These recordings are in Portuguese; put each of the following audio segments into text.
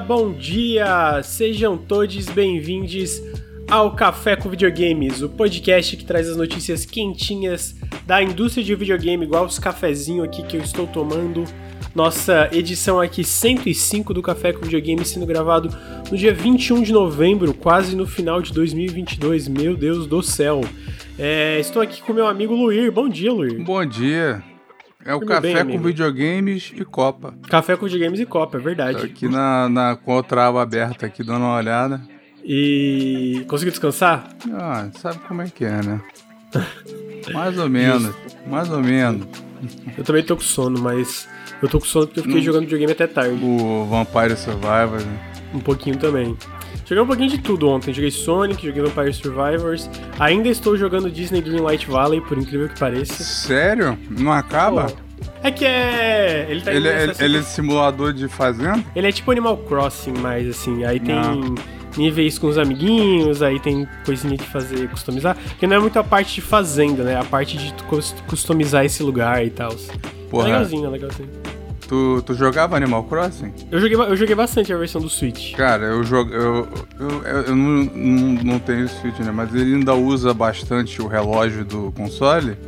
bom dia! Sejam todos bem-vindos ao Café com Videogames, o podcast que traz as notícias quentinhas da indústria de videogame, igual os cafezinhos aqui que eu estou tomando. Nossa edição aqui 105 do Café com Videogames sendo gravado no dia 21 de novembro, quase no final de 2022. Meu Deus do céu! É, estou aqui com meu amigo Luir. Bom dia, Luir. Bom dia. É o café bem, com videogames e Copa. Café com videogames e Copa, é verdade. Tô aqui na, na, com outra aba aberta aqui, dando uma olhada. E. Conseguiu descansar? Ah, sabe como é que é, né? mais ou menos, mais ou menos. Eu também tô com sono, mas eu tô com sono porque eu fiquei hum. jogando videogame até tarde. O Vampire Survivors, né? Um pouquinho também. Joguei um pouquinho de tudo ontem. Joguei Sonic, joguei Vampire Survivors. Ainda estou jogando Disney Dreamlight Valley, por incrível que pareça. Sério? Não acaba? Pô, é que é. Ele, tá ele, é, ele é simulador de fazenda? Ele é tipo Animal Crossing, mas assim. Aí tem. Não níveis com os amiguinhos, aí tem coisinha de fazer, customizar. Que não é muito a parte de fazenda, né? A parte de customizar esse lugar e tal. É legalzinho, é legalzinho. Tu, tu jogava Animal Crossing? Eu joguei, eu joguei bastante a versão do Switch. Cara, eu jogo. Eu, eu, eu, eu não, não, não tenho Switch, né? Mas ele ainda usa bastante o relógio do console.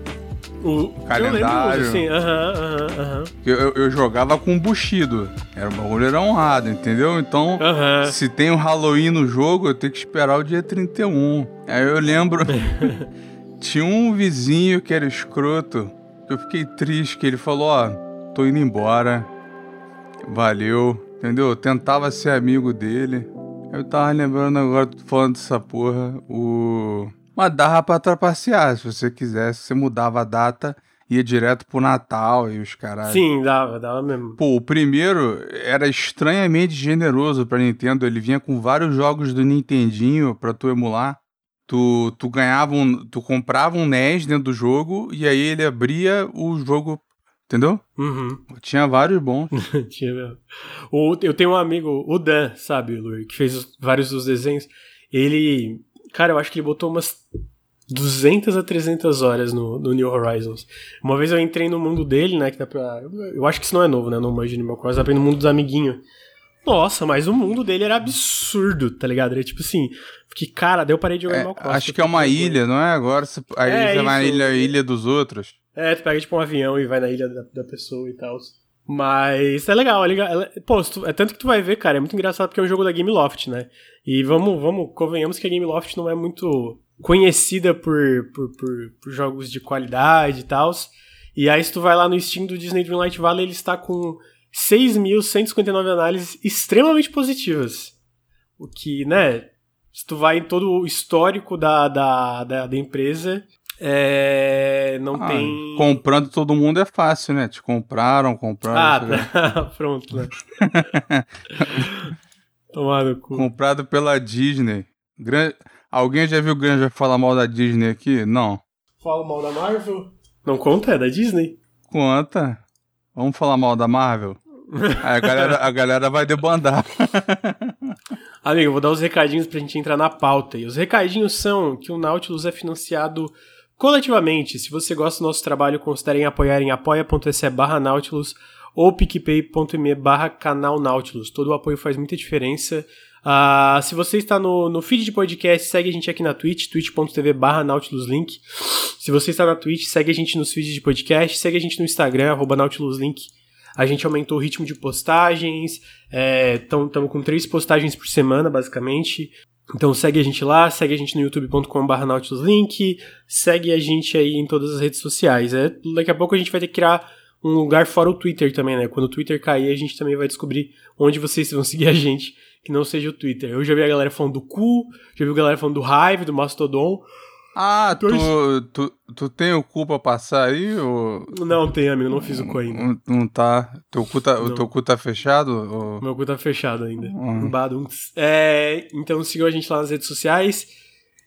O, calendário. Eu lembro, aham, aham, aham. Eu, eu jogava com Bushido. Era o bagulho era honrado, entendeu? Então, se tem o um Halloween no jogo, eu tenho que esperar o dia 31. Aí eu lembro. tinha um vizinho que era escroto. Eu fiquei triste, que ele falou, ó tô indo embora. Valeu. Entendeu? Eu tentava ser amigo dele. Eu tava lembrando agora, falando dessa porra, o. Mas dava pra trapacear, se você quisesse. Você mudava a data, ia direto pro Natal e os caras. Sim, dava, dava mesmo. Pô, o primeiro era estranhamente generoso pra Nintendo. Ele vinha com vários jogos do Nintendinho pra tu emular. Tu, tu ganhava um. Tu comprava um NES dentro do jogo e aí ele abria o jogo Entendeu? Uhum. Tinha vários bons. Tinha mesmo. O, eu tenho um amigo, o Dan, sabe, Luir, que fez vários dos desenhos. Ele. Cara, eu acho que ele botou umas 200 a 300 horas no, no New Horizons. Uma vez eu entrei no mundo dele, né? Que dá pra, eu acho que isso não é novo, né? No Manjo Animal Crossing, dá pra ir no mundo dos amiguinhos. Nossa, mas o mundo dele era absurdo, tá ligado? Era tipo assim, que cara, daí eu parei de jogar é, Animal Crossing. Acho que é uma ilha, não é? Agora aí é, vai na ilha, ilha dos outros. É, tu pega tipo um avião e vai na ilha da, da pessoa e tal. Mas é legal, é legal. É, pô, tu, é tanto que tu vai ver, cara, é muito engraçado porque é um jogo da Game Loft, né? E vamos, vamos, convenhamos que a Game Loft não é muito conhecida por, por, por, por jogos de qualidade e tal. E aí, se tu vai lá no Steam do Disney Dreamlight Valley, ele está com 6.159 análises extremamente positivas. O que, né? Se tu vai em todo o histórico da, da, da, da empresa, é, não ah, tem. Comprando todo mundo é fácil, né? Te compraram, compraram. Ah, tá. pronto, né? Tomado cu. Comprado pela Disney. Gran... Alguém já viu o Granja falar mal da Disney aqui? Não. Fala mal da Marvel? Não conta? É da Disney? Conta. Vamos falar mal da Marvel? Aí a galera, a galera vai debandar. Amigo, eu vou dar os recadinhos pra gente entrar na pauta. E os recadinhos são que o Nautilus é financiado Coletivamente, se você gosta do nosso trabalho, considerem apoiar em apoia.se barra Nautilus ou picpay.me barra canal Nautilus. Todo o apoio faz muita diferença. Uh, se você está no, no feed de podcast, segue a gente aqui na Twitch, twitch.tv barra nautiluslink. Se você está na Twitch, segue a gente nos feeds de podcast, segue a gente no Instagram, arroba nautiluslink. A gente aumentou o ritmo de postagens, estamos é, com três postagens por semana, basicamente. Então segue a gente lá, segue a gente no youtube.com.br nautiluslink, segue a gente aí em todas as redes sociais. É, daqui a pouco a gente vai ter que criar um lugar fora o Twitter também, né? Quando o Twitter cair, a gente também vai descobrir onde vocês vão seguir a gente, que não seja o Twitter. Eu já vi a galera falando do cu, já vi a galera falando do Hive, do Mastodon. Ah, tu, tu, tu tem o cu pra passar aí? Ou... Não tem, amigo, não fiz o cu ainda. Não, não tá. Teu cu tá o teu cu tá fechado? Ou... Meu cu tá fechado ainda. Uhum. É, então sigam a gente lá nas redes sociais.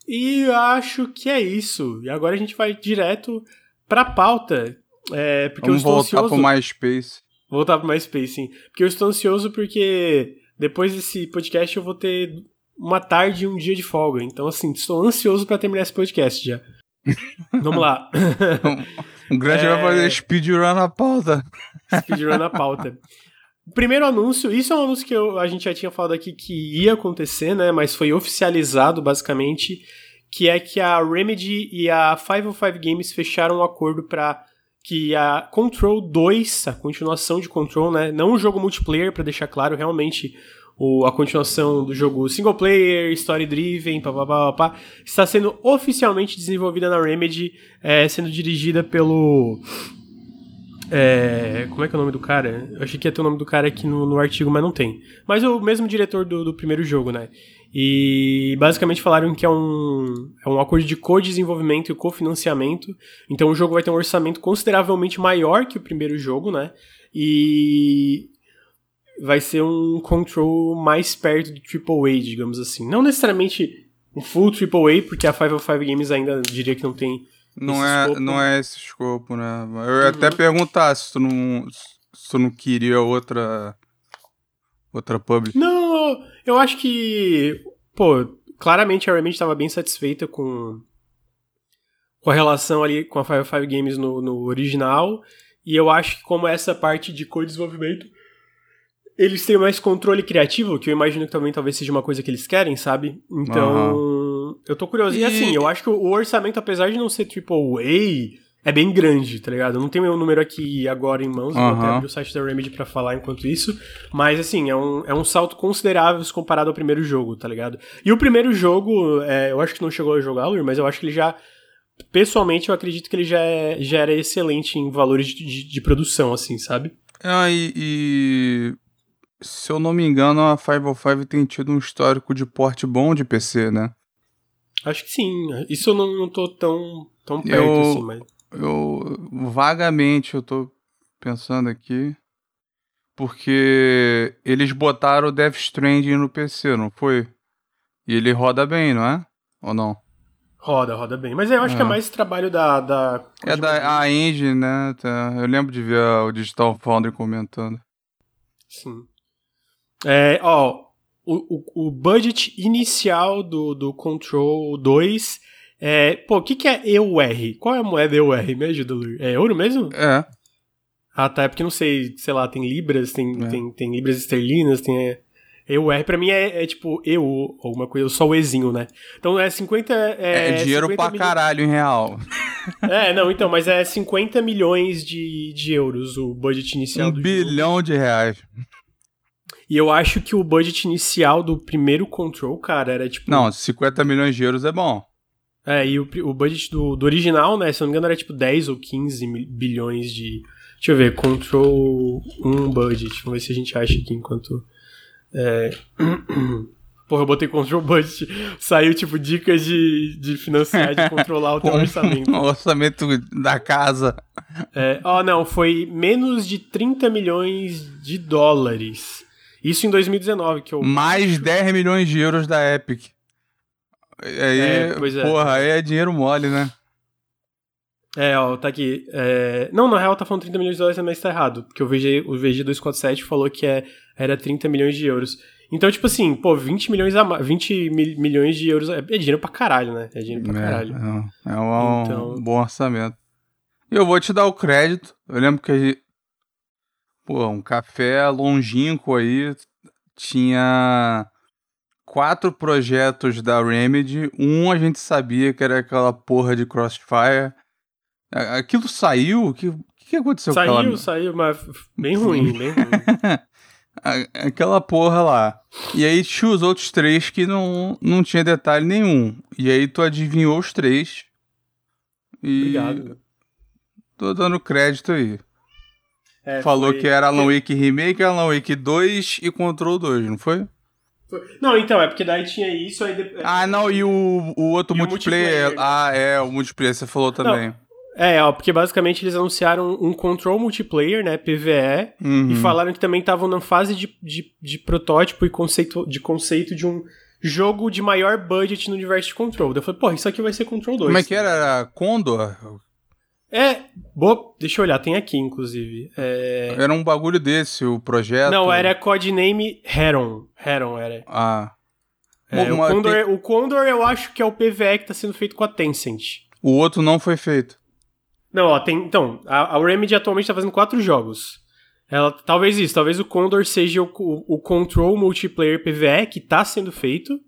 E acho que é isso. E agora a gente vai direto pra pauta. É, porque Vamos eu estou voltar ansioso. pro MySpace. Voltar pro MySpace, sim. Porque eu estou ansioso porque depois desse podcast eu vou ter uma tarde e um dia de folga. Então, assim, estou ansioso para terminar esse podcast já. Vamos lá. um grande é... vai fazer speedrun na pauta. Speedrun na pauta. o primeiro anúncio, isso é um anúncio que eu, a gente já tinha falado aqui que ia acontecer, né? Mas foi oficializado, basicamente, que é que a Remedy e a 505 Games fecharam um acordo para que a Control 2, a continuação de Control, né? Não um jogo multiplayer, para deixar claro, realmente o, a continuação do jogo single player, story driven, papapá, está sendo oficialmente desenvolvida na Remedy, é, sendo dirigida pelo é, como é que é o nome do cara? Eu achei que ia ter o nome do cara aqui no, no artigo, mas não tem. Mas o mesmo diretor do, do primeiro jogo, né? E basicamente falaram que é um, é um acordo de co-desenvolvimento e cofinanciamento. Então o jogo vai ter um orçamento consideravelmente maior que o primeiro jogo, né? E vai ser um control mais perto do AAA, digamos assim. Não necessariamente um full AAA, porque a 505 Games ainda diria que não tem não é, escopo. não é esse escopo, né? Eu ia uhum. até perguntar se tu não, se tu não queria outra outra public. Não, eu acho que, pô, claramente a Remedy estava bem satisfeita com com a relação ali com a Five Five Games no, no original, e eu acho que como essa parte de co-desenvolvimento eles têm mais controle criativo, que eu imagino que também talvez seja uma coisa que eles querem, sabe? Então, uhum eu tô curioso. E... e assim, eu acho que o orçamento, apesar de não ser AAA, é bem grande, tá ligado? Eu não tenho meu número aqui agora em mãos, uhum. vou até abrir o site da Remedy pra falar enquanto isso. Mas assim, é um, é um salto considerável se comparado ao primeiro jogo, tá ligado? E o primeiro jogo, é, eu acho que não chegou a jogar, Lur, mas eu acho que ele já. Pessoalmente, eu acredito que ele já, é, já era excelente em valores de, de, de produção, assim, sabe? Ah, e, e, Se eu não me engano, a 505 tem tido um histórico de porte bom de PC, né? Acho que sim. Isso eu não, não tô tão, tão perto eu, assim, mas. Eu vagamente eu tô pensando aqui. Porque eles botaram o Death Stranding no PC, não foi? E ele roda bem, não é? Ou não? Roda, roda bem. Mas eu acho é. que é mais trabalho da. da é da a engine, né? Tá. Eu lembro de ver o Digital Foundry comentando. Sim. É, ó, o, o, o budget inicial do, do Control 2 é. Pô, o que, que é EUR? Qual é a moeda EUR? Me ajuda, Lu. É euro mesmo? É. Ah, tá. É porque não sei, sei lá, tem libras, tem, é. tem, tem libras esterlinas, tem. É, EUR pra mim é, é tipo EU, alguma coisa, só o Ezinho, né? Então é 50. É, é dinheiro 50 pra mil... caralho em real. É, não, então, mas é 50 milhões de, de euros o budget inicial um do bilhão jogo. de reais. E eu acho que o budget inicial do primeiro Control, cara, era tipo. Não, 50 milhões de euros é bom. É, e o, o budget do, do original, né, se eu não me engano, era tipo 10 ou 15 bilhões de. Deixa eu ver, Control 1 budget. Vamos ver se a gente acha aqui enquanto. É... Porra, eu botei control budget, saiu tipo dicas de, de financiar, de controlar o teu orçamento. O orçamento da casa. É, ó, oh, não, foi menos de 30 milhões de dólares. Isso em 2019, que eu. Mais 10 milhões de euros da Epic. Aí, é, pois é. porra, aí é dinheiro mole, né? É, ó, tá aqui. É... Não, na real tá falando 30 milhões de dólares, mas tá errado. Porque o, VG, o VG247 falou que é, era 30 milhões de euros. Então, tipo assim, pô, 20 milhões, a, 20 mil, milhões de euros é, é, dinheiro pra caralho, né? É dinheiro pra é, caralho. É, é um, então... um bom orçamento. E eu vou te dar o crédito. Eu lembro que a gente, pô, um café longínquo aí, tinha quatro projetos da Remedy. Um a gente sabia que era aquela porra de Crossfire. Aquilo saiu? O que, que aconteceu saiu, com aquela... Saiu, mas bem ruim, bem ruim. aquela porra lá. E aí tinha os outros três que não, não tinha detalhe nenhum. E aí tu adivinhou os três. E Obrigado. Tô dando crédito aí. É, Falou foi... que era Alan Wake Remake, Alan Wake 2 e Control 2, não foi? Não, então, é porque daí tinha isso, aí... É, ah, não, e o, o outro multiplayer, multiplayer, Ah, é, o multiplayer, você falou também. Não. É, ó, porque basicamente eles anunciaram um Control multiplayer, né, PVE, uhum. e falaram que também estavam na fase de, de, de, protótipo e conceito, de conceito de um jogo de maior budget no universo de Control. Daí eu falei, pô, isso aqui vai ser Control 2. Como é que era? Era Condor? É, boa, deixa eu olhar, tem aqui, inclusive. É... Era um bagulho desse, o projeto? Não, era codename Heron. Heron era. Ah. É, Bom, o, Condor, tem... o Condor eu acho que é o PVE que tá sendo feito com a Tencent. O outro não foi feito. Não, ó, tem. Então, a, a Remedy atualmente tá fazendo quatro jogos. Ela, talvez isso, talvez o Condor seja o, o, o Control Multiplayer PvE que tá sendo feito,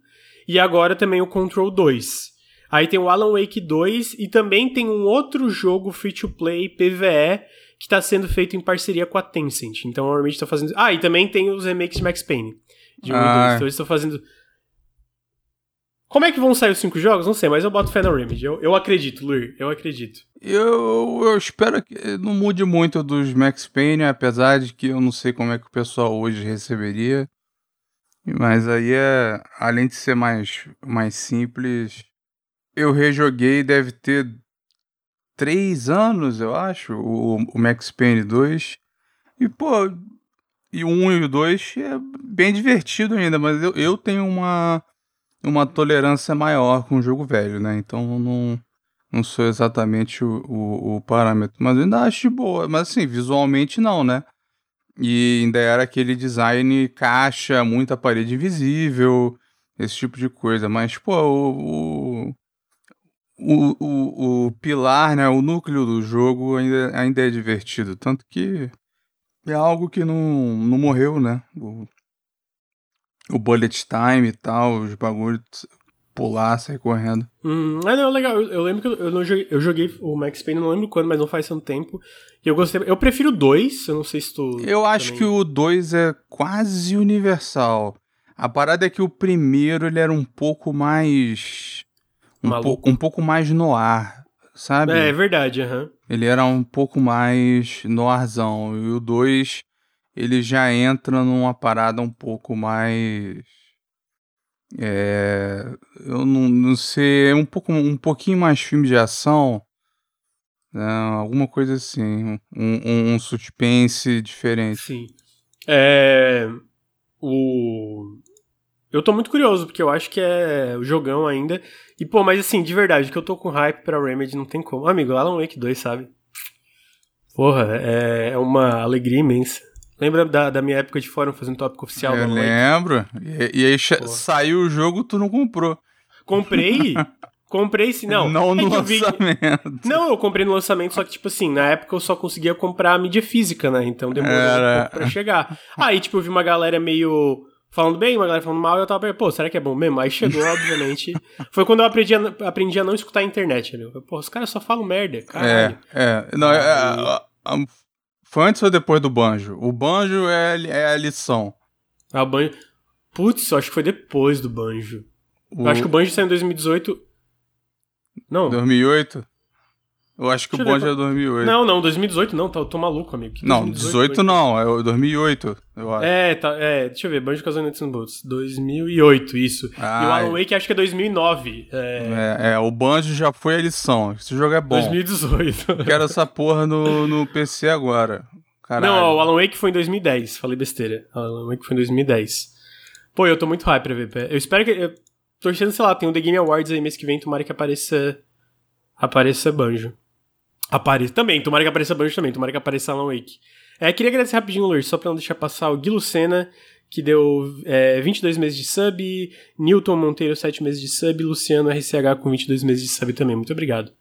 e agora também o Control 2. Aí tem o Alan Wake 2 e também tem um outro jogo free-to-play PvE que está sendo feito em parceria com a Tencent. Então a Remedy está fazendo. Ah, e também tem os remakes de Max Payne. De 1 ah. 2. Então eles estão fazendo. Como é que vão sair os cinco jogos? Não sei, mas eu boto fé na Remedy. Eu, eu acredito, Luir. Eu acredito. Eu, eu espero que não mude muito dos Max Payne, apesar de que eu não sei como é que o pessoal hoje receberia. Mas aí é. Além de ser mais, mais simples. Eu rejoguei, deve ter três anos, eu acho, o, o Max Payne 2. E, pô, e o 1 e o 2 é bem divertido ainda, mas eu, eu tenho uma, uma tolerância maior com o jogo velho, né? Então não, não sou exatamente o, o, o parâmetro. Mas eu ainda acho de boa. Mas assim, visualmente não, né? E ainda era aquele design caixa, muita parede invisível, esse tipo de coisa. Mas, pô, o, o o, o, o pilar, né, o núcleo do jogo ainda, ainda é divertido. Tanto que é algo que não, não morreu, né? O, o bullet time e tal, os bagulhos pular, sair correndo. Hum, é, não, legal. Eu, eu lembro que eu, eu, não joguei, eu joguei o Max Payne, não lembro quando, mas não faz tanto tempo. E eu gostei. Eu prefiro o 2, eu não sei se tu. Eu acho que o 2 é quase universal. A parada é que o primeiro ele era um pouco mais um, po um pouco mais no ar, sabe? É, é verdade, aham. Uhum. Ele era um pouco mais noirzão. E o 2, ele já entra numa parada um pouco mais. É. Eu não, não sei. É um, pouco, um pouquinho mais filme de ação. Né? Alguma coisa assim. Um, um, um suspense diferente. Sim. É. O. Eu tô muito curioso, porque eu acho que é o jogão ainda. E, pô, mas assim, de verdade, que eu tô com hype pra Remedy não tem como. Amigo, Alan Wake 2, sabe? Porra, é, é uma alegria imensa. Lembra da, da minha época de fórum fazendo tópico oficial? Eu lembro. E, e aí Porra. saiu o jogo, tu não comprou. Comprei. comprei sim, não. Não é no lançamento. Vi... Não, eu comprei no lançamento, só que, tipo assim, na época eu só conseguia comprar a mídia física, né? Então demorou Era... um pouco pra chegar. Aí, tipo, eu vi uma galera meio falando bem, uma galera falando mal, e eu tava pensando, pô, será que é bom mesmo? Aí chegou, obviamente. Foi quando eu aprendi a, aprendi a não escutar a internet, ali. Pô, os caras só falam merda, caralho. É, é. Não, é, é, foi antes ou depois do banjo? O banjo é, é a lição. Ah, o banjo... Putz, acho que foi depois do banjo. O... Eu acho que o banjo saiu em 2018. Não. 2008? Eu acho que Deixa o bonde é 2008. Não, não, 2018 não, tá, eu tô maluco, amigo. Que não, 2018 não, é 2008, eu acho. É, tá, é, deixa eu ver, Banjo Kazooie Nuts and Bolts, 2008, isso. Ah, e o Alan Wake acho que é 2009. É... é, é, o Banjo já foi a lição, esse jogo é bom. 2018. Quero essa porra no, no PC agora. Caralho. Não, o Alan Wake foi em 2010, falei besteira. O Alan Wake foi em 2010. Pô, eu tô muito hype pra ver. Eu espero que... Eu tô achando, sei lá, tem um The Game Awards aí mês que vem, tomara que apareça... Apareça Banjo. Apareça também, tomara que apareça Banjo também, tomara que apareça Alan Wake. É, queria agradecer rapidinho, Lur, só pra não deixar passar o Gui Lucena, que deu é, 22 meses de sub, Newton Monteiro, 7 meses de sub, Luciano RCH com 22 meses de sub também. Muito obrigado.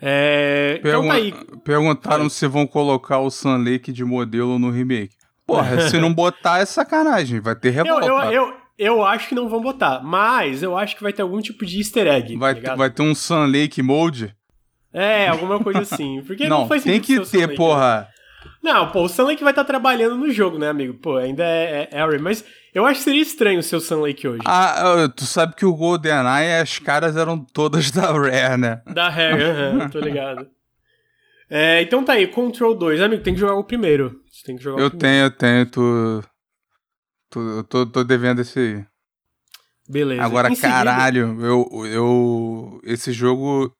É, Pergun então tá aí. Perguntaram se vão colocar o Sun Lake de modelo no remake. Porra, se não botar é sacanagem, vai ter revolta. Eu, eu, eu, eu, acho que não vão botar, mas eu acho que vai ter algum tipo de easter egg. Vai, tá vai ter um Sun Lake Mode? É, alguma coisa assim. Porque não, não faz tem que ter, né? porra. Não, pô, o Sunlake vai estar tá trabalhando no jogo, né, amigo? Pô, ainda é, é, é mas eu acho que seria estranho o seu Sunlake hoje. Ah, tu sabe que o GoldenEye, as caras eram todas da Rare, né? Da Rare, aham, tô ligado. É, então tá aí, Control 2. Amigo, tem que jogar o primeiro. Você tem que jogar eu o tenho, eu tenho, tu... tu eu tô, tô devendo esse aí. Beleza. Agora, caralho, eu, eu... Esse jogo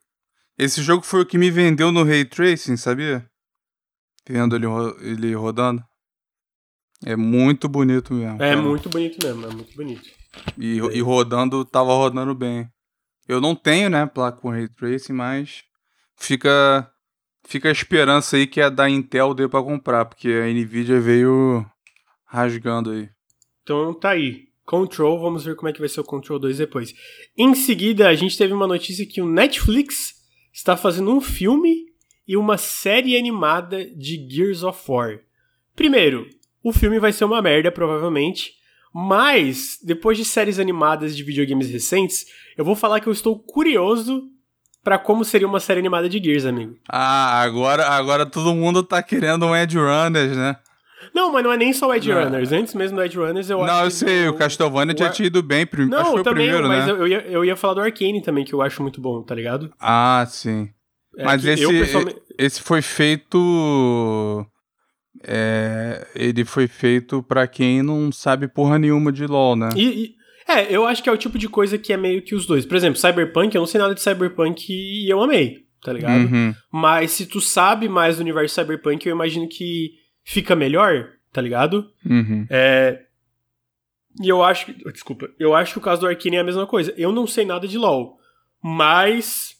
esse jogo foi o que me vendeu no Ray Tracing, sabia? Vendo ele, ele rodando. É muito bonito mesmo. É cara. muito bonito mesmo, é muito bonito. E, e rodando, tava rodando bem. Eu não tenho, né, placa com Ray Tracing, mas fica fica a esperança aí que a da Intel dê para comprar, porque a Nvidia veio rasgando aí. Então tá aí. Control, vamos ver como é que vai ser o Control 2 depois. Em seguida, a gente teve uma notícia que o Netflix está fazendo um filme e uma série animada de Gears of War. Primeiro, o filme vai ser uma merda, provavelmente. Mas, depois de séries animadas de videogames recentes, eu vou falar que eu estou curioso para como seria uma série animada de Gears, amigo. Ah, agora, agora todo mundo tá querendo um Edge Runners, né? Não, mas não é nem só o Edge. Runners. Antes mesmo do Edge Runners, eu não, acho. Não, eu sei, o, Castlevania tinha tido ido bem. Prim... Não, acho que também, primeiro, mas né? eu, ia, eu ia falar do Arcane também, que eu acho muito bom, tá ligado? Ah, sim. É mas esse, pessoalmente... esse foi feito. É, ele foi feito para quem não sabe porra nenhuma de LoL, né? E, e, é, eu acho que é o tipo de coisa que é meio que os dois. Por exemplo, Cyberpunk, eu não sei nada de Cyberpunk e eu amei, tá ligado? Uhum. Mas se tu sabe mais do universo Cyberpunk, eu imagino que fica melhor, tá ligado? Uhum. É. E eu acho que. Desculpa. Eu acho que o caso do Arkane é a mesma coisa. Eu não sei nada de LoL. Mas.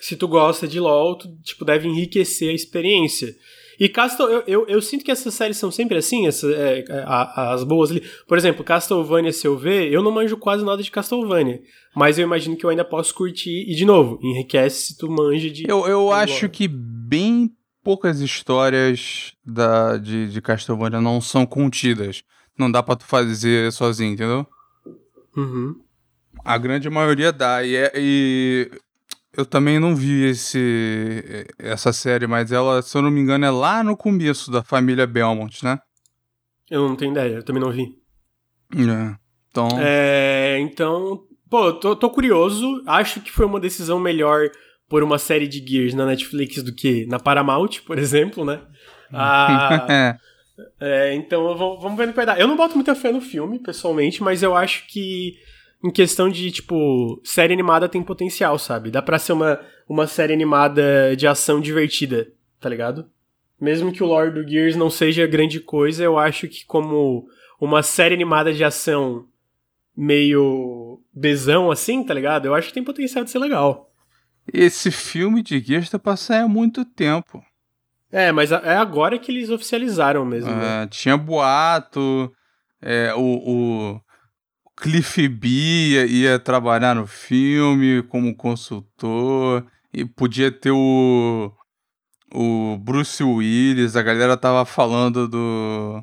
Se tu gosta de LoL, tu tipo, deve enriquecer a experiência. E Castle, eu, eu, eu, sinto que essas séries são sempre assim, essa, é, a, as boas ali. Por exemplo, Castlevania, se eu ver, eu não manjo quase nada de Castlevania. Mas eu imagino que eu ainda posso curtir. E, de novo, enriquece se tu manja de. Eu, eu acho que bem poucas histórias da, de, de Castlevania não são contidas. Não dá pra tu fazer sozinho, entendeu? Uhum. A grande maioria dá. E, é, e eu também não vi esse, essa série, mas ela, se eu não me engano, é lá no começo da família Belmont, né? Eu não tenho ideia, eu também não vi. É, então. É, então, pô, tô, tô curioso. Acho que foi uma decisão melhor por uma série de Gears na Netflix do que na Paramount, por exemplo, né? Ah, é, então vamos ver no que vai dar. Eu não boto muita fé no filme, pessoalmente, mas eu acho que em questão de, tipo, série animada tem potencial, sabe? Dá pra ser uma, uma série animada de ação divertida, tá ligado? Mesmo que o lore do Gears não seja grande coisa, eu acho que como uma série animada de ação meio besão assim, tá ligado? Eu acho que tem potencial de ser legal. Esse filme de Gears tá pra sair há muito tempo. É, mas é agora que eles oficializaram mesmo. É, né? Tinha boato, é, o, o Cliff B ia, ia trabalhar no filme como consultor e podia ter o o Bruce Willis, a galera tava falando do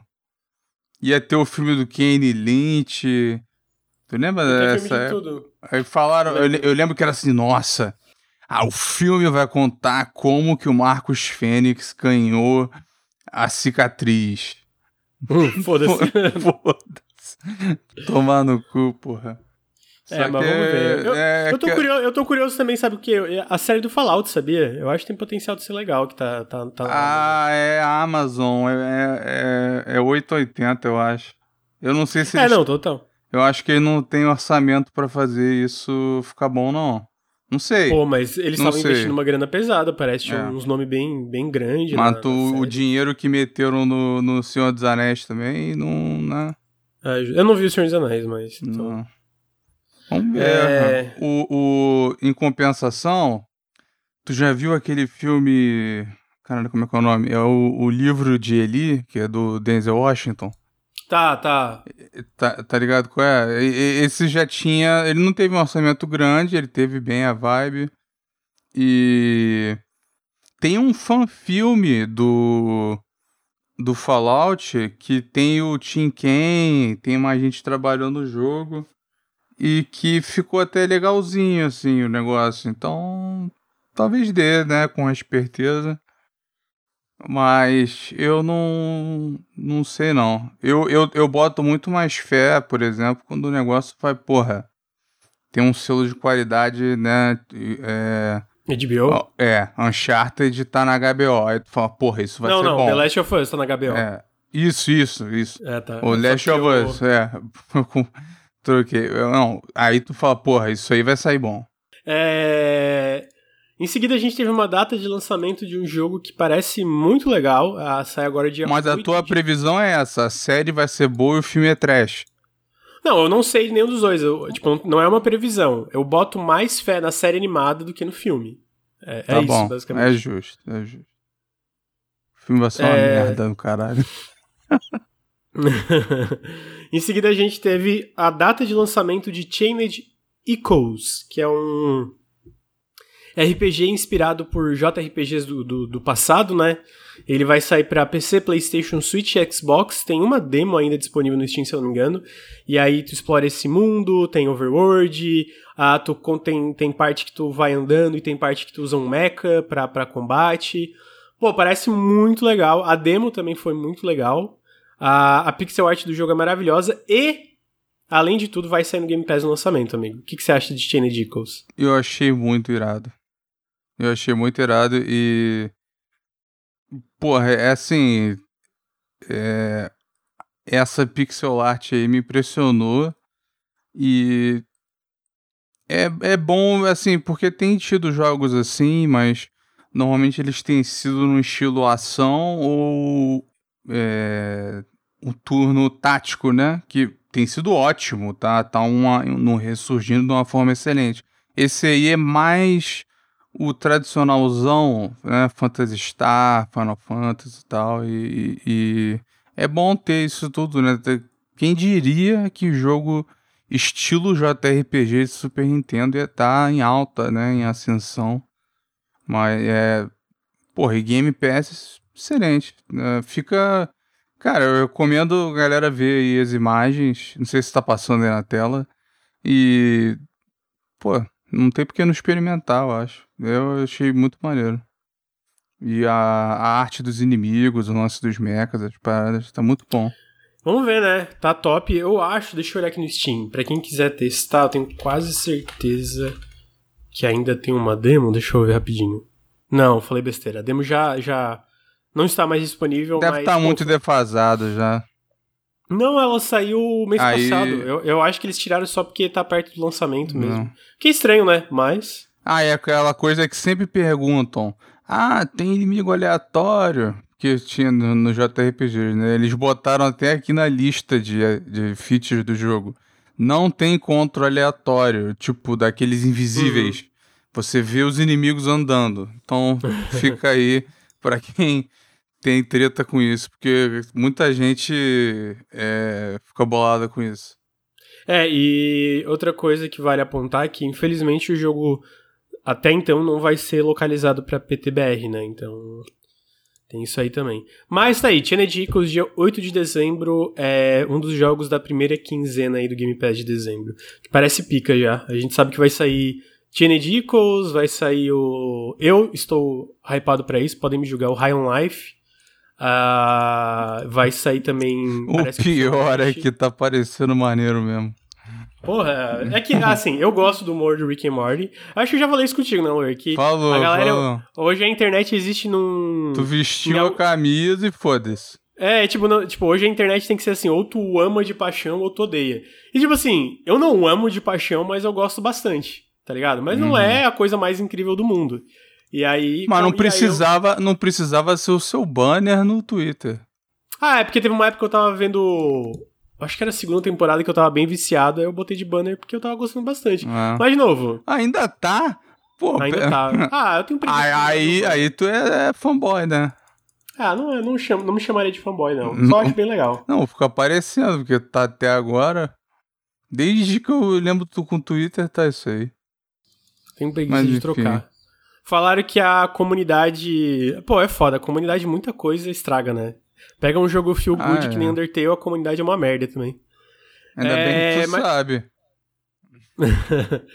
ia ter o filme do Kenny Lynch. Tu lembra dessa? Aí falaram, eu, eu lembro que era assim, nossa, ah, o filme vai contar como que o Marcos Fênix ganhou a cicatriz. Foda-se. Foda Tomar no cu, porra. É, Só é, mas vamos ver. Eu, é, eu, tô que... curioso, eu tô curioso também, sabe o que? A série do Fallout, sabia? Eu acho que tem potencial de ser legal, que tá, tá, tá Ah, é a Amazon. É, é, é 880, eu acho. Eu não sei se. É, eles... não, total. Eu acho que ele não tem orçamento para fazer isso ficar bom, não. Não sei. Pô, mas eles estavam investindo uma grana pesada, parece. É. uns nomes bem, bem grandes. Mas o dinheiro que meteram no, no Senhor dos Anéis também, não. Né? Ah, eu não vi o Senhor dos Anéis, mas. Então... Vamos ver. É... O, o, em compensação, tu já viu aquele filme. Caralho, como é que é o nome? É o, o livro de Eli, que é do Denzel Washington. Tá, tá. Tá, tá ligado qual é? Esse já tinha. Ele não teve um orçamento grande, ele teve bem a vibe. E. Tem um fan-filme do do Fallout que tem o Tim Ken, tem mais gente trabalhando no jogo e que ficou até legalzinho assim o negócio. Então, talvez dê, né, com esperteza. Mas eu não não sei não. Eu, eu, eu boto muito mais fé, por exemplo, quando o negócio vai, porra, tem um selo de qualidade, né, é, HBO? É, Uncharted tá na HBO. Aí tu fala, porra, isso vai não, ser não, bom. Não, não, The Last of Us tá na HBO. É. Isso, isso, isso. É, tá. O Last of eu... Us, é. Troquei. Não, aí tu fala, porra, isso aí vai sair bom. É... Em seguida a gente teve uma data de lançamento de um jogo que parece muito legal. Ah, sai agora dia Mas a tua de... previsão é essa, a série vai ser boa e o filme é trash. Não, eu não sei nenhum dos dois. Eu, tipo, não é uma previsão. Eu boto mais fé na série animada do que no filme. É, é tá é bom, isso, basicamente. É justo, é justo. O filme vai ser uma é... merda no caralho. em seguida a gente teve a data de lançamento de Chained Echoes, que é um RPG inspirado por JRPGs do, do, do passado, né? Ele vai sair para PC, PlayStation, Switch e Xbox. Tem uma demo ainda disponível no Steam, se eu não me engano. E aí tu explora esse mundo, tem overworld, ah, tu, tem, tem parte que tu vai andando e tem parte que tu usa um mecha pra, pra combate. Pô, parece muito legal. A demo também foi muito legal. A, a pixel art do jogo é maravilhosa e Além de tudo, vai sair no Game Pass no lançamento, amigo. O que, que você acha de Chain Echoes? Eu achei muito irado. Eu achei muito irado e. Porra, é assim. É... Essa pixel art aí me impressionou. E. É, é bom, assim, porque tem tido jogos assim, mas normalmente eles têm sido no estilo ação ou. É, um turno tático, né? Que tem sido ótimo, tá? Tá uma, no ressurgindo de uma forma excelente. Esse aí é mais o tradicionalzão, né? Phantasy Star, Final Fantasy e tal. E, e, é bom ter isso tudo, né? Quem diria que jogo estilo JRPG de Super Nintendo ia estar tá em alta, né? Em ascensão. Mas é. Porra, e Game Pass, excelente. Né? Fica Cara, eu recomendo a galera ver aí as imagens. Não sei se tá passando aí na tela. E. Pô, não tem porque não experimentar, eu acho. Eu achei muito maneiro. E a, a arte dos inimigos, o lance dos mechas, as paradas, tá muito bom. Vamos ver, né? Tá top. Eu acho, deixa eu olhar aqui no Steam. Pra quem quiser testar, eu tenho quase certeza que ainda tem uma demo. Deixa eu ver rapidinho. Não, falei besteira. A demo já, já não está mais disponível. Deve estar tá muito defasado já. Não, ela saiu mês Aí... passado. Eu, eu acho que eles tiraram só porque tá perto do lançamento mesmo. Não. Que estranho, né? Mas. Ah, é aquela coisa que sempre perguntam. Ah, tem inimigo aleatório que tinha no, no JRPG, né? Eles botaram até aqui na lista de, de features do jogo. Não tem encontro aleatório, tipo daqueles invisíveis. Uhum. Você vê os inimigos andando. Então fica aí para quem tem treta com isso, porque muita gente é, fica bolada com isso. É, e outra coisa que vale apontar é que, infelizmente, o jogo até então não vai ser localizado para PTBR, né? Então tem isso aí também. Mas tá aí, Echoes, dia 8 de dezembro, é um dos jogos da primeira quinzena aí do Game Pass de dezembro. Que parece pica já. A gente sabe que vai sair Echoes, vai sair o. Eu estou hypado para isso, podem me julgar o High on Life. Uh, vai sair também. O pior é que tá parecendo maneiro mesmo. Porra, é que, assim, eu gosto do humor do Rick and Morty. Acho que eu já falei isso contigo, não, Lur? Que falou, a galera. Falou. Hoje a internet existe num. Tu vestiu não... a camisa e foda-se. É, tipo, não, tipo, hoje a internet tem que ser assim, ou tu ama de paixão ou tu odeia. E tipo assim, eu não amo de paixão, mas eu gosto bastante tá ligado? Mas uhum. não é a coisa mais incrível do mundo. E aí. Mas não precisava, eu... não precisava ser o seu banner no Twitter. Ah, é porque teve uma época que eu tava vendo. Acho que era a segunda temporada que eu tava bem viciado, aí eu botei de banner porque eu tava gostando bastante. É. Mas de novo. Ainda tá? Pô, ainda tá. Ah, eu tenho preguiça. Aí, aí, aí tu é, é, fanboy, né? Ah, não, não, chamo, não me chamaria de fanboy, não. Só não, acho bem legal. Não, fica aparecendo, porque tá até agora. Desde que eu lembro tu com o Twitter, tá isso aí. Tenho preguiça de trocar. Falaram que a comunidade. Pô, é foda. A comunidade, muita coisa estraga, né? Pega um jogo feel ah, good ah, que nem Undertale, a comunidade é uma merda também. Ainda é... bem que tu é, mas... sabe.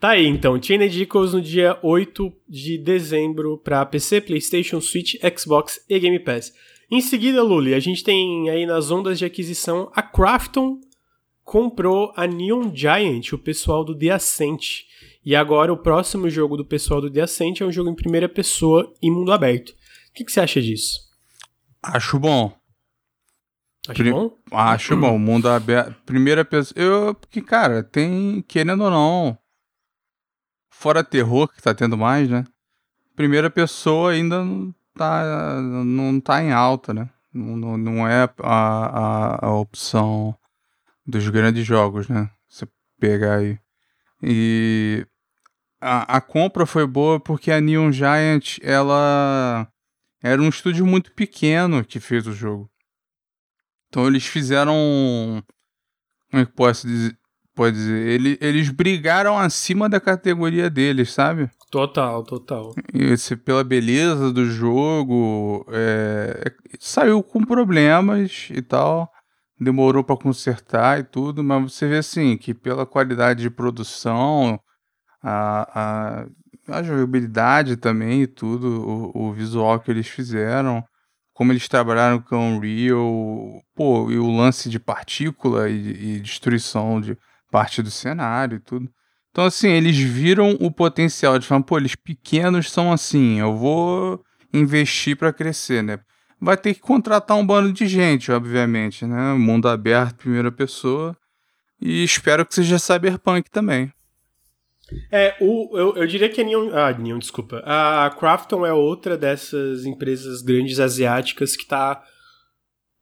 tá aí, então. Chained Echoes no dia 8 de dezembro pra PC, PlayStation, Switch, Xbox e Game Pass. Em seguida, Luli, a gente tem aí nas ondas de aquisição a Crafton comprou a Neon Giant, o pessoal do The Ascent. E agora o próximo jogo do pessoal do The Ascent é um jogo em primeira pessoa e mundo aberto. O que, que você acha disso? Acho bom. Acho Pri bom? Acho bom. Mundo aberto. Primeira pessoa. Eu. Porque, cara, tem. Querendo ou não. Fora terror, que tá tendo mais, né? Primeira pessoa ainda não tá, não tá em alta, né? Não, não é a, a, a opção dos grandes jogos, né? Você pegar aí. E a, a compra foi boa porque a Neon Giant, ela era um estúdio muito pequeno que fez o jogo. Então eles fizeram. Como é que posso dizer? pode dizer? Ele, eles brigaram acima da categoria deles, sabe? Total, total. Esse, pela beleza do jogo, é, saiu com problemas e tal, demorou para consertar e tudo, mas você vê assim que pela qualidade de produção, a, a, a jogabilidade também e tudo, o, o visual que eles fizeram, como eles trabalharam com Unreal, pô, e o lance de partícula e, e destruição de parte do cenário e tudo. Então, assim, eles viram o potencial de falar, pô, eles pequenos são assim, eu vou investir para crescer, né? Vai ter que contratar um bando de gente, obviamente, né? Mundo aberto, primeira pessoa. E espero que seja Cyberpunk também. É, o, eu, eu diria que a Neon. Ah, Neon, desculpa. A Crafton é outra dessas empresas grandes asiáticas que tá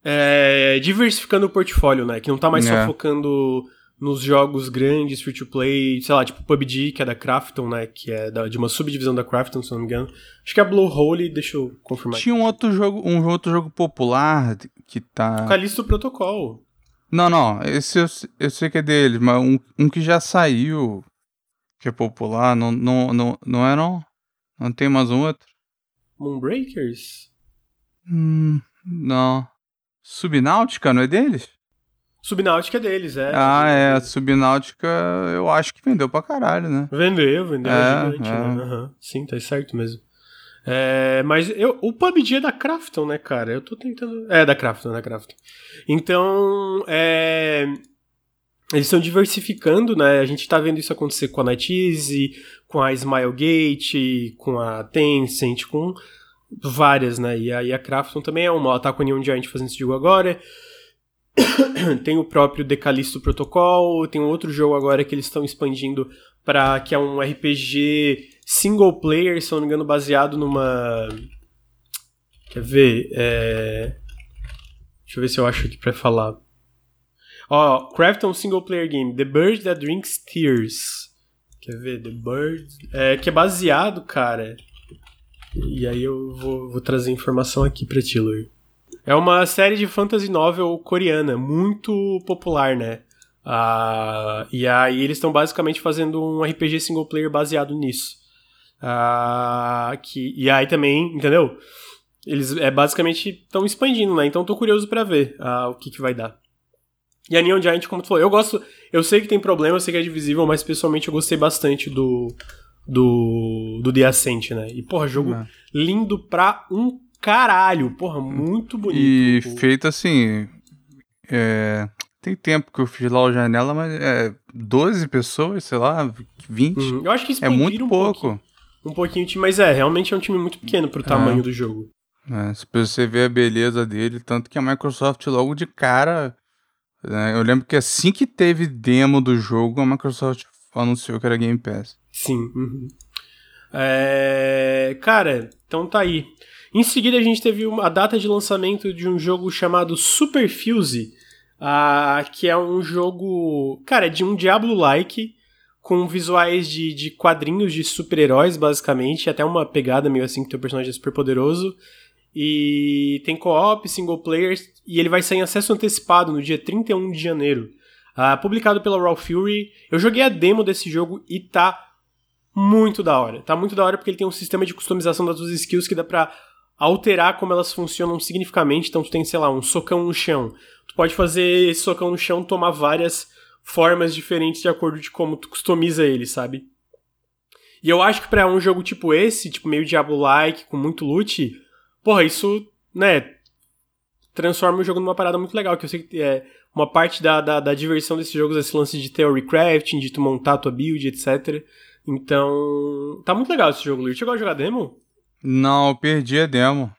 é, diversificando o portfólio, né? Que não tá mais é. só focando nos jogos grandes, free to play, sei lá, tipo PUBG, que é da Crafton, né? Que é da, de uma subdivisão da Crafton, se não me engano. Acho que é a Blue Hole, deixa eu confirmar. Tinha um outro jogo, um outro jogo popular que tá. Calixto Protocol. Não, não, esse eu, eu sei que é deles, mas um, um que já saiu, que é popular, não, não, não, não é não? Não tem mais um outro? Moonbreakers? Hum, não. Subnáutica, não é deles? Subnáutica é deles, é. Ah, é. A Subnáutica eu acho que vendeu pra caralho, né? Vendeu, vendeu. É, é gigante, é. né? Uhum. Sim, tá certo mesmo. É, mas eu, o PUBG é da Crafton, né, cara? Eu tô tentando. É, da Crafton, da Crafton. Então, é. Eles estão diversificando, né? A gente tá vendo isso acontecer com a NetEase, com a Smilegate, com a Tencent, com várias, né? E aí a Crafton também é uma. Ela tá com a Neon Giant fazendo esse jogo agora. tem o próprio Decalisto Protocol, tem um outro jogo agora que eles estão expandindo para que é um RPG single player, se não me engano, baseado numa. Quer ver? É... Deixa eu ver se eu acho aqui pra falar. Ó, Crafton Single Player Game, The Bird That Drinks Tears. Quer ver? The Bird. É, que é baseado, cara. E aí eu vou, vou trazer informação aqui pra ti, Lur. É uma série de fantasy novel coreana, muito popular, né? Uh, e aí eles estão basicamente fazendo um RPG single player baseado nisso. Uh, que, e aí também, entendeu? Eles é, basicamente estão expandindo, né? Então tô curioso para ver uh, o que, que vai dar. E a Neon Giant, como tu falou, eu gosto. Eu sei que tem problema, eu sei que é divisível, mas pessoalmente eu gostei bastante do. Do, do The Ascent, né? E, porra, jogo é. lindo pra um caralho. Porra, muito bonito. E feito assim. É, tem tempo que eu fiz lá o janela, mas é 12 pessoas, sei lá, 20. Uhum. Eu acho que é muito um pouco. Pouquinho, um pouquinho, mas é, realmente é um time muito pequeno pro é. tamanho do jogo. É, se você ver a beleza dele, tanto que a Microsoft logo de cara. Né, eu lembro que assim que teve demo do jogo, a Microsoft anunciou que era Game Pass. Sim. Uhum. É, cara, então tá aí. Em seguida, a gente teve a data de lançamento de um jogo chamado Super Fuse, uh, que é um jogo, cara, de um Diablo-like, com visuais de, de quadrinhos de super-heróis, basicamente, até uma pegada meio assim que teu personagem é super poderoso. E tem co-op, single player, e ele vai sair em acesso antecipado no dia 31 de janeiro. Uh, publicado pela Raw Fury. Eu joguei a demo desse jogo e tá muito da hora. Tá muito da hora porque ele tem um sistema de customização das suas skills que dá pra alterar como elas funcionam significativamente. Então tu tem, sei lá, um socão no chão. Tu pode fazer esse socão no chão tomar várias formas diferentes de acordo de como tu customiza ele, sabe? E eu acho que para um jogo tipo esse, tipo meio Diablo-like, com muito loot, porra, isso, né, transforma o jogo numa parada muito legal, que eu sei que é uma parte da, da, da diversão desses jogos, esse lance de theory crafting, de tu montar a tua build, etc. Então, tá muito legal esse jogo, Luiz. Chegou a jogar demo? Não, eu perdi a demo.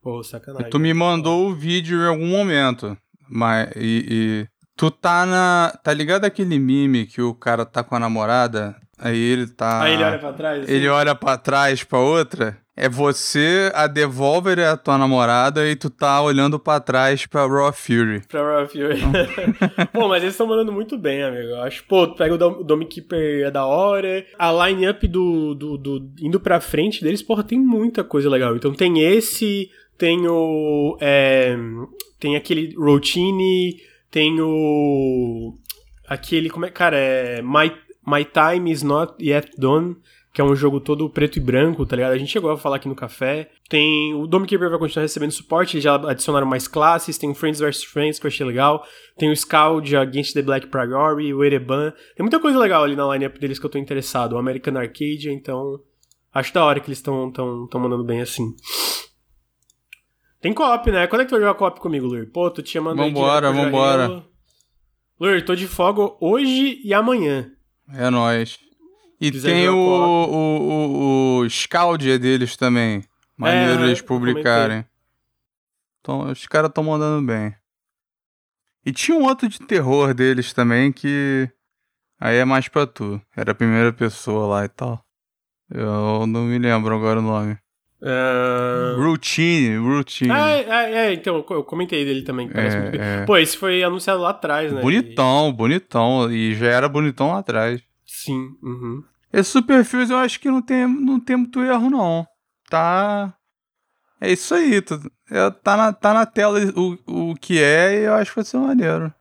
Pô, sacanagem. Tu me mandou o vídeo em algum momento. Mas. E, e, Tu tá na. Tá ligado aquele meme que o cara tá com a namorada? Aí ele tá. Aí ele olha pra trás? Assim? Ele olha pra trás pra outra? É você, a Devolver é a tua namorada e tu tá olhando pra trás pra Raw Fury. Pra Raw Fury. pô, mas eles estão mandando muito bem, amigo. Eu acho, pô, tu pega o Dome Keeper é da hora. A line-up do, do, do, indo pra frente deles, porra, tem muita coisa legal. Então tem esse, tem o. É, tem aquele Routine, tem o. aquele, como é, cara, é My, My Time Is Not Yet Done, que é um jogo todo preto e branco, tá ligado? A gente chegou a falar aqui no café. Tem o Dome Keeper vai continuar recebendo suporte, eles já adicionaram mais classes, tem o Friends vs Friends que eu achei legal, tem o Scout Against the Black Priority, o Ereban. Tem muita coisa legal ali na lineup deles que eu tô interessado. O American Arcade, então acho da hora que eles estão tão, tão mandando bem assim. Tem co-op, né? Quando é que tu vai jogar co-op comigo, Lur? Pô, tu tinha mandado Vambora, vambora. Lur, tô de folga hoje e amanhã. É nóis. E tem o, o, o, o Scaldia deles também. Maneiro é, eles publicarem. Então, os caras estão mandando bem. E tinha um outro de terror deles também que. Aí é mais pra tu. Era a primeira pessoa lá e tal. Eu não me lembro agora o nome. Uh... Routine, Routine. Ah, é, é, então, eu comentei dele também. É, é. Pô, esse foi anunciado lá atrás, né? Bonitão, e... bonitão. E já era bonitão lá atrás. Sim, uhum. Esse Superfuse eu acho que não tem, não tem muito erro, não. Tá. É isso aí. é, tá, na, tá na tela o, o que é e eu acho que vai ser maneiro.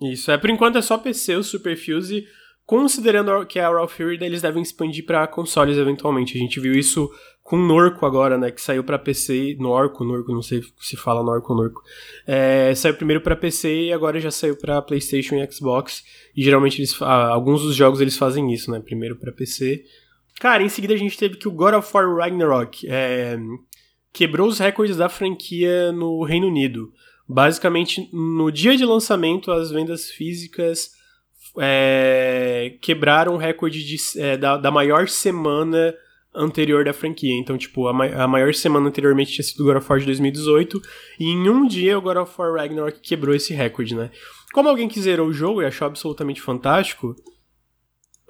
Isso, é por enquanto é só PC o Superfuse. Considerando que é a Raw Fury, eles devem expandir para consoles eventualmente. A gente viu isso com Norco agora, né? Que saiu para PC, Norco, Norco, não sei se fala Norco ou Norco. É, saiu primeiro para PC e agora já saiu para PlayStation e Xbox. E geralmente eles, ah, alguns dos jogos eles fazem isso, né? Primeiro para PC. Cara, em seguida a gente teve que o God of War Ragnarok é, quebrou os recordes da franquia no Reino Unido. Basicamente, no dia de lançamento, as vendas físicas é, quebraram o recorde de, é, da, da maior semana anterior da franquia. Então, tipo, a, ma a maior semana anteriormente tinha sido God of War de 2018, e em um dia o God of War Ragnarok quebrou esse recorde, né? Como alguém que zerou o jogo e achou absolutamente fantástico,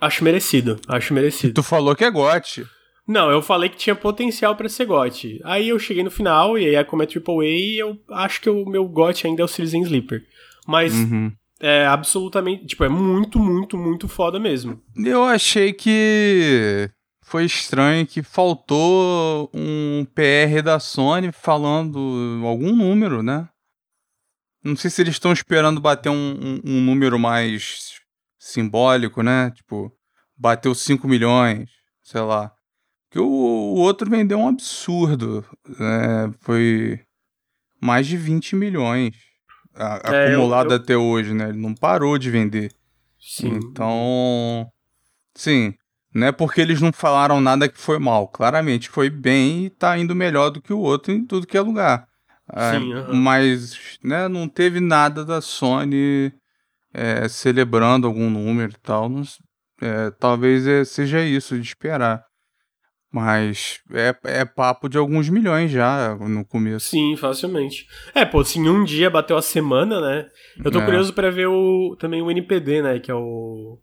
acho merecido, acho merecido. Tu falou que é GOT. Não, eu falei que tinha potencial para ser GOT. Aí eu cheguei no final, e aí como é AAA, eu acho que o meu GOT ainda é o Citizen Sleeper. Mas... Uhum. É absolutamente, tipo, é muito, muito, muito foda mesmo. Eu achei que foi estranho que faltou um PR da Sony falando algum número, né? Não sei se eles estão esperando bater um, um, um, número mais simbólico, né? Tipo, bateu 5 milhões, sei lá. Porque o, o outro vendeu um absurdo. Né? Foi mais de 20 milhões a, é, acumulado eu, eu... até hoje, né? Ele não parou de vender. Sim. Então, sim, não é porque eles não falaram nada que foi mal. Claramente foi bem e tá indo melhor do que o outro em tudo que é lugar. Sim, é, Mas né, não teve nada da Sony é, celebrando algum número e tal. Não, é, talvez é, seja isso de esperar. Mas é, é papo de alguns milhões já no começo. Sim, facilmente. É, pô, se em um dia bateu a semana, né? Eu tô é. curioso para ver o, também o NPD, né? Que é o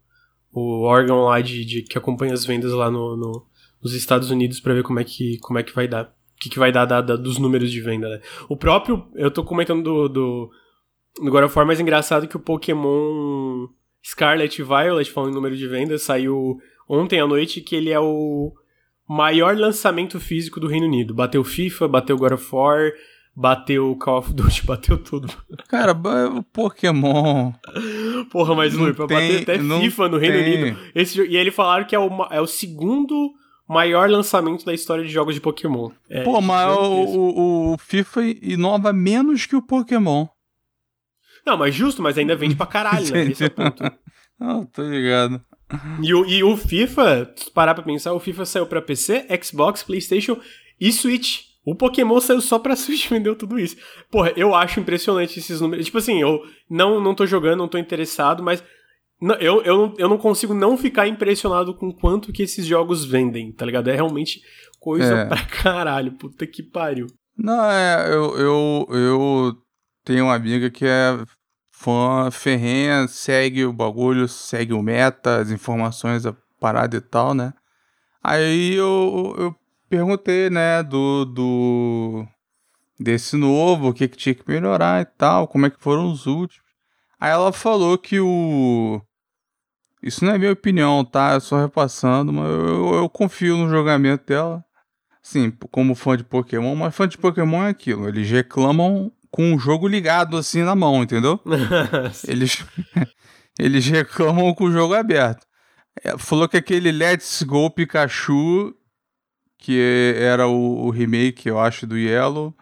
o órgão lá de, de que acompanha as vendas lá no, no nos Estados Unidos para ver como é que como é que vai dar. O que, que vai dar, dar, dar, dos números de venda, né? O próprio. Eu tô comentando do, do, do God of War, mais engraçado que o Pokémon Scarlet Violet, falando em número de vendas, saiu ontem à noite que ele é o maior lançamento físico do Reino Unido. Bateu FIFA, bateu God of War, Bateu o Call of Duty, bateu tudo. Cara, o Pokémon. Porra, mas Luiz, pra bater até FIFA no Reino tem. Unido. Esse, e ele falaram que é o, é o segundo maior lançamento da história de jogos de Pokémon. É, Pô, mas o, o, o, FIFA inova menos que o Pokémon. Não, mas justo, mas ainda vende pra caralho, né? Esse é o ponto. Não, tô ligado. E o, e o FIFA, se parar pra pensar, o FIFA saiu pra PC, Xbox, Playstation e Switch. O Pokémon saiu só pra Switch vendeu tudo isso. Porra, eu acho impressionante esses números. Tipo assim, eu não, não tô jogando, não tô interessado, mas não, eu, eu, não, eu não consigo não ficar impressionado com quanto que esses jogos vendem, tá ligado? É realmente coisa é. pra caralho. Puta que pariu. Não, é, eu, eu, eu tenho uma amiga que é fã ferrenha, segue o bagulho, segue o meta, as informações, a parada e tal, né? Aí eu, eu perguntei, né, do, do desse novo, o que, que tinha que melhorar e tal, como é que foram os últimos. Aí ela falou que o. Isso não é minha opinião, tá? Eu só repassando, mas eu, eu confio no julgamento dela. Sim, como fã de Pokémon, mas fã de Pokémon é aquilo. Eles reclamam com o jogo ligado assim na mão, entendeu? eles, eles reclamam com o jogo aberto. É, falou que aquele Let's Go Pikachu, que era o, o remake, eu acho, do Yellow,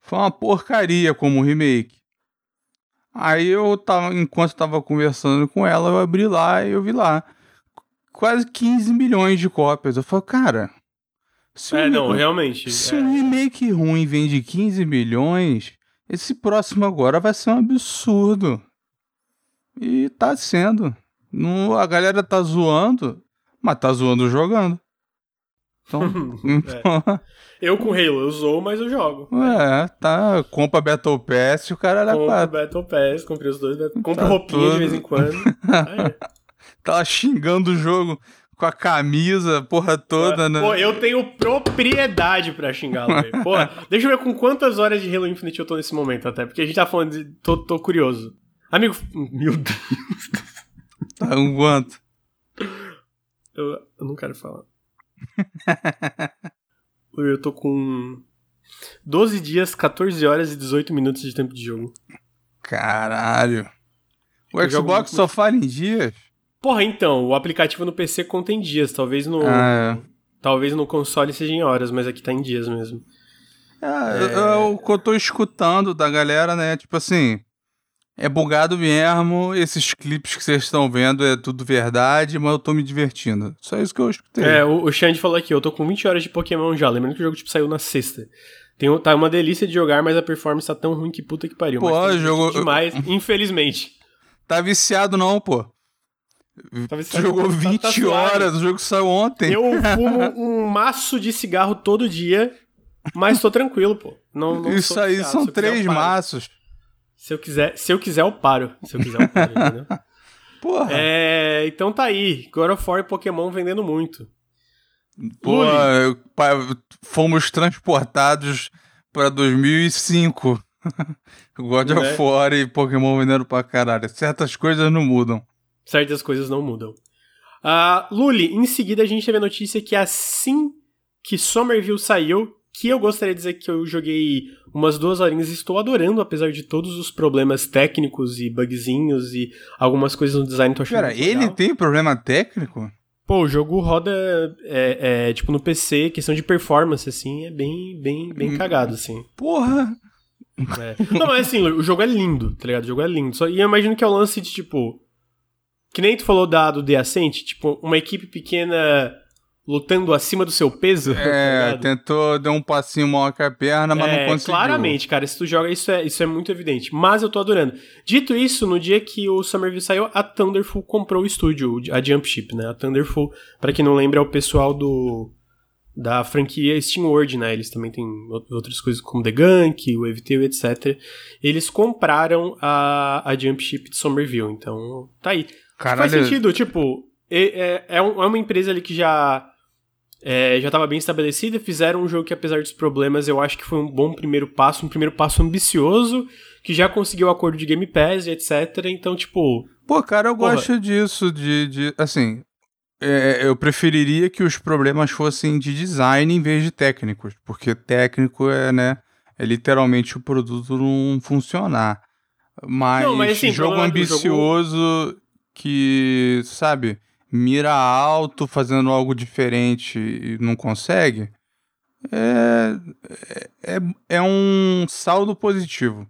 foi uma porcaria como remake. Aí eu tava, enquanto eu tava conversando com ela, eu abri lá e eu vi lá. Quase 15 milhões de cópias. Eu falei, cara. Se é, um, não, realmente. Se é... um remake ruim vende 15 milhões, esse próximo agora vai ser um absurdo. E tá sendo. Não, a galera tá zoando, mas tá zoando jogando. Então, é. Eu com Halo, eu zoo, mas eu jogo. É, tá. Compra Battle Pass e o cara era Compra Battle Pass, comprei os dois. Compra tá roupinha tudo. de vez em quando. Tava xingando o jogo com a camisa, porra toda, né? Pô, eu tenho propriedade pra xingá-lo, velho. Porra, deixa eu ver com quantas horas de Halo Infinite eu tô nesse momento até, porque a gente tá falando de... tô, tô curioso. Amigo... Meu Deus. Tá um quanto? Eu, eu não quero falar. eu tô com 12 dias, 14 horas e 18 minutos de tempo de jogo. Caralho. O eu Xbox jogo... só fala em dias? Porra, então, o aplicativo no PC contém dias, talvez no. Ah, é. Talvez no console seja em horas, mas aqui tá em dias mesmo. É, é... é o que eu tô escutando da galera, né? Tipo assim, é bugado mesmo, esses clipes que vocês estão vendo é tudo verdade, mas eu tô me divertindo. Só isso que eu escutei. É, o, o Xande falou aqui, eu tô com 20 horas de Pokémon já, lembrando que o jogo tipo, saiu na sexta. Tem, tá uma delícia de jogar, mas a performance tá tão ruim que puta que pariu. Pô, mas jogou... demais, infelizmente. Tá viciado não, pô. Tá viciado, jogou 20 tá, tá horas, o jogo saiu ontem. Eu fumo um maço de cigarro todo dia, mas tô tranquilo, pô. Não, não Isso aí viciado. são três maços. Se eu quiser, se eu quiser, eu paro. Se eu quiser, eu paro, entendeu? Porra. É, então tá aí. God of War e Pokémon vendendo muito. Pô, fomos transportados para 2005. God of é? War e Pokémon vendendo pra caralho. Certas coisas não mudam. Certas coisas não mudam. Uh, Luli, em seguida a gente teve a notícia que assim que Somerville saiu, que eu gostaria de dizer que eu joguei umas duas horinhas e estou adorando, apesar de todos os problemas técnicos e bugzinhos e algumas coisas no design. Tô achando Pera, ele legal. tem problema técnico? Pô, o jogo roda, é, é, tipo, no PC, questão de performance, assim, é bem, bem, bem hum, cagado, assim. Porra! É. Não, mas assim, o jogo é lindo, tá ligado? O jogo é lindo. Só, e eu imagino que é o lance de, tipo... Que nem tu falou da, do The Ascent, tipo, uma equipe pequena lutando acima do seu peso. É, tá tentou, deu um passinho maior que a perna, mas é, não conseguiu. Claramente, cara, se tu joga, isso é, isso é muito evidente. Mas eu tô adorando. Dito isso, no dia que o Summerville saiu, a Thunderful comprou o estúdio, a Jumpship, né? A Thunderful, para quem não lembra, é o pessoal do da franquia SteamWorld, né? Eles também têm outras coisas como The Gunk, o Eviteu, etc. Eles compraram a, a Jumpship de Somerville, então tá aí. Caralho. Faz sentido, tipo, é, é, é uma empresa ali que já é, já estava bem estabelecida, fizeram um jogo que, apesar dos problemas, eu acho que foi um bom primeiro passo, um primeiro passo ambicioso, que já conseguiu o acordo de Game Pass e etc. Então, tipo. Pô, cara, eu porra. gosto disso, de. de assim. É, eu preferiria que os problemas fossem de design em vez de técnicos, porque técnico é, né? É literalmente o produto não funcionar. Mas, não, mas assim, jogo ambicioso jogo... que, sabe? Mira alto fazendo algo diferente e não consegue, é, é, é um saldo positivo.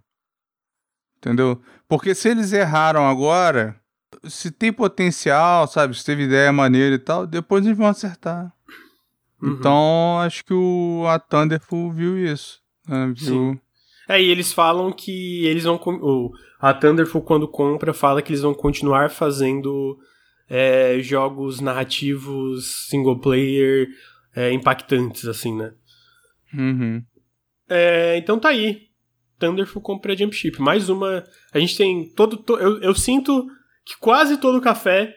Entendeu? Porque se eles erraram agora, se tem potencial, sabe? Se teve ideia maneira e tal, depois eles vão acertar. Uhum. Então, acho que o, a Thunderful viu isso. Né? Viu... Sim. É, e eles falam que eles vão. A Thunderful, quando compra, fala que eles vão continuar fazendo é, jogos narrativos single player é, impactantes, assim, né? Uhum. É, então tá aí. Thunderful compra Jump Ship. Mais uma. A gente tem todo. To, eu, eu sinto que quase todo café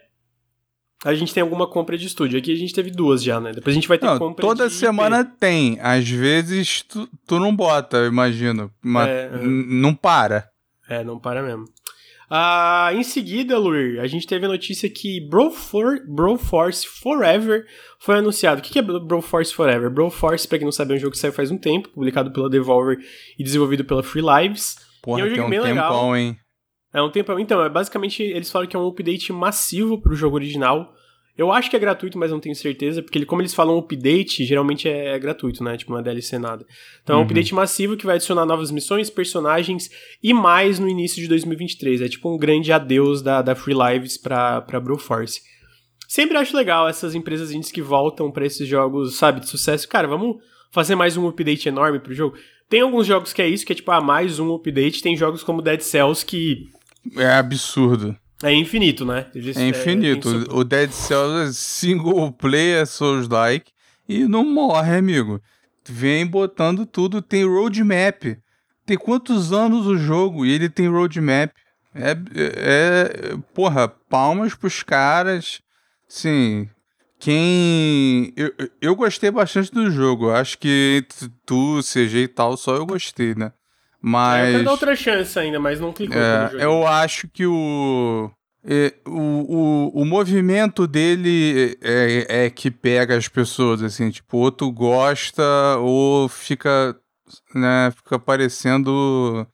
a gente tem alguma compra de estúdio. Aqui a gente teve duas já, né? Depois a gente vai ter não, compra Toda semana IP. tem. Às vezes tu, tu não bota, eu imagino. Mas é, não para. É, não para mesmo. Ah, em seguida, Luir, a gente teve a notícia que Brofor Broforce Forever foi anunciado. O que é Broforce Forever? Broforce, pra quem não sabe, é um jogo que saiu faz um tempo, publicado pela Devolver e desenvolvido pela Free Lives. Porra, e é um jogo bem um legal. Tempão, hein? É um tempão. Então, é basicamente eles falam que é um update massivo pro jogo original. Eu acho que é gratuito, mas não tenho certeza, porque ele, como eles falam update, geralmente é, é gratuito, né? Tipo, não é DLC nada. Então uhum. é um uhum. update massivo que vai adicionar novas missões, personagens e mais no início de 2023. É tipo um grande adeus da, da Free Lives pra, pra Broforce. Sempre acho legal essas empresas indies que voltam para esses jogos, sabe, de sucesso. Cara, vamos fazer mais um update enorme pro jogo. Tem alguns jogos que é isso, que é tipo, ah, mais um update. Tem jogos como Dead Cells que. É absurdo. É infinito, né? Eles, é infinito. É, o Dead Cells é single player Souls-like e não morre, amigo. Vem botando tudo, tem roadmap. Tem quantos anos o jogo e ele tem roadmap? É, é, porra, palmas pros caras. Sim, quem. Eu, eu gostei bastante do jogo. Acho que tu, CG e tal, só eu gostei, né? Mas. É, eu outra chance ainda, mas não clicou é, Eu acho que o. É, o, o, o movimento dele é, é que pega as pessoas, assim, tipo, ou tu gosta ou fica, né, fica parecendo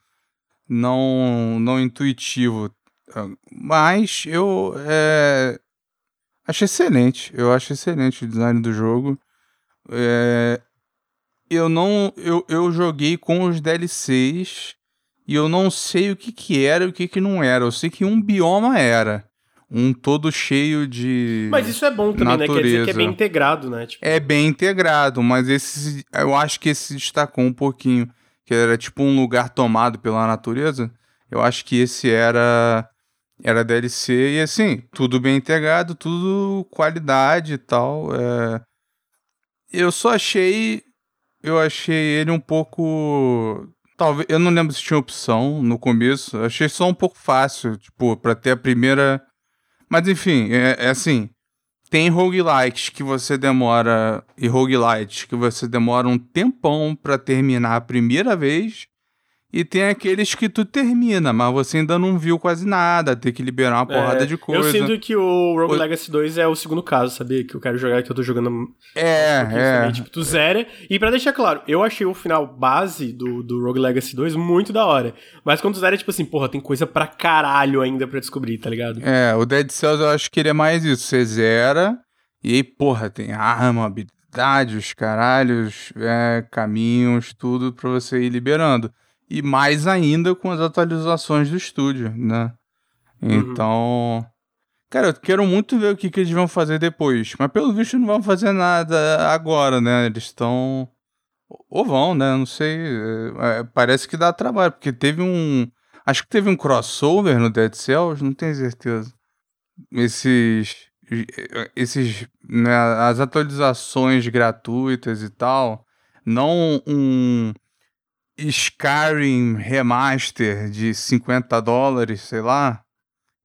não, não intuitivo. Mas eu, é, Acho excelente. Eu acho excelente o design do jogo. É... Eu não. Eu, eu joguei com os DLCs e eu não sei o que, que era e o que, que não era. Eu sei que um bioma era. Um todo cheio de. Mas isso é bom também, natureza. né? Quer dizer que é bem integrado, né? Tipo... É bem integrado, mas esse. Eu acho que esse destacou um pouquinho. Que era tipo um lugar tomado pela natureza. Eu acho que esse era era DLC e assim, tudo bem integrado, tudo qualidade e tal. É... Eu só achei. Eu achei ele um pouco. Talvez. Eu não lembro se tinha opção no começo. Eu achei só um pouco fácil, tipo, pra ter a primeira. Mas enfim, é, é assim. Tem roguelikes que você demora. E roguelites que você demora um tempão para terminar a primeira vez. E tem aqueles que tu termina, mas você ainda não viu quase nada, tem que liberar uma porrada é, de coisa. Eu sinto que o Rogue o... Legacy 2 é o segundo caso, sabia? Que eu quero jogar, que eu tô jogando. É, um é. tipo, tu zera. E pra deixar claro, eu achei o final base do, do Rogue Legacy 2 muito da hora. Mas quando tu zera, é tipo assim, porra, tem coisa pra caralho ainda pra descobrir, tá ligado? É, o Dead Cells eu acho que ele é mais isso. Você zera, e aí, porra, tem arma, habilidade, os caralhos, é, caminhos, tudo pra você ir liberando e mais ainda com as atualizações do estúdio, né? Uhum. Então, cara, eu quero muito ver o que, que eles vão fazer depois, mas pelo visto não vão fazer nada agora, né? Eles estão ou vão, né? Não sei. É, é, parece que dá trabalho, porque teve um. Acho que teve um crossover no Dead Cells, não tenho certeza. Esses. Esses. Né, as atualizações gratuitas e tal. Não um Skyrim Remaster de 50 dólares, sei lá,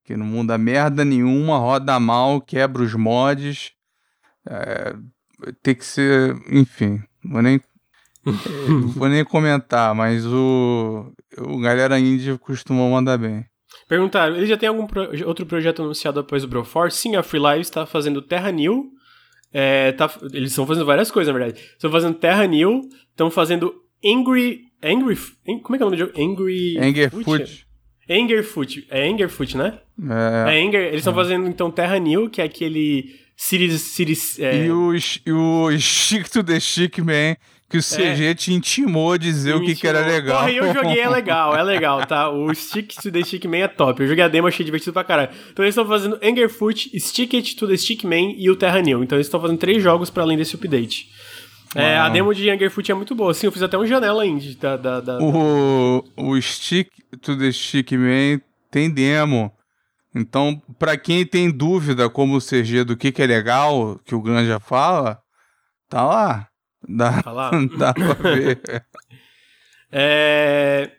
que não muda merda nenhuma, roda mal, quebra os mods. É, tem que ser. Enfim, vou nem. vou nem comentar, mas o, o galera indie costuma mandar bem. Perguntaram, ele já tem algum pro, outro projeto anunciado após o Broforce? Sim, a Free Live está fazendo Terra New. É, tá, eles estão fazendo várias coisas, na verdade. Estão fazendo Terra New, estão fazendo Angry Angry. Como é que é o nome do jogo? Angry. Angerfoot. Angerfoot. É Angerfoot, né? É. é Anger. Eles estão é. fazendo então Terra New, que é aquele. Cities. Cities é... E, o, e o Stick to the Stick Man, que o CG é. te intimou a dizer o que, que era legal. Porra, eu joguei, é legal, é legal, tá? O Stick to the Stick Man é top. Eu joguei a demo, achei divertido pra caralho. Então eles estão fazendo Angerfoot, Stick It to the Stick Man e o Terra New. Então eles estão fazendo três jogos para além desse update. É, a demo de Angerfoot é muito boa. Sim, eu fiz até um janela indie da, da, da... O, o Stick to the Stick Man tem demo. Então, para quem tem dúvida como o CG do que, que é legal, que o Granja fala, tá lá. Dá, tá lá. dá pra ver. é...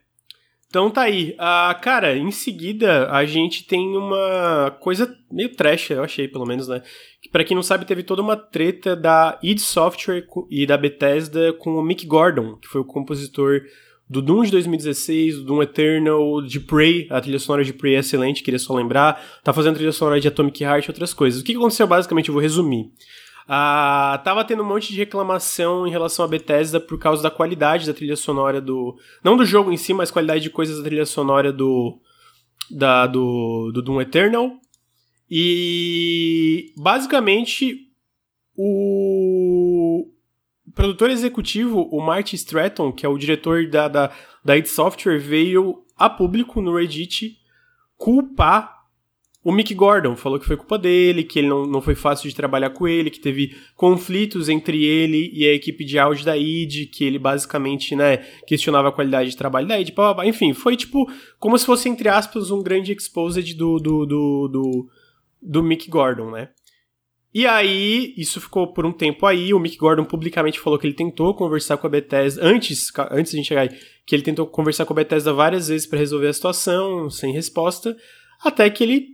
Então tá aí. Ah, cara, em seguida a gente tem uma coisa meio trash, eu achei, pelo menos, né? Pra quem não sabe, teve toda uma treta da id Software e da Bethesda com o Mick Gordon, que foi o compositor do Doom de 2016, do Doom Eternal, de Prey, a trilha sonora de Prey é excelente, queria só lembrar. Tá fazendo trilha sonora de Atomic Heart e outras coisas. O que aconteceu basicamente, eu vou resumir. Ah, tava tendo um monte de reclamação em relação à Bethesda por causa da qualidade da trilha sonora do. Não do jogo em si, mas qualidade de coisas da trilha sonora do. da, do, do Doom Eternal. E basicamente o produtor executivo, o Marty Stratton, que é o diretor da, da, da id Software, veio a público no Reddit culpar o Mick Gordon falou que foi culpa dele, que ele não, não foi fácil de trabalhar com ele, que teve conflitos entre ele e a equipe de áudio da id, que ele basicamente, né, questionava a qualidade de trabalho da id, blá, blá, blá. enfim, foi tipo, como se fosse, entre aspas, um grande exposed do, do, do, do, do Mick Gordon, né. E aí, isso ficou por um tempo aí, o Mick Gordon publicamente falou que ele tentou conversar com a Bethesda, antes, antes de a gente chegar aí, que ele tentou conversar com a Bethesda várias vezes para resolver a situação, sem resposta, até que ele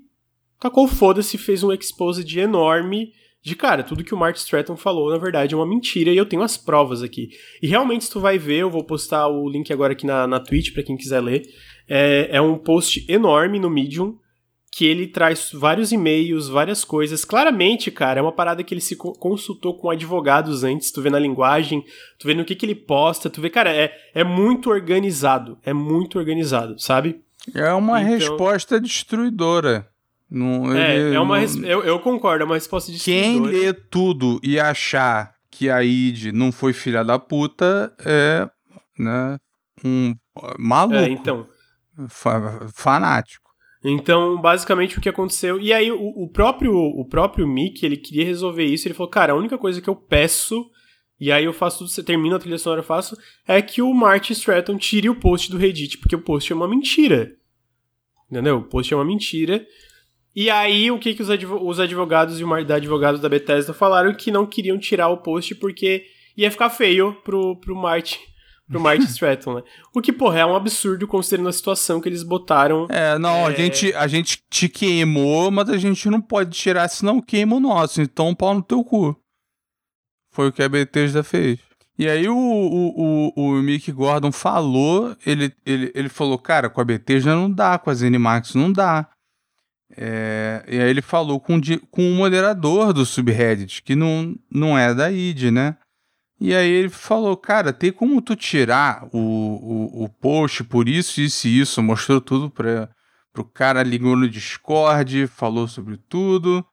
tacou foda-se fez um exposed enorme de, cara, tudo que o Mark Stratton falou, na verdade, é uma mentira e eu tenho as provas aqui. E realmente, se tu vai ver, eu vou postar o link agora aqui na, na Twitch para quem quiser ler. É, é um post enorme no Medium que ele traz vários e-mails, várias coisas. Claramente, cara, é uma parada que ele se consultou com advogados antes, tu vê na linguagem, tu vê no que, que ele posta, tu vê, cara, é, é muito organizado, é muito organizado, sabe? É uma então... resposta destruidora. Não, é, é uma não... eu, eu concordo, é uma resposta de Quem lê tudo e achar que a id não foi filha da puta é né, um maluco. É, então. fanático. Então, basicamente o que aconteceu. E aí, o, o, próprio o próprio Mick, ele queria resolver isso. Ele falou: Cara, a única coisa que eu peço, e aí eu faço tudo, você termina a trilha sonora, eu faço, é que o Martin Stratton tire o post do Reddit, porque o post é uma mentira. Entendeu? O post é uma mentira. E aí, o que, que os advogados e o da advogados da Bethesda falaram que não queriam tirar o post porque ia ficar feio pro, pro Martin pro Martin Stratton, né? O que, porra, é um absurdo considerando a situação que eles botaram. É, não, é... A, gente, a gente te queimou, mas a gente não pode tirar, senão queima o nosso. Então, pau no teu cu. Foi o que a Bethesda fez. E aí o, o, o, o Mick Gordon falou, ele, ele, ele falou, cara, com a Bethesda não dá, com a ZeniMax não dá. É, e aí ele falou com, com o moderador do subreddit, que não, não é da id, né? E aí ele falou, cara, tem como tu tirar o, o, o post por isso, isso e isso, mostrou tudo para pro cara, ligou no Discord, falou sobre tudo.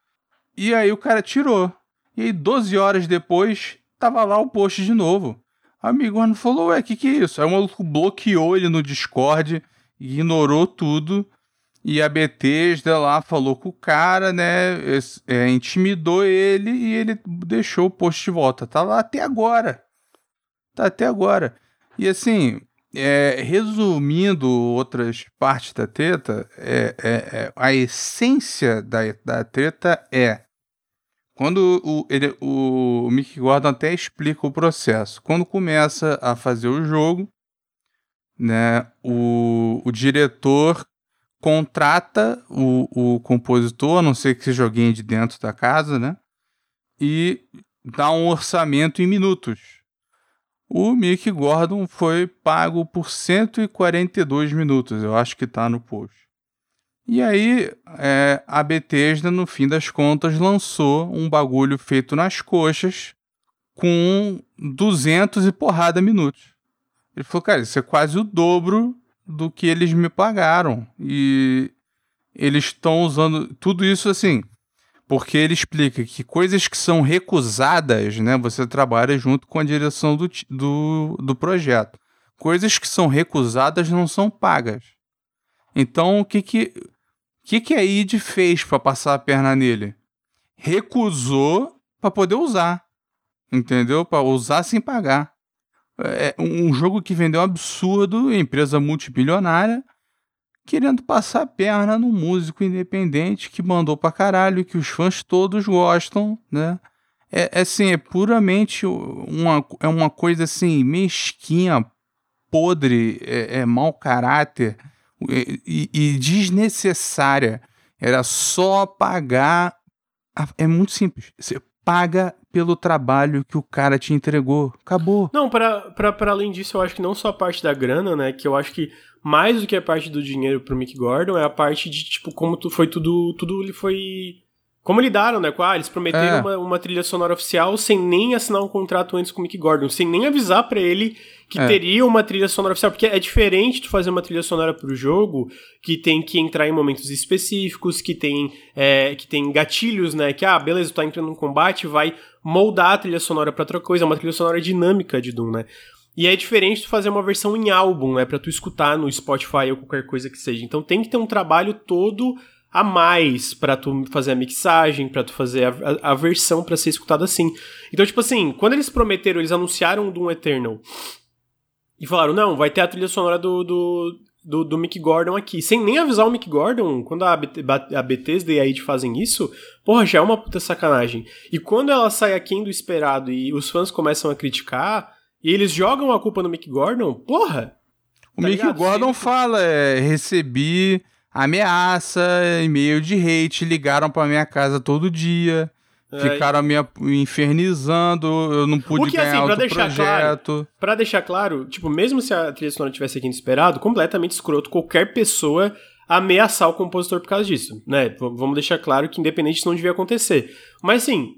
E aí o cara tirou. E aí 12 horas depois, tava lá o post de novo. O amigo mano falou, ué, que que é isso? Aí o maluco bloqueou ele no Discord, ignorou tudo e a Bethesda lá falou com o cara, né? É, intimidou ele e ele deixou o post de volta. Tá lá até agora. Tá até agora. E assim, é, resumindo outras partes da treta, é, é, é, a essência da, da treta é. Quando o, ele, o Mick Gordon até explica o processo. Quando começa a fazer o jogo, né, o, o diretor contrata o, o compositor, a não ser que seja alguém de dentro da casa, né? E dá um orçamento em minutos. O Mick Gordon foi pago por 142 minutos, eu acho que tá no post. E aí, é, a Bethesda, no fim das contas, lançou um bagulho feito nas coxas com 200 e porrada minutos. Ele falou, cara, isso é quase o dobro do que eles me pagaram. E eles estão usando tudo isso assim, porque ele explica que coisas que são recusadas, né, você trabalha junto com a direção do, do, do projeto. Coisas que são recusadas não são pagas. Então, o que que, que, que a ID fez para passar a perna nele? Recusou para poder usar. Entendeu? Para usar sem pagar. É um jogo que vendeu absurdo, empresa multibilionária, querendo passar a perna no músico independente que mandou pra caralho, que os fãs todos gostam, né? É, é assim, é puramente uma, é uma coisa assim, mesquinha, podre, é, é mau caráter e, e desnecessária. Era só pagar. É muito simples. Você paga pelo trabalho que o cara te entregou. Acabou. Não, para além disso, eu acho que não só a parte da grana, né? Que eu acho que mais do que a parte do dinheiro pro Mick Gordon é a parte de, tipo, como tu, foi tudo. Tudo ele foi como lidaram, né? Ah, eles prometeram é. uma, uma, trilha sonora oficial sem nem assinar um contrato antes com o Mick Gordon, sem nem avisar para ele que é. teria uma trilha sonora oficial, porque é diferente tu fazer uma trilha sonora pro jogo que tem que entrar em momentos específicos, que tem, é, que tem gatilhos, né? Que, ah, beleza, tu tá entrando num combate, vai moldar a trilha sonora pra outra coisa, é uma trilha sonora dinâmica de Doom, né? E é diferente tu fazer uma versão em álbum, né? Pra tu escutar no Spotify ou qualquer coisa que seja. Então tem que ter um trabalho todo a mais para tu fazer a mixagem, para tu fazer a, a, a versão para ser escutada assim. Então, tipo assim, quando eles prometeram, eles anunciaram Doom Eternal e falaram, não, vai ter a trilha sonora do, do, do, do Mick Gordon aqui, sem nem avisar o Mick Gordon, quando a, a Bethesda e a id fazem isso, porra, já é uma puta sacanagem. E quando ela sai aquém do esperado e os fãs começam a criticar, e eles jogam a culpa no Mick Gordon, porra! O tá Mick ligado? Gordon fala, é, recebi ameaça, e-mail de hate, ligaram pra minha casa todo dia. É. Ficaram me infernizando, eu não pude que, ganhar assim, outro deixar projeto. Claro, pra deixar claro, tipo, mesmo se a trilha sonora tivesse aqui inesperado, completamente escroto qualquer pessoa ameaçar o compositor por causa disso, né? V vamos deixar claro que independente isso não devia acontecer. Mas assim,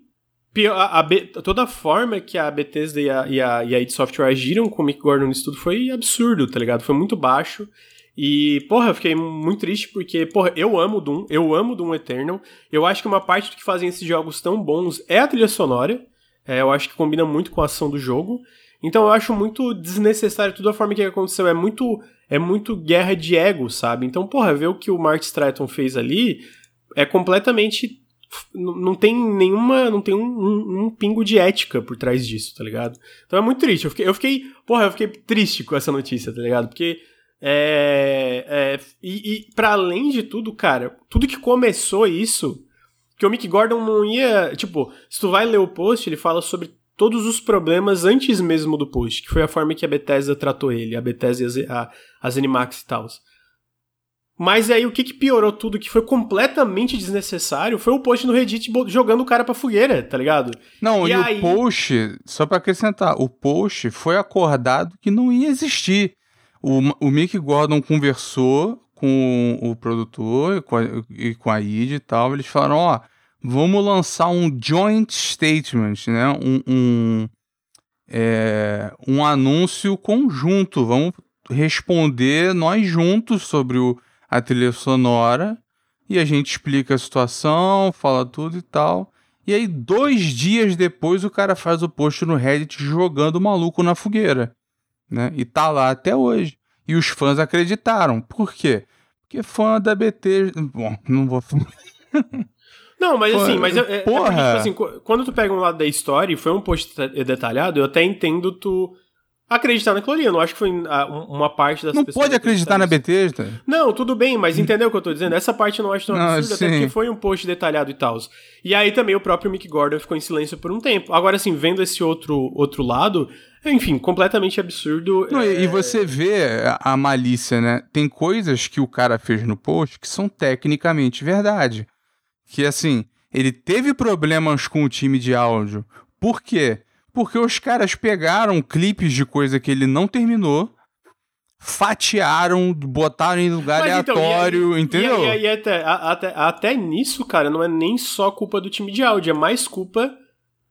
a, a, toda a forma que a Bethesda e a, e a, e a id Software agiram com o Mick Gordon nisso tudo foi absurdo, tá ligado? Foi muito baixo. E, porra, eu fiquei muito triste porque, porra, eu amo Doom, eu amo Doom Eternal. Eu acho que uma parte do que fazem esses jogos tão bons é a trilha sonora. É, eu acho que combina muito com a ação do jogo. Então eu acho muito desnecessário toda a forma que aconteceu. É muito, é muito guerra de ego, sabe? Então, porra, ver o que o Mark Stratton fez ali é completamente. Não tem nenhuma. Não tem um, um, um, pingo de ética por trás disso, tá ligado? Então é muito triste. Eu fiquei, eu fiquei. Porra, eu fiquei triste com essa notícia, tá ligado? Porque é, é, e, e para além de tudo, cara, tudo que começou isso, que o Mick Gordon não ia. Tipo, se tu vai ler o post, ele fala sobre todos os problemas antes mesmo do post, que foi a forma que a Bethesda tratou ele, a Bethesda e as, a, as Animax e tal. Mas aí o que, que piorou tudo, que foi completamente desnecessário, foi o post no Reddit jogando o cara pra fogueira, tá ligado? Não, e, e aí... o post, só para acrescentar, o post foi acordado que não ia existir. O, o Mick Gordon conversou com o produtor e com a, id e tal. Eles falaram: ó, vamos lançar um joint statement, né? Um, um, é, um anúncio conjunto. Vamos responder nós juntos sobre o, a trilha sonora. E a gente explica a situação, fala tudo e tal. E aí, dois dias depois, o cara faz o post no Reddit jogando o maluco na fogueira né? E tá lá até hoje. E os fãs acreditaram. Por quê? Porque fã da BT. Bom, não vou. Não, mas assim, mas é, é, Porra. É porque, tipo assim, quando tu pega um lado da história e foi um post detalhado, eu até entendo tu acreditar naquilo ali. Eu não acho que foi uma parte das não pessoas. Não pode acreditar na Bethesda. Não, tudo bem, mas entendeu o que eu tô dizendo? Essa parte eu não acho tão não, absurda, sim. até porque foi um post detalhado e tal. E aí também o próprio Mick Gordon ficou em silêncio por um tempo. Agora, assim, vendo esse outro, outro lado, enfim, completamente absurdo. Não, é... E você vê a malícia, né? Tem coisas que o cara fez no post que são tecnicamente verdade. Que assim, ele teve problemas com o time de áudio. Por quê? Porque os caras pegaram clipes de coisa que ele não terminou, fatiaram, botaram em lugar Mas, aleatório, então, e, entendeu? E, e, e até, até, até nisso, cara, não é nem só culpa do time de áudio, é mais culpa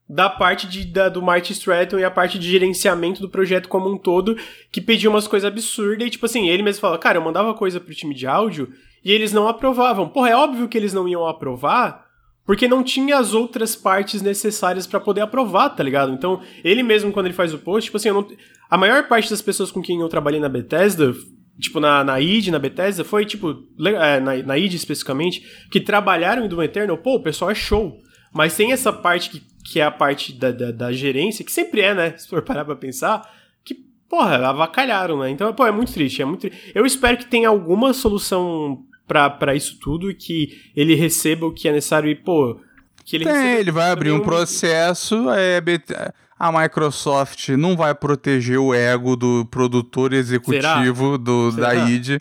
da parte de, da, do Marty Stratton e a parte de gerenciamento do projeto como um todo, que pediu umas coisas absurdas e, tipo assim, ele mesmo fala, cara, eu mandava coisa pro time de áudio e eles não aprovavam. Porra, é óbvio que eles não iam aprovar, porque não tinha as outras partes necessárias para poder aprovar, tá ligado? Então, ele mesmo, quando ele faz o post, tipo assim, não... a maior parte das pessoas com quem eu trabalhei na Bethesda, tipo, na, na id, na Bethesda, foi, tipo, é, na, na id especificamente, que trabalharam em Doom Eternal, pô, o pessoal é show. Mas tem essa parte que que é a parte da, da, da, gerência, que sempre é, né? Se for parar pra pensar, que, porra, avacalharam, né? Então, pô, é muito triste, é muito triste. Eu espero que tenha alguma solução para isso tudo e que ele receba o que é necessário e, pô, que ele Tem, ele vai abrir um processo, é, a Microsoft não vai proteger o ego do produtor executivo do, Será? da id.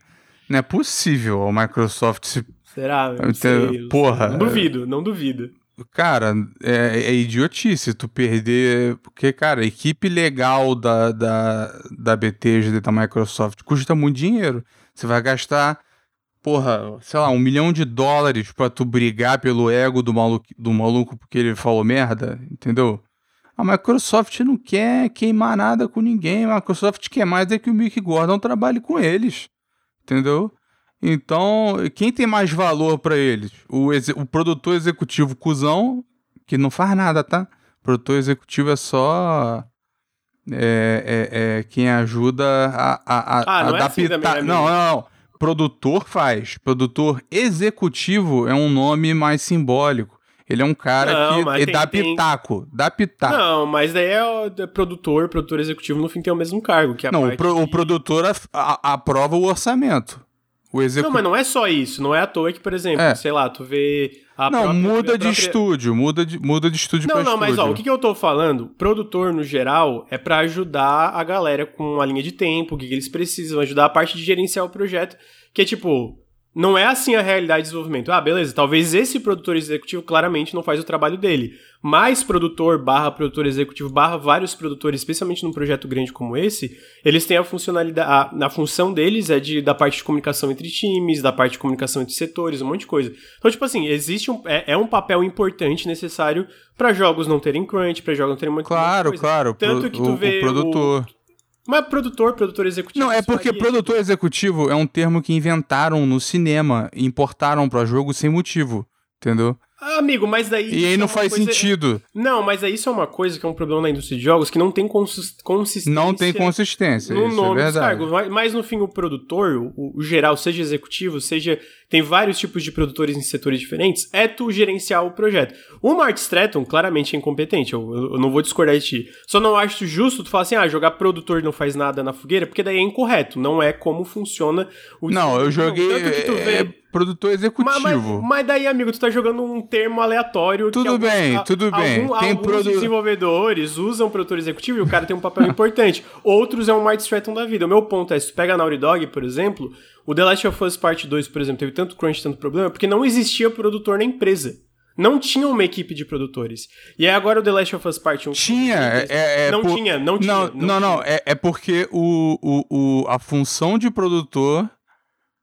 Não é possível a Microsoft se. Será? Não sei, Porra. Não duvido, não duvido. Cara, é, é, idiotice tu perder. Porque, cara, a equipe legal da, da, da BT, da Microsoft, custa muito dinheiro. Você vai gastar porra, sei lá, um milhão de dólares pra tu brigar pelo ego do maluco, do maluco porque ele falou merda, entendeu? A Microsoft não quer queimar nada com ninguém. A Microsoft quer mais é que o Mick Gordon trabalhe com eles. Entendeu? Então, quem tem mais valor para eles? O, o produtor executivo cuzão, que não faz nada, tá? O produtor executivo é só. É, é, é quem ajuda a, a, a ah, não. É assim também, né, não, não, não. Produtor faz. Produtor executivo é um nome mais simbólico. Ele é um cara não, que é dá pitaco, tem... dá pitaco. Não, mas daí é produtor, produtor executivo, no fim tem o mesmo cargo. Que é não, o, pro, o, produtor a, a, aprova o orçamento. O execu... Não, mas não é só isso. Não é à toa que, por exemplo, é. sei lá, tu vê... não, própria, muda de própria... estúdio, muda de, muda de estúdio não, pra não. Não, mas ó, o que, que eu tô falando? Produtor, no geral, é para ajudar a galera com a linha de tempo, o que, que eles precisam, ajudar a parte de gerenciar o projeto, que é tipo não é assim a realidade de desenvolvimento. Ah, beleza, talvez esse produtor executivo claramente não faz o trabalho dele. Mas produtor barra produtor executivo barra vários produtores, especialmente num projeto grande como esse, eles têm a funcionalidade. A, a função deles é de da parte de comunicação entre times, da parte de comunicação entre setores, um monte de coisa. Então, tipo assim, existe um. É, é um papel importante necessário para jogos não terem crunch, para jogos não terem muito Claro, claro. Tanto que tu o, vê. O produtor. O, mas produtor, produtor executivo. Não, é porque produtor executivo é um termo que inventaram no cinema e importaram para jogo sem motivo, entendeu? Ah, amigo, mas daí. E aí não é faz coisa... sentido. Não, mas aí isso é uma coisa que é um problema na indústria de jogos que não tem consistência. Não tem consistência. No isso nome é verdade. dos cargos. Mas no fim, o produtor, o, o, geral, seja executivo, seja. Tem vários tipos de produtores em setores diferentes, é tu gerenciar o projeto. O Mark Stratton claramente é incompetente. Eu, eu, não vou discordar de ti. Só não acho justo tu falar assim, ah, jogar produtor não faz nada na fogueira, porque daí é incorreto. Não é como funciona o. Não, eu joguei. Tanto que tu é, vê. É produtor executivo. Mas, mas, mas, daí, amigo, tu tá jogando um termo aleatório. Tudo bem, tudo bem. Algum, tem alguns produ... desenvolvedores usam produtor executivo e o cara tem um papel importante. Outros é um Mark Stratton da vida. O meu ponto é, se tu pega a Naughty Dog, por exemplo, o The Last of Us Part 2, por exemplo, teve tanto crunch, tanto problema, porque não existia produtor na empresa. Não tinha uma equipe de produtores. E aí agora o The Last of Us Part 1... Tinha, é, é, não, por... tinha não tinha, não tinha. Não, não, é, é porque o, o, o, a função de produtor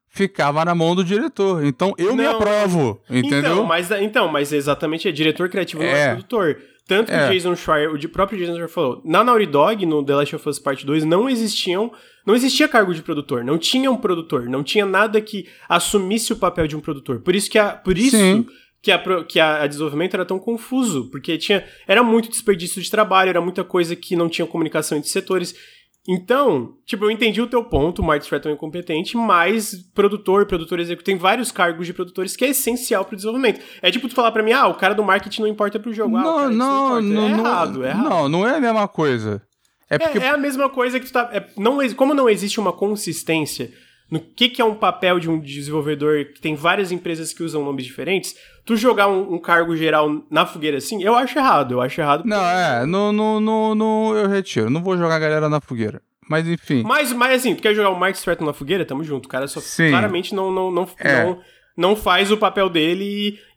ficava na mão do diretor. Então eu não, me aprovo, entendeu? Então, mas, então, mas exatamente é diretor criativo, não é, é produtor. Tanto que é. o Jason Schreier, o próprio Jason Schreier falou, na Naughty Dog, no The Last of Us Part 2, não existiam, não existia cargo de produtor, não tinha um produtor, não tinha nada que assumisse o papel de um produtor. Por isso que a, por isso que, a, que a, a, desenvolvimento era tão confuso, porque tinha, era muito desperdício de trabalho, era muita coisa que não tinha comunicação entre setores. Então, tipo, eu entendi o teu ponto, o Mark Stratton é incompetente, mas produtor, produtor executivo, tem vários cargos de produtores que é essencial pro desenvolvimento. É tipo tu falar pra mim, ah, o cara do marketing não importa pro jogo. Não, ah, não, não, não, é errado, é errado. Não, não é a mesma coisa. É, porque... é, é a mesma coisa que tu tá... É, não, como não existe uma consistência no que, que é um papel de um desenvolvedor que tem várias empresas que usam nomes diferentes, tu jogar um, um, cargo geral na fogueira assim, eu acho errado. Eu acho errado. Não, é, no, no, no, no, eu retiro. Não vou jogar a galera na fogueira. Mas enfim. Mas, mas assim, tu quer jogar o Mark Stratton na fogueira? Tamo junto. O cara só Sim. claramente não, não, não, é. não não faz o papel dele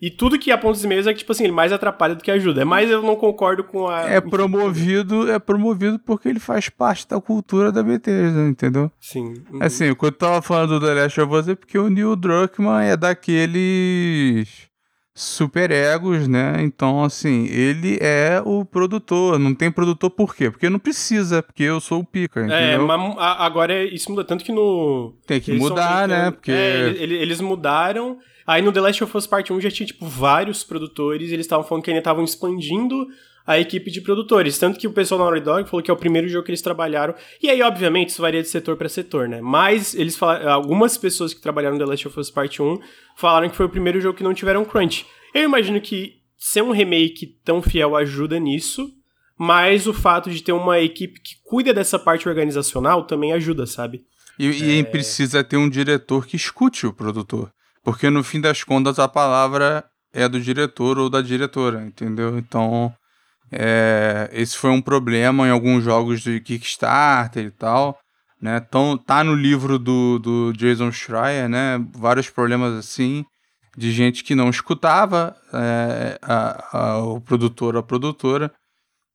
e, e tudo que aponta os meios é que, tipo assim, ele mais atrapalha do que ajuda. É mais eu não concordo com a. É promovido, é promovido porque ele faz parte da cultura da Bethesda, entendeu? Sim. Uhum. Assim, quando eu tava falando do The Last of Us é porque o Neil Druckmann é daqueles super egos, né? Então, assim, ele é o produtor. Não tem produtor por quê? Porque não precisa, porque eu sou o pica, é, entendeu? É, mas agora isso muda tanto que no... Tem que mudar, né? Porque... É, eles mudaram... Aí no The Last of Us Part 1 já tinha, tipo, vários produtores e eles estavam falando que ainda estavam expandindo a equipe de produtores. Tanto que o pessoal da Naughty Dog falou que é o primeiro jogo que eles trabalharam. E aí, obviamente, isso varia de setor para setor, né? Mas eles falaram, algumas pessoas que trabalharam no The Last of Us Part 1 falaram que foi o primeiro jogo que não tiveram crunch. Eu imagino que ser um remake tão fiel ajuda nisso, mas o fato de ter uma equipe que cuida dessa parte organizacional também ajuda, sabe? E, é... e precisa ter um diretor que escute o produtor. Porque no fim das contas a palavra é do diretor ou da diretora, entendeu? Então, é, esse foi um problema em alguns jogos de Kickstarter e tal. Né? Então, tá no livro do, do Jason Schreier, né? Vários problemas assim, de gente que não escutava é, a, a, o produtor a produtora.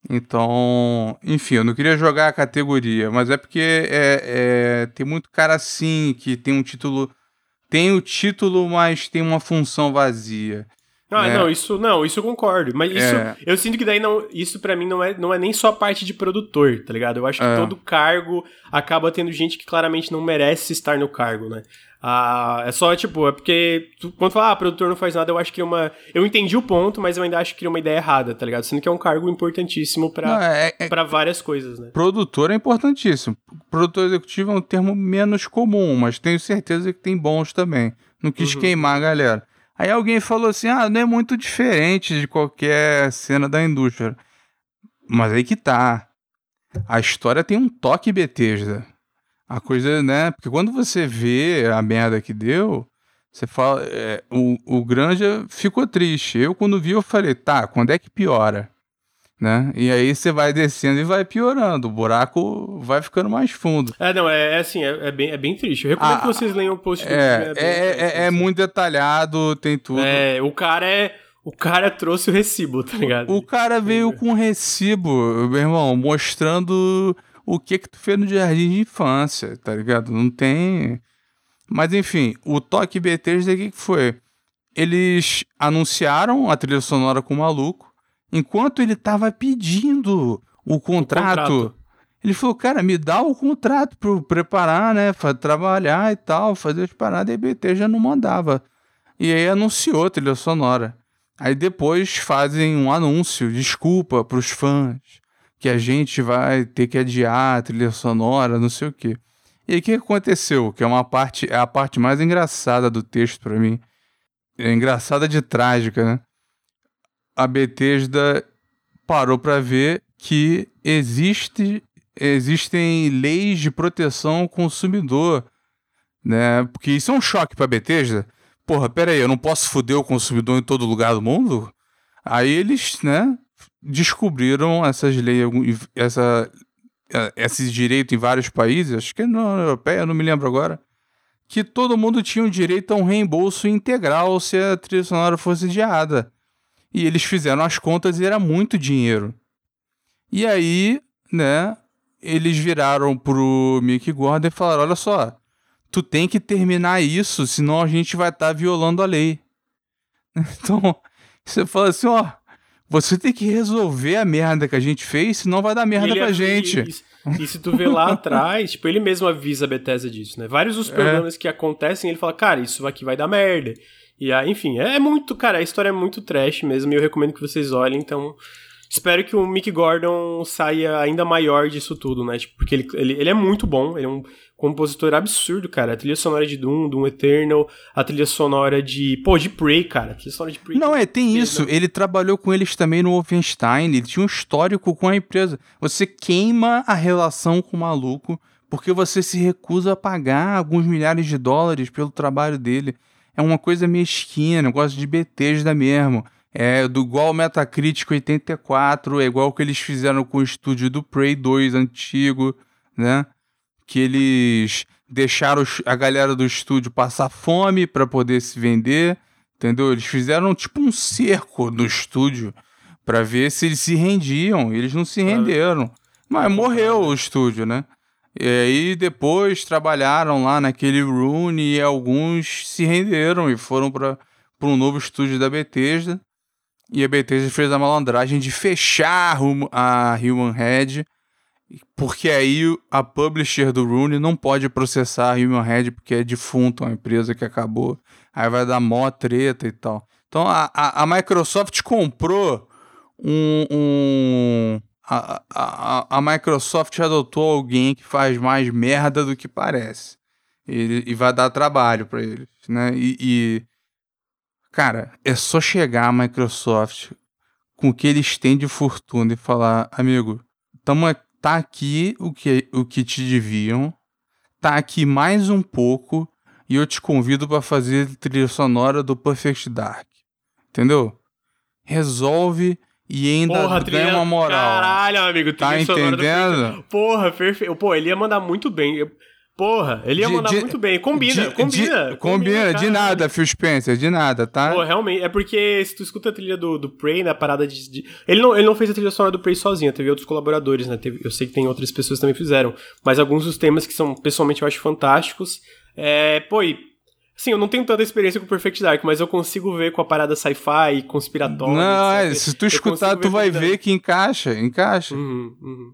Então, enfim, eu não queria jogar a categoria, mas é porque é, é, tem muito cara assim que tem um título tem o título, mas tem uma função vazia. Ah, né? não, isso não, isso eu concordo. Mas isso, é. eu sinto que daí não, isso para mim não é, não é nem só parte de produtor, tá ligado? Eu acho que é. todo cargo acaba tendo gente que claramente não merece estar no cargo, né? Ah, é só, tipo, é porque tu, quando fala, ah, produtor não faz nada, eu acho que é uma. Eu entendi o ponto, mas eu ainda acho que é uma ideia errada, tá ligado? Sendo que é um cargo importantíssimo para é, é, pra várias coisas, né? Produtor é importantíssimo. Produtor executivo é um termo menos comum, mas tenho certeza que tem bons também. Não quis uhum. queimar a galera. Aí alguém falou assim: ah, não é muito diferente de qualquer cena da indústria. Mas aí que tá. A história tem um toque Bethesda. A coisa, né? Porque quando você vê a merda que deu, você fala. É, o, o Granja ficou triste. Eu, quando vi, eu falei, tá, quando é que piora? Né? E aí você vai descendo e vai piorando, o buraco vai ficando mais fundo. É, não, é, é assim, é, é, bem, é bem triste. Eu recomendo ah, que vocês leiam o post do é, é, é, é, muito detalhado, tem tudo. É, o cara é. O cara trouxe o recibo, tá ligado? O, o cara veio com recibo, meu irmão, mostrando o que que tu fez no jardim de infância, tá ligado? Não tem. Mas enfim, o toque Bethesda, o que, que foi? Eles anunciaram a trilha sonora com o maluco, enquanto ele tava pedindo o contrato, o contrato. Ele falou, cara, me dá o contrato pra eu preparar, né? Pra trabalhar e tal, fazer as paradas, e a BT já não mandava. E aí anunciou a trilha sonora. Aí depois fazem um anúncio, desculpa pros fãs que a gente vai ter que adiar a trilha sonora, não sei o quê. E aí o que aconteceu? Que é uma parte, é a parte mais engraçada do texto para mim. É engraçada de trágica, né? A Bethesda parou para ver que existe, existem leis de proteção ao consumidor, né? Porque isso é um choque para Bethesda. Porra, pera aí, eu não posso foder o consumidor em todo lugar do mundo? Aí eles, né, descobriram essas leis, essa, é, esse direito em vários países, acho que na União Europeia, não me lembro agora, que todo mundo tinha o direito a um reembolso integral se a trilha sonora fosse adiada. E eles fizeram as contas e era muito dinheiro. E aí, né, eles viraram pro Mick Gordon e falaram: olha só, tu tem que terminar isso, senão a gente vai estar tá violando a lei. Então, você fala assim, ó, você tem que resolver a merda que a gente fez, senão vai dar merda pra gente. E, e, se tu vê lá atrás, tipo, ele mesmo avisa a Bethesda disso, né? Vários dos é. problemas é. que acontecem, ele fala, cara, isso aqui vai dar merda. E aí, enfim, é muito, cara, a história é muito trash mesmo, e eu recomendo que vocês olhem, então espero que o Mick Gordon saia ainda maior disso tudo, né? Tipo, porque ele, ele, ele é muito bom, ele é um compositor absurdo, cara. A trilha sonora de Doom, Doom Eternal, a trilha sonora de. Pô, de Prey, cara. A trilha sonora de Prey. Não, é, tem isso. Ele trabalhou com eles também no Wolfenstein, ele tinha um histórico com a empresa. Você queima a relação com o maluco porque você se recusa a pagar alguns milhares de dólares pelo trabalho dele. É uma coisa mesquinha, negócio de Bethesda mesmo. É do igual Metacritic 84, é igual que eles fizeram com o estúdio do Prey 2 antigo, né? Que eles deixaram a galera do estúdio passar fome para poder se vender, entendeu? Eles fizeram tipo um cerco no estúdio para ver se eles se rendiam. Eles não se renderam. Mas morreu o estúdio, né? E aí depois trabalharam lá naquele Rune e alguns se renderam e foram para um novo estúdio da Bethesda. E a Bethesda fez a malandragem de fechar a Human Head, porque aí a publisher do Rune não pode processar a Human Head porque é defunto, uma empresa que acabou. Aí vai dar mó treta e tal. Então a, a, a Microsoft comprou um. um a, a, a Microsoft adotou alguém que faz mais merda do que parece. E, e vai dar trabalho para eles, né? E, e Cara, é só chegar a Microsoft com o que eles têm de fortuna e falar, amigo, tamo, tá aqui o que, o que te deviam, tá aqui mais um pouco e eu te convido para fazer trilha sonora do Perfect Dark. Entendeu? Resolve e ainda Porra, ganha uma moral. Caralho, amigo, tá entendendo? Porra, perfeito. Pô, ele ia mandar muito bem. Eu... Porra, ele ia de, mandar de, muito bem. Combina, de, combina, combina. Combina, de nada, Phil Spencer, de nada, tá? Pô, realmente. É porque se tu escuta a trilha do, do Prey, na parada de, Ele, não, ele não fez a trilha sonora do Prey sozinho, teve outros colaboradores, né? Teve, eu sei que tem outras pessoas que também fizeram. Mas alguns dos temas que são, pessoalmente, eu acho fantásticos. É, pô, e Sim, eu não tenho tanta experiência com Perfect Dark, mas eu consigo ver com a parada sci-fi, conspiratória. Não, é, se tu escutar, tu vai ver que encaixa, encaixa. Uhum, uhum.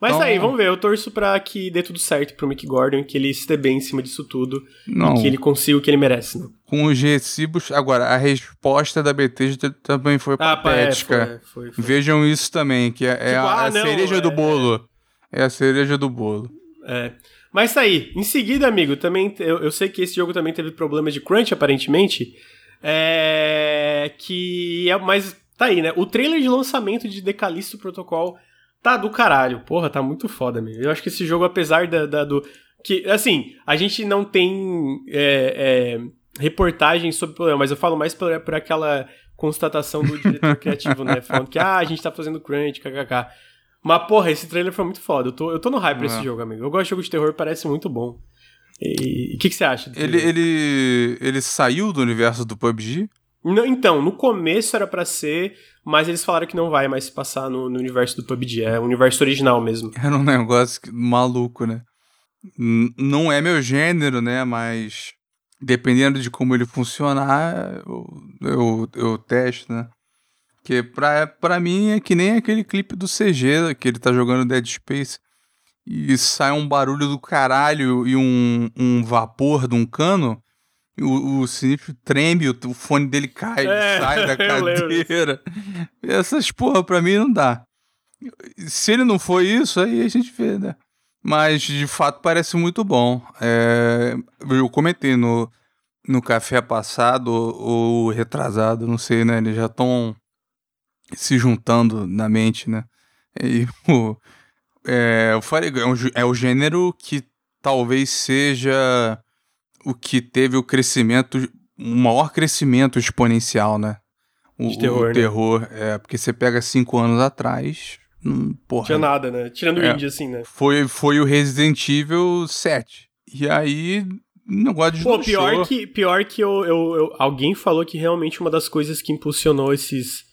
Mas então, aí, vamos ver. Eu torço pra que dê tudo certo pro Mick Gordon, que ele esteja bem em cima disso tudo não. e que ele consiga o que ele merece. Né? Com os recibos. Agora, a resposta da BT também foi ah, patética. É, foi, foi, foi. Vejam isso também, que é, é tipo, a, ah, a não, cereja é... do bolo. É a cereja do bolo. É. Mas tá aí. Em seguida, amigo, também eu, eu sei que esse jogo também teve problemas de crunch, aparentemente. É. Que. É, mas tá aí, né? O trailer de lançamento de Decalisto Protocol tá do caralho. Porra, tá muito foda mesmo. Eu acho que esse jogo, apesar da, da do. Que, assim, a gente não tem é, é, reportagens sobre o problema, mas eu falo mais por, por aquela constatação do diretor criativo, né? Falando que, ah, a gente tá fazendo crunch, kkk. Mas, porra, esse trailer foi muito foda. Eu tô, eu tô no hype pra esse é. jogo, amigo. Eu gosto de jogo de terror, parece muito bom. E o que, que você acha? Ele, ele, ele saiu do universo do PUBG? Não, então, no começo era para ser, mas eles falaram que não vai mais se passar no, no, universo do PUBG, é o universo original mesmo. Era um negócio maluco, né? não é meu gênero, né? Mas dependendo de como ele funcionar, eu, eu, eu testo, né? Porque pra, pra mim é que nem aquele clipe do CG que ele tá jogando Dead Space e sai um barulho do caralho e um, um vapor de um cano. O, o sinistro treme, o, o fone dele cai, é, sai da cadeira. Essas porra pra mim não dá. Se ele não foi isso, aí a gente vê, né? Mas de fato parece muito bom. É, eu comentei no, no café passado ou retrasado, não sei, né? Eles já estão se juntando na mente, né? E o, é, eu falei, é, é o gênero que talvez seja o que teve o crescimento, o maior crescimento exponencial, né? O, de terror, o né? terror, é, porque você pega cinco anos atrás, hum, porra. Tinha nada, né? Tirando o é, indie, assim, né? Foi, foi o Resident Evil 7. E aí, negócio de Pô, pior que, pior que eu, eu, eu, alguém falou que realmente uma das coisas que impulsionou esses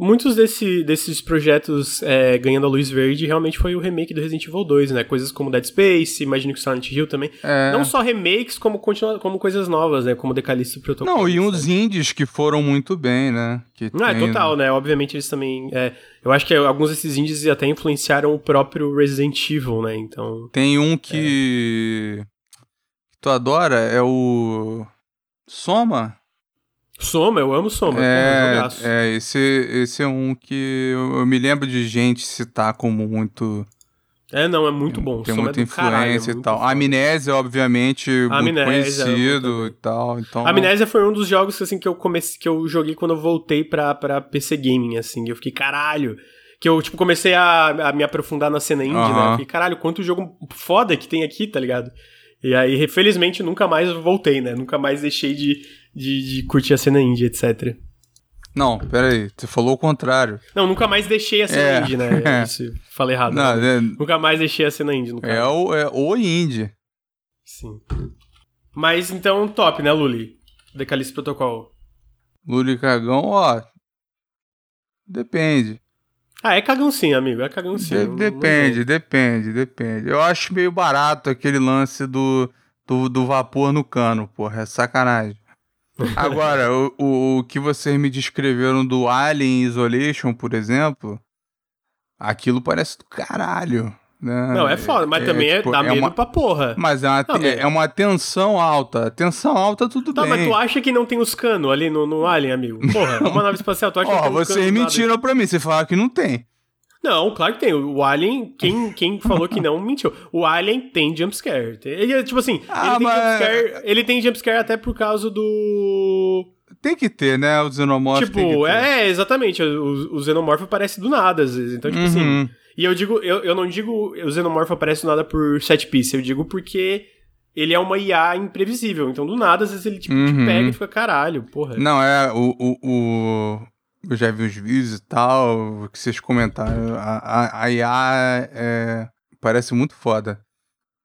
muitos desse, desses projetos é, ganhando a luz verde realmente foi o remake do Resident Evil 2, né? Coisas como Dead Space, imagino que Silent Hill também. É. Não só remakes, como, continua, como coisas novas, né? Como Decalista Protocol. Não, e uns indies que foram muito bem, né? Que Não, é tem... é total, né? Obviamente eles também... É, eu acho que alguns desses indies até influenciaram o próprio Resident Evil, né? Então... Tem um que... É. que tu adora, é o... Soma? Soma, eu amo Soma. É, é esse, esse é um que eu, eu, me lembro de gente citar como muito. É, não, é muito bom. Tem Soma muita é influência caralho, é e tal. Amnésia, obviamente, Amnésia, muito conhecido e tal. Então... Amnésia foi um dos jogos assim, que, eu comecei, que eu joguei quando eu voltei pra, pra PC Gaming, assim. Eu fiquei, caralho. Que eu, tipo, comecei a, a me aprofundar na cena indie, né? Eu fiquei, caralho, quanto jogo foda que tem aqui, tá ligado? E aí, felizmente, nunca mais voltei, né? Nunca mais deixei de, de, de curtir a cena indie, etc. Não, peraí, você falou o contrário. Não, nunca mais deixei a cena é. indie, né? É isso, falei errado. Não, é... Nunca mais deixei a cena indie, no caso. É o, é o indie. Sim. Mas então, top, né, Luli? Decalice Protocol. Luli Cagão, ó. Depende. Ah, é cagão sim, amigo. É cagão sim. De depende, depende, depende. Eu acho meio barato aquele lance do, do, do vapor no cano, porra. É sacanagem. Agora, o, o, o, que vocês me descreveram do Alien Isolation, por exemplo, aquilo parece do caralho. Né? Não, é foda, mas é, também é, tipo, dá é medo uma, pra porra. Mas é uma, não, é, é uma tensão alta. Tensão alta, tudo tá, bem. mas tu acha que não tem os canos ali no, no Alien, amigo? Porra, é uma nave espacial, tu acha que não tem vocês mentiram pra mim, você falaram que não tem. Não, claro que tem. O Alien, quem, quem falou que não, mentiu. O Alien tem jumpscare. Ele é, tipo assim, ah, ele, tem mas... jumpscare, ele tem jumpscare até por causa do. Tem que ter, né? O xenomorfo. Tipo, é, exatamente. O, o xenomorfo aparece do nada, às vezes. Então, tipo assim, uhum. assim. E eu digo, eu, eu não digo o xenomorfo aparece do nada por set piece, eu digo porque ele é uma IA imprevisível. Então, do nada, às vezes ele tipo, uhum. te pega e fica caralho, porra. Não, é. O, o, o, eu já vi os vídeos e tal, que vocês comentaram. A, a, a IA é, parece muito foda.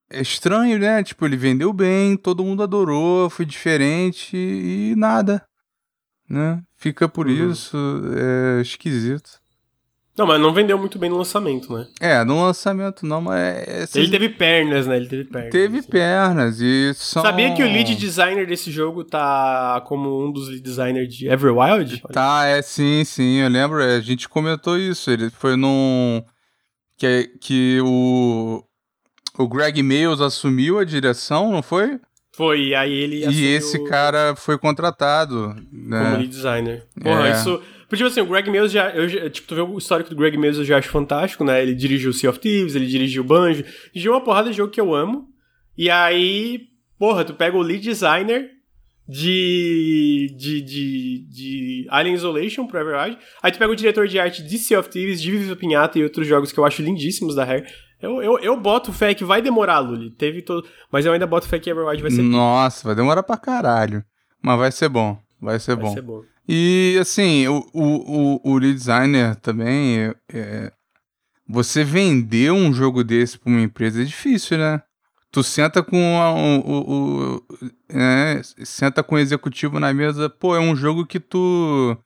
É estranho, né? Tipo, ele vendeu bem, todo mundo adorou, foi diferente e nada, né? Fica por uhum. isso, é esquisito. Não, mas não vendeu muito bem no lançamento, né? É, no lançamento não, mas. É, Ele teve pernas, né? Ele teve pernas. Teve assim. pernas e são... Sabia que o lead designer desse jogo tá como um dos lead designers de Everwild? Tá, é sim, sim. Eu lembro, a gente comentou isso. Ele foi num. Que, que o. O Greg Mayles assumiu a direção, não foi? Foi, aí ele E esse cara foi contratado. Né? Como lead designer. Porra, é. isso porque, tipo assim, o Greg Mills já, eu, tipo, tu vê o histórico do Greg Mills eu já acho fantástico, né? Ele dirigiu Sea of Thieves, ele dirigiu Banjo, dirigiu uma porrada de jogo que eu amo. E aí, porra, tu pega o lead designer de, de, de, de Alien Isolation pro Everwild. Aí tu pega o diretor de arte de Sea of Thieves, de Viva Pinhata e outros jogos que eu acho lindíssimos da Rare. Eu, eu, eu boto fé que vai demorar, Luli. Teve todo. Mas eu ainda boto fé que Everwild vai ser. Nossa, vai demorar pra caralho. Mas vai ser bom. Vai ser vai bom. Vai ser bom. E assim, o, o, o, o lead designer também. É, é, você vender um jogo desse pra uma empresa é difícil, né? Tu senta com a, o, o, o é, senta com o executivo na mesa, pô, é um jogo que tu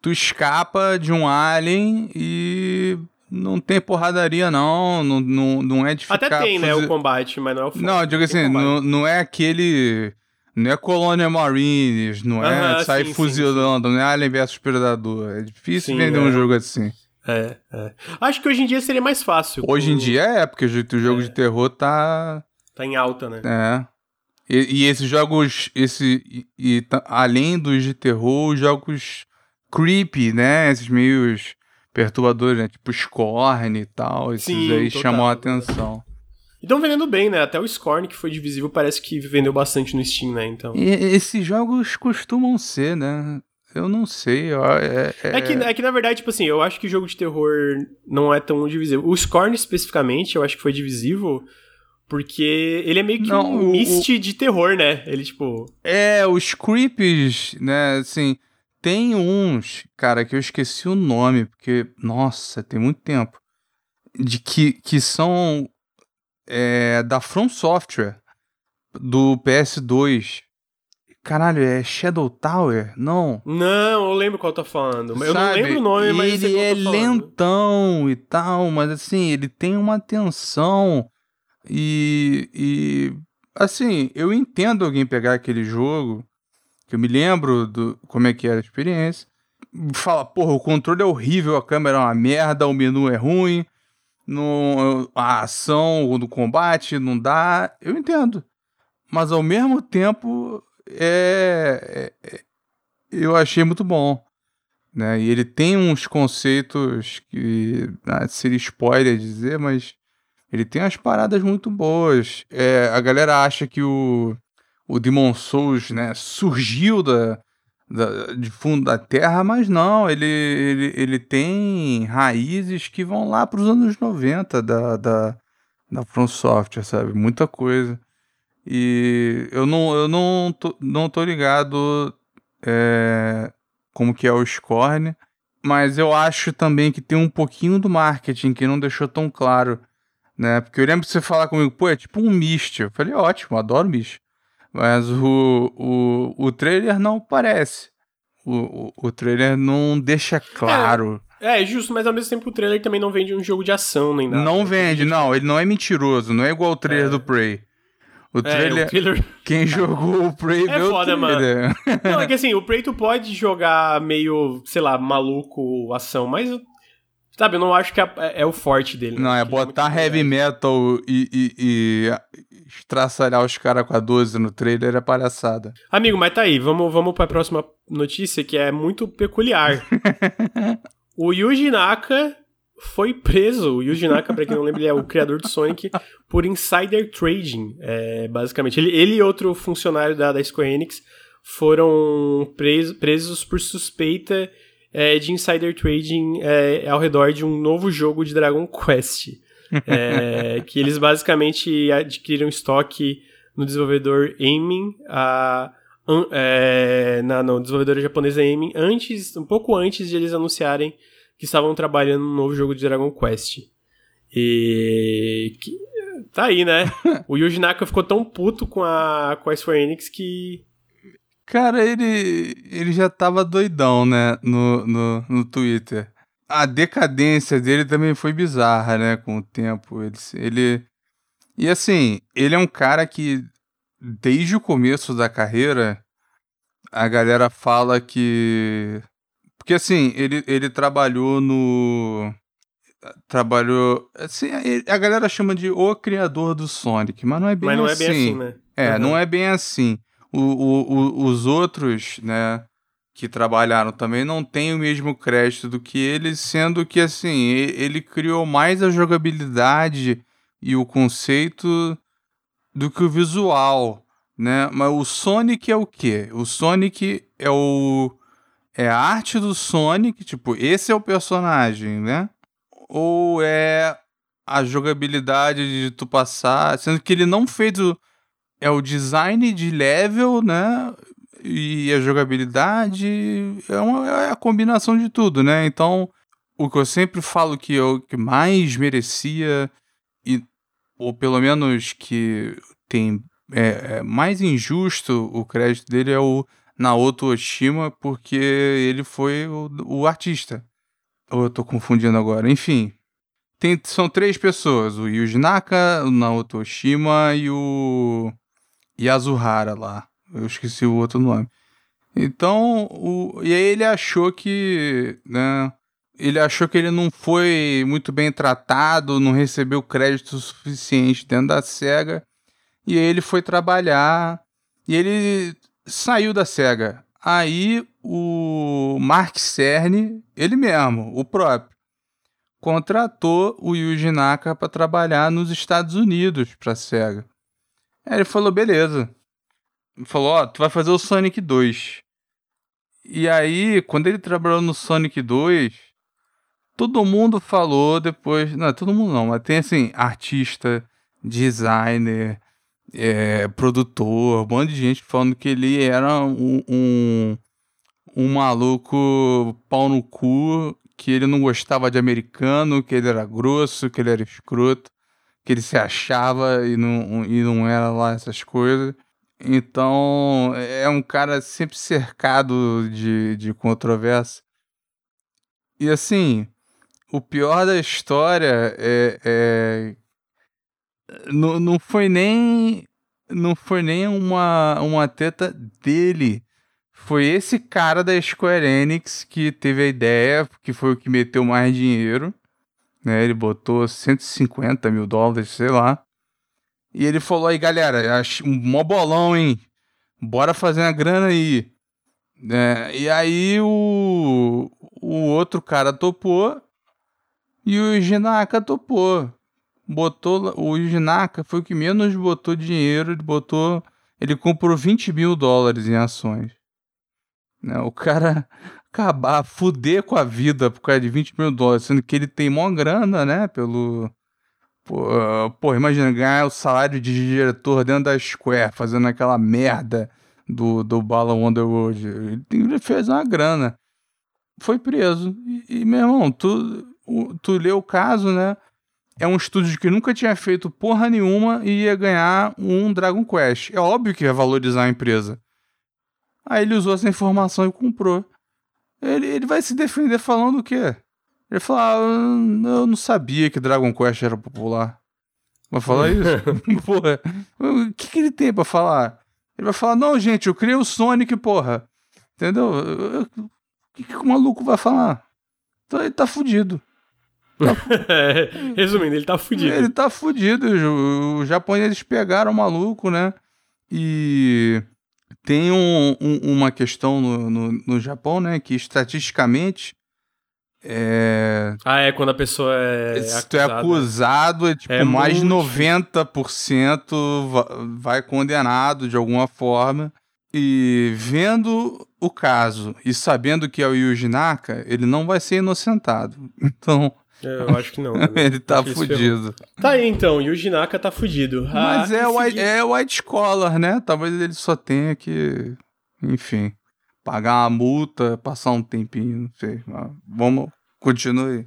tu escapa de um alien e não tem porradaria não, não, não, não é de Até tem, né, o combate, mas não é o Não, digo assim, não, não é aquele não é Colônia Marines, não é sair sim, fuzilando, sim, sim. não é Alien vs Predador. É difícil vender é. um jogo assim. É, é. Acho que hoje em dia seria mais fácil. Hoje em dia é, porque o jogo é. de terror tá. Tá em alta, né? É. E, e esses jogos, esse, e, e, além dos de terror, os jogos creepy, né? Esses meios perturbadores, né? Tipo Scorn e tal. Esses aí total, chamam a atenção. E estão vendendo bem, né? Até o Scorn, que foi divisível, parece que vendeu bastante no Steam, né? Então. E esses jogos costumam ser, né? Eu não sei. É, é... é, que, é que, na verdade, tipo assim, eu acho que jogo de terror não é tão divisível. O Scorn, especificamente, eu acho que foi divisível. Porque ele é meio que não, um o, mist de terror, né? Ele, tipo. É, os creeps, né? Assim, tem uns, cara, que eu esqueci o nome, porque, nossa, tem muito tempo. De que, que são é, da From Software, do PS2. Caralho, é Shadow Tower? Não. Não, eu lembro qual tá falando. Sabe, eu não lembro o nome, mas ele é lentão e tal, mas assim, ele tem uma tensão e, e assim, eu entendo alguém pegar aquele jogo, que eu me lembro do como é que era a experiência, fala, porra, o controle é horrível, a câmera é uma merda, o menu é ruim, no, a ação do combate não dá, eu entendo. Mas ao mesmo tempo, é, é, é, eu achei muito bom. Né? E ele tem uns conceitos que ah, seria spoiler dizer, mas ele tem umas paradas muito boas. É, a galera acha que o, o Demon Souls né, surgiu da, de fundo da terra, mas não, ele, ele, ele tem raízes que vão lá para os anos 90 da, da, da From Software, sabe? Muita coisa. E eu não, eu não, tô, não tô ligado é, como que é o Scorn, mas eu acho também que tem um pouquinho do marketing que não deixou tão claro, né? Porque eu lembro de você falar comigo, pô, é tipo um Myst. Eu falei, ótimo, adoro Myst. Mas o, o, o trailer não parece. O, o, o trailer não deixa claro. É, é, justo, mas ao mesmo tempo o trailer também não vende um jogo de ação nem nada. Não vende, não. Ele não é mentiroso. Não é igual o trailer é. do Prey. O trailer, é, o trailer... Quem jogou o Prey é viu foda, o trailer. mano. Não, é que assim, o Prey tu pode jogar meio, sei lá, maluco ação, mas Sabe, eu não acho que é, é o forte dele. Não, é botar é heavy metal e, e, e estraçalhar os caras com a 12 no trailer é palhaçada. Amigo, mas tá aí, vamos, vamos pra próxima notícia que é muito peculiar. o Yuji Naka foi preso. O Yuji Naka, pra quem não lembra, ele é o criador do Sonic, por insider trading. É, basicamente, ele, ele e outro funcionário da, da Square Enix foram preso, presos por suspeita é, de insider trading é, ao redor de um novo jogo de Dragon Quest. é, que eles basicamente adquiriram estoque no desenvolvedor Aiming, a, é, na no desenvolvedora japonesa Aiming, antes, um pouco antes de eles anunciarem que estavam trabalhando no novo jogo de Dragon Quest. E que, tá aí, né? o Yuji Naka ficou tão puto com a, com a Square Enix que Cara, ele, ele já tava doidão, né, no, no, no Twitter. A decadência dele também foi bizarra, né? Com o tempo. Ele, ele. E assim, ele é um cara que, desde o começo da carreira, a galera fala que. Porque assim, ele, ele trabalhou no. Trabalhou. Assim, a galera chama de o criador do Sonic, mas não é bem mas não assim. É bem assim, né? É, uhum. não é bem assim. O, o, o, os outros, né? Que trabalharam também não tem o mesmo crédito do que ele, sendo que assim, ele criou mais a jogabilidade e o conceito do que o visual, né? Mas o Sonic é o quê? O Sonic é o é a arte do Sonic, tipo, esse é o personagem, né? Ou é a jogabilidade de tu passar, sendo que ele não fez o é o design de level, né? E a jogabilidade é, uma, é a combinação de tudo, né? Então, o que eu sempre falo que eu que mais merecia, e, ou pelo menos que tem é, é mais injusto o crédito dele é o Naoto Oshima, porque ele foi o, o artista. Ou eu tô confundindo agora? Enfim, tem, são três pessoas: o Yuji Naka, o Naoto Oshima e o Yasuhara lá. Eu esqueci o outro nome. Então, o, e aí ele achou que, né, ele achou que ele não foi muito bem tratado, não recebeu crédito suficiente dentro da SEGA, e aí ele foi trabalhar, e ele saiu da SEGA. Aí o Mark Cerny, ele mesmo, o próprio, contratou o Yuji Naka para trabalhar nos Estados Unidos para a SEGA. Aí ele falou: beleza, falou: Ó, oh, tu vai fazer o Sonic 2. E aí, quando ele trabalhou no Sonic 2, todo mundo falou depois. Não, todo mundo não, mas tem assim: artista, designer, é, produtor, um monte de gente falando que ele era um, um, um maluco pau no cu, que ele não gostava de americano, que ele era grosso, que ele era escroto, que ele se achava e não, e não era lá essas coisas. Então, é um cara sempre cercado de, de controvérsia. E assim, o pior da história é, é não, não foi nem não foi nem uma, uma teta dele. Foi esse cara da Square Enix que teve a ideia, que foi o que meteu mais dinheiro. Né? Ele botou 150 mil dólares, sei lá. E ele falou aí, galera, um mó bolão, hein? Bora fazer uma grana aí. É, e aí o, o outro cara topou e o Jinaka topou. Botou, o Jinaka foi o que menos botou dinheiro, ele botou, ele comprou 20 mil dólares em ações. Né, o cara acabar, fuder com a vida por causa de 20 mil dólares, sendo que ele tem mó grana, né, pelo, Pô, pô, imagina ganhar o salário de diretor dentro da Square, fazendo aquela merda do, do Bala Wonderworld. Ele, ele fez uma grana. Foi preso. E, e meu irmão, tu, tu leu o caso, né? É um estúdio que nunca tinha feito porra nenhuma e ia ganhar um Dragon Quest. É óbvio que ia valorizar a empresa. Aí ele usou essa informação e comprou. Ele, ele vai se defender falando o quê? Ele falou, ah, eu não sabia que Dragon Quest era popular. Vai falar isso? porra, o que, que ele tem pra falar? Ele vai falar, não, gente, eu criei o Sonic, porra. Entendeu? O que, que o maluco vai falar? Então ele tá fudido. Tá... Resumindo, ele tá fudido. Ele tá fudido. Os japoneses pegaram o maluco, né? E tem um, um, uma questão no, no, no Japão, né? Que estatisticamente é... Ah, é quando a pessoa é. Se tu é acusado, é tipo, é mais de 90% vai condenado de alguma forma. E vendo o caso e sabendo que é o Yuji Naka, ele não vai ser inocentado. Então. É, eu acho que não. ele tá fudido. Tá aí então, Yuji Naka tá fudido. Mas ah, é, white, é white collar, né? Talvez ele só tenha que. Enfim pagar uma multa, passar um tempinho, não sei. Vamos, continue.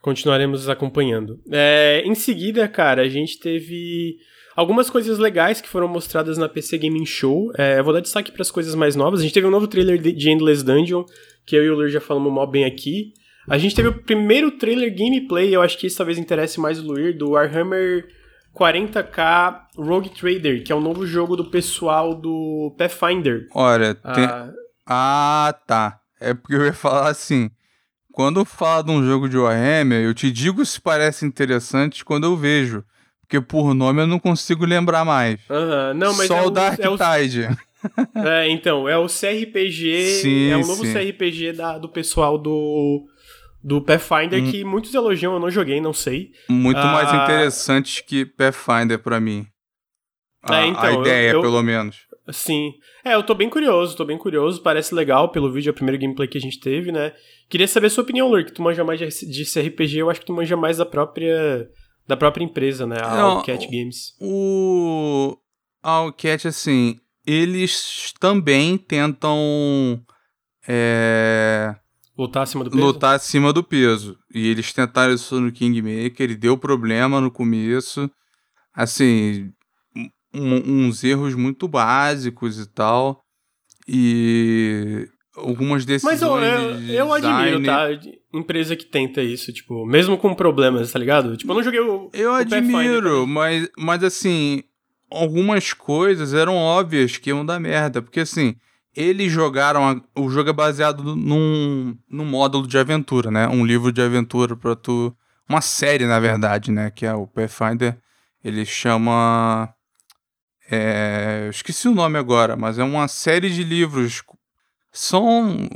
Continuaremos acompanhando. É, em seguida, cara, a gente teve algumas coisas legais que foram mostradas na PC Gaming Show. É, eu vou dar destaque para as coisas mais novas. A gente teve um novo trailer de Endless Dungeon, que eu e o Lur já falamos mó bem aqui. A gente teve o primeiro trailer gameplay, eu acho que isso talvez interesse mais o Luir, do Warhammer 40k Rogue Trader, que é um novo jogo do pessoal do Pathfinder. Olha, tem... ah, ah tá. É porque eu ia falar assim. Quando fala de um jogo de Warhammer, eu te digo se parece interessante quando eu vejo. Porque por nome eu não consigo lembrar mais. Uhum. Não, mas Só é o Dark é o... Tide. é, então, é o CRPG. Sim, é o novo sim. CRPG da, do pessoal do, do Pathfinder hum. que muitos elogiam, eu não joguei, não sei. Muito ah, mais interessante que Pathfinder para mim. A, é, então, a ideia, eu, eu, pelo menos. Sim. É, eu tô bem curioso, tô bem curioso. Parece legal pelo vídeo, é o primeiro gameplay que a gente teve, né? Queria saber sua opinião, Lurk. Tu manja mais de, CRPG, eu acho que tu manja mais da própria da própria empresa, né? A Não, Cat Games. O a Cat, assim, eles também tentam é... lutar acima do peso. Lutar acima do peso. E eles tentaram isso no Kingmaker, ele deu problema no começo. Assim, um, uns erros muito básicos e tal. E algumas decisões. Mas eu, eu, eu admiro, tá? Empresa que tenta isso, tipo, mesmo com problemas, tá ligado? Tipo, eu não joguei o. Eu o admiro, mas, mas assim, algumas coisas eram óbvias que iam dar merda. Porque assim, eles jogaram. A, o jogo é baseado num, num módulo de aventura, né? Um livro de aventura pra tu. Uma série, na verdade, né? Que é o Pathfinder. Ele chama. É, esqueci o nome agora, mas é uma série de livros são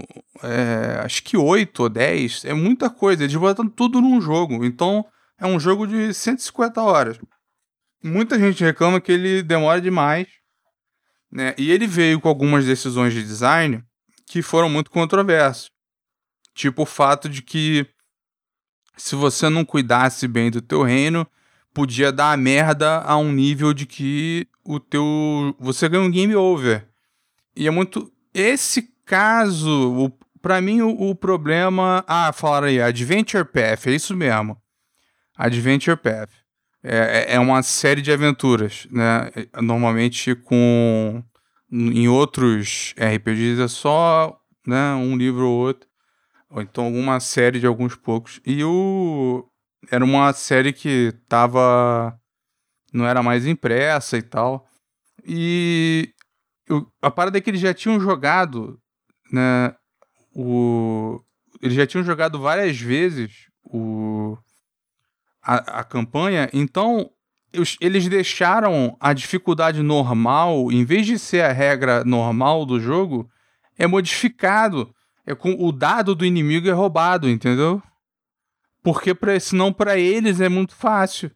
é, acho que 8 ou 10, é muita coisa, eles botam tudo num jogo, então é um jogo de 150 horas. Muita gente reclama que ele demora demais, né? E ele veio com algumas decisões de design que foram muito controversas. Tipo o fato de que se você não cuidasse bem do teu reino, podia dar merda a um nível de que o teu você ganha um game over. E é muito esse caso, para mim o, o, problema. Ah, falaram aí, Adventure Path, é isso mesmo. Adventure Path. É, é, é uma série de aventuras, né? Normalmente com. Em outros RPGs é só né, um livro ou outro. Ou então alguma série de alguns poucos. E o. Era uma série que tava. Não era mais impressa e tal. E. Eu, a parada é que eles já tinham jogado né, o, eles já tinham jogado várias vezes o, a, a campanha, então eles deixaram a dificuldade normal, em vez de ser a regra normal do jogo, é modificado. É com o dado do inimigo é roubado, entendeu? Porque pra, senão para eles é muito fácil.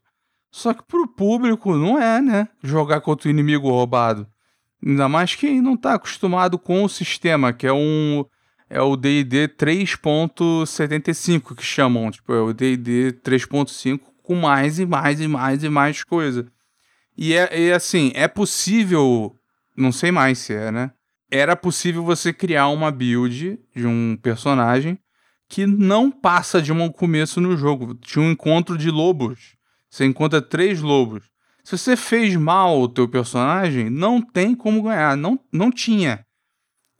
Só que pro público não é, né? Jogar contra o inimigo roubado. Ainda mais quem não está acostumado com o sistema, que é um é o D&D 3.75 que chamam, tipo, é o D&D 3.5 com mais e mais e mais e mais coisa. E é, é assim, é possível, não sei mais se é, né? Era possível você criar uma build de um personagem que não passa de um começo no jogo. Tinha um encontro de lobos. Você encontra três lobos. Se você fez mal o teu personagem, não tem como ganhar. Não, não tinha.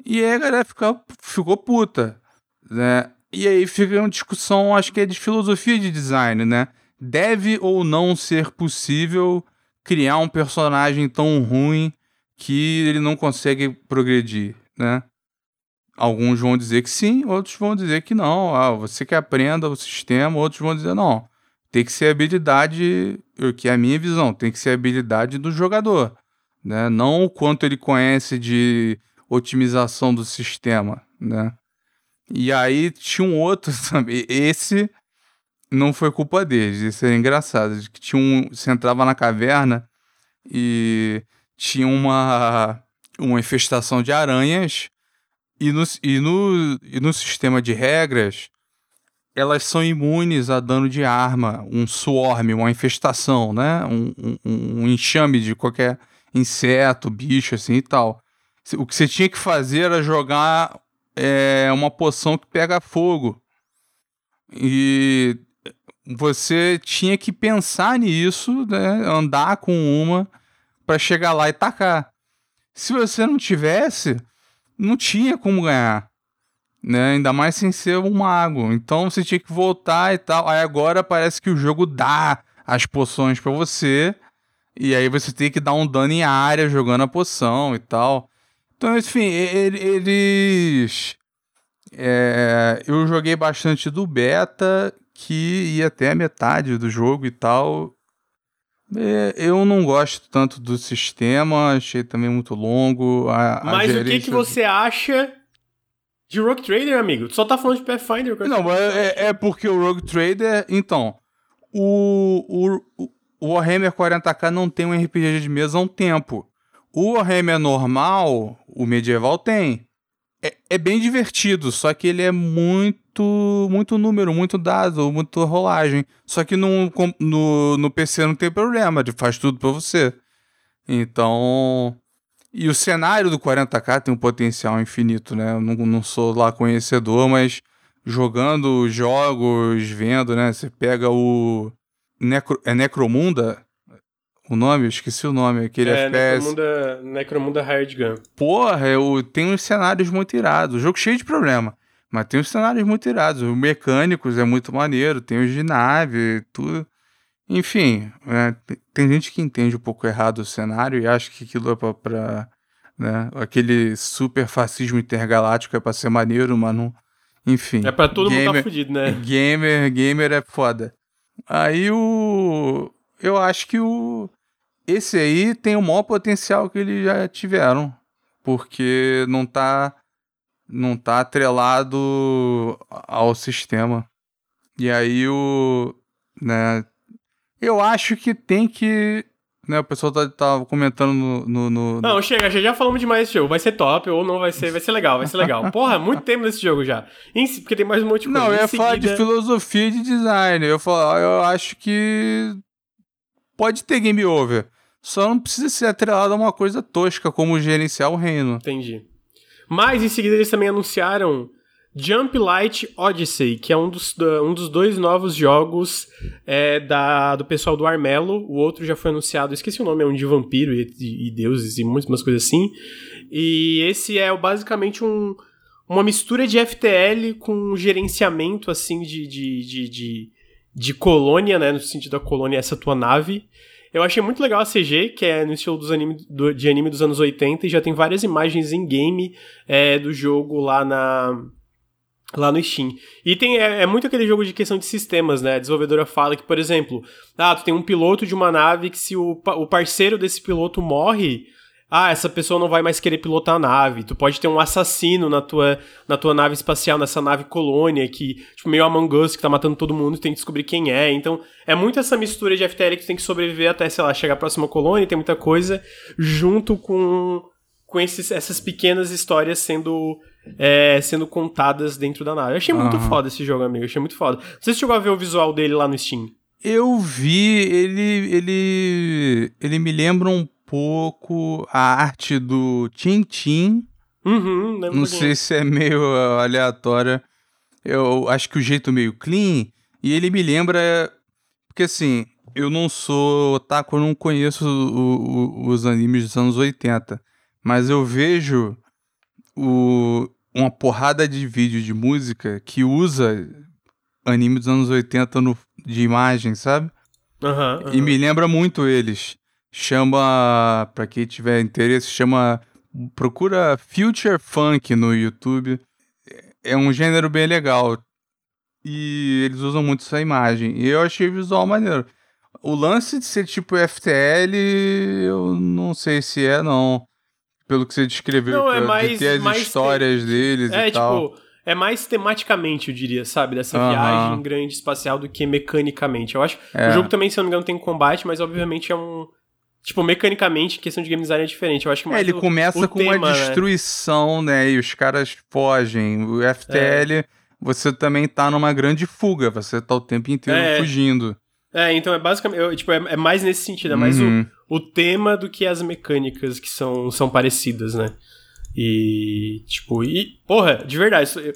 E aí a galera fica, ficou puta. Né? E aí fica uma discussão, acho que é de filosofia de design, né? Deve ou não ser possível criar um personagem tão ruim que ele não consegue progredir, né? Alguns vão dizer que sim, outros vão dizer que não. Ah, você que aprenda o sistema, outros vão dizer não tem que ser habilidade, que é a minha visão, tem que ser habilidade do jogador, né? Não o quanto ele conhece de otimização do sistema, né? E aí tinha um outro também, esse não foi culpa deles, isso é engraçado, que tinha um, você entrava na caverna e tinha uma uma infestação de aranhas e no, e no, e no sistema de regras elas são imunes a dano de arma, um swarm, uma infestação, né? Um, um, um, enxame de qualquer inseto, bicho assim e tal. O que você tinha que fazer era jogar é, uma poção que pega fogo. E você tinha que pensar nisso, né? Andar com uma para chegar lá e tacar. Se você não tivesse, não tinha como ganhar. Né? Ainda mais sem ser um mago. Então você tinha que voltar e tal. Aí agora parece que o jogo dá as poções para você. E aí você tem que dar um dano em área jogando a poção e tal. Então, enfim, eles. É, eu joguei bastante do beta, que ia até a metade do jogo e tal. É, eu não gosto tanto do sistema, achei também muito longo. A, Mas o que, que você acha de Rogue Trader, amigo? Tu só tá falando de Pathfinder. Não, é, é porque o Rogue Trader. Então, o, o, o Warhammer 40k não tem um RPG de mesa há um tempo. O Warhammer normal, o medieval tem. É, é, bem divertido, só que ele é muito muito número, muito dado, muito rolagem. Só que no, no, no PC não tem problema, faz tudo para você. Então. E o cenário do 40k tem um potencial infinito, né? Eu não, não sou lá conhecedor, mas jogando jogos, vendo, né? Você pega o. Necro, é Necromunda? O nome? Eu esqueci o nome, aquele é, FPS. Necromunda, Necromunda Hired Gun. Porra, eu, tem uns cenários muito irados. O jogo cheio de problema. Mas tem uns cenários muito irados. Os mecânicos é muito maneiro, tem os de nave, tudo. Enfim, é, tem gente que entende um pouco errado o cenário e acha que aquilo é pra. pra né, aquele super fascismo intergaláctico é pra ser maneiro, mas não. Enfim. É pra todo gamer, mundo tá fudido, né? Gamer, gamer é foda. Aí o. Eu acho que o. Esse aí tem o maior potencial que eles já tiveram. Porque não tá. Não tá atrelado ao sistema. E aí o. Né, eu acho que tem que. Né, o pessoal tá, tá comentando no, no, no, Não, chega, já falamos demais desse jogo. Vai ser top ou não vai ser, vai ser legal, vai ser legal. Porra, muito tempo nesse jogo já. Porque tem mais um monte de coisa. Não, eu ia seguida... falar de filosofia de design. Eu, falar, eu acho que pode ter game over. Só não precisa ser atrelado a uma coisa tosca, como gerenciar o reino. Entendi. Mas em seguida eles também anunciaram Jump Light Odyssey, que é um dos, um dos dois novos jogos é, da, do pessoal do Armelo. O outro já foi anunciado, esqueci o nome, é um de vampiro e, e, e deuses e muitas coisas assim. E esse é basicamente um, uma mistura de FTL com gerenciamento assim de, de, de, de, de colônia, né? No sentido da colônia, essa tua nave. Eu achei muito legal a CG, que é no estilo dos anime, do, de anime dos anos 80, e já tem várias imagens em game é, do jogo lá na. Lá no Steam. E tem, é, é, muito aquele jogo de questão de sistemas, né? A desenvolvedora fala que, por exemplo, ah, tu tem um piloto de uma nave que se o, o parceiro desse piloto morre, ah, essa pessoa não vai mais querer pilotar a nave. Tu pode ter um assassino na tua, na tua nave espacial, nessa nave colônia, que, tipo, meio Among Us, que tá matando todo mundo e tem que descobrir quem é. Então, é muito essa mistura de FTL que tu tem que sobreviver até, sei lá, chegar à próxima colônia, tem muita coisa, junto com, com esses, essas pequenas histórias sendo, é, sendo contadas dentro da nave. Eu achei muito foda esse jogo, amigo. Eu achei muito foda. Se chegou a ver o visual dele lá no Steam. Eu vi, ele, ele, ele me lembra um pouco a arte do Tintin. Uhum, não sei se é meio aleatória. Eu acho que o jeito meio clean. E ele me lembra. Porque assim, eu não sou otaku, eu não conheço o, o, os animes dos anos 80. Mas eu vejo o, uma porrada de vídeo de música que usa anime dos anos 80 no, de imagem, sabe? Uhum, uhum. E me lembra muito eles chama, para quem tiver interesse, chama procura Future Funk no YouTube. É um gênero bem legal. E eles usam muito essa imagem. E eu achei visual maneiro. O lance de ser tipo FTL, eu não sei se é, não. Pelo que você descreveu, não, é mais, de ter as mais histórias deles é, e tipo, tal. É mais tematicamente, eu diria, sabe? Dessa viagem grande espacial do que mecanicamente. Eu acho. É. O jogo também, se eu não me engano, tem combate, mas obviamente é um Tipo, mecanicamente, questão de game design é diferente. Eu acho que É, ele o, começa o com tema, uma né? destruição, né? né? E os caras fogem. O FTL, é. você também tá numa grande fuga. Você tá o tempo inteiro é. fugindo. É, então é basicamente. Eu, tipo, é, é, mais nesse sentido. É mais uhum. o, o tema do que as mecânicas que são, são parecidas, né? E. Tipo, e. Porra, de verdade. Eu,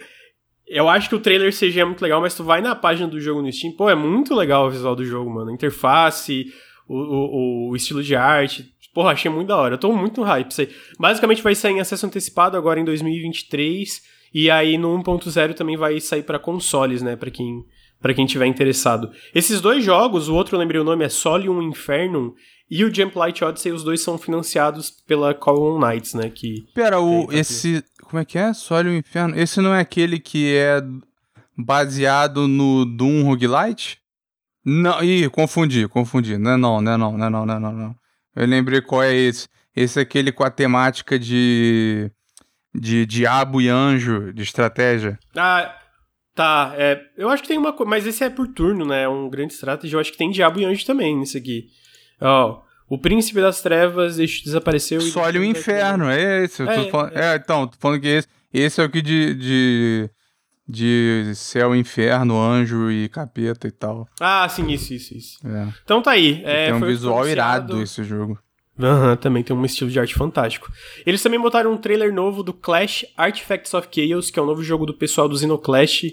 eu acho que o trailer CG é muito legal, mas tu vai na página do jogo no Steam, pô, é muito legal o visual do jogo, mano. A interface o, o, o, estilo de arte. Porra, achei muito da hora. Eu tô muito no hype. Basicamente vai sair em acesso antecipado agora em 2023 E aí no 1.0 também vai sair para consoles, né, para quem para quem tiver interessado. Esses dois jogos, o outro eu lembrei o nome é Solium Infernum e o Jump Light Odyssey, os dois são financiados pela Column Knights, né, que Pera, o esse como é que é? Solium Inferno. Esse não é aquele que é baseado no Doom Roguelite? Não, ih, confundi, confundi. Não é não, não é não, não é não, não é não, não. Eu lembrei qual é esse. Esse é aquele com a temática de de diabo e anjo de estratégia. Ah, tá. É, eu acho que tem uma coisa. Mas esse é por turno, né? É um grande estratégia. Eu acho que tem diabo e anjo também nisso aqui. Ó. O príncipe das trevas desapareceu. Só olha o inferno, é esse. É, falando, é. é, então, tô falando que esse, esse é o que de, de, de céu, inferno, anjo e capeta e tal. Ah, sim, isso, isso, isso. É. Então tá aí. É, tem um visual irado esse jogo. Aham, uhum, também tem um estilo de arte fantástico. Eles também botaram um trailer novo do Clash Artifacts of Chaos, que é o um novo jogo do pessoal do Xenoclash,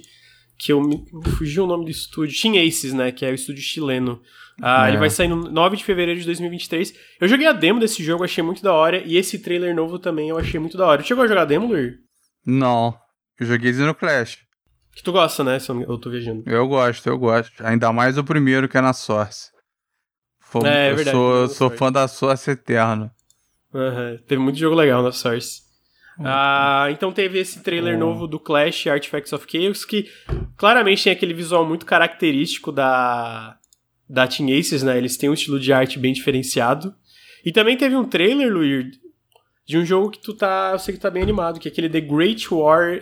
que eu me fugi o nome do estúdio. Team Aces, né? Que é o estúdio chileno. Ah, é. Ele vai sair no 9 de fevereiro de 2023. Eu joguei a demo desse jogo, achei muito da hora. E esse trailer novo também eu achei muito da hora. Chegou a jogar a demo, Luir? Não. Eu joguei Xenoclash. Que tu gosta, né? Eu tô viajando. Eu gosto, eu gosto. Ainda mais o primeiro, que é na Source. É, é verdade. Eu sou, sou fã da Source eterno. Uhum. Teve muito jogo legal na Source. Ah, então teve esse trailer novo do Clash Artifacts of Chaos, que claramente tem aquele visual muito característico da, da Team Aces, né? Eles têm um estilo de arte bem diferenciado. E também teve um trailer, Luir, de um jogo que tu tá. Eu sei que tá bem animado, que é aquele The Great War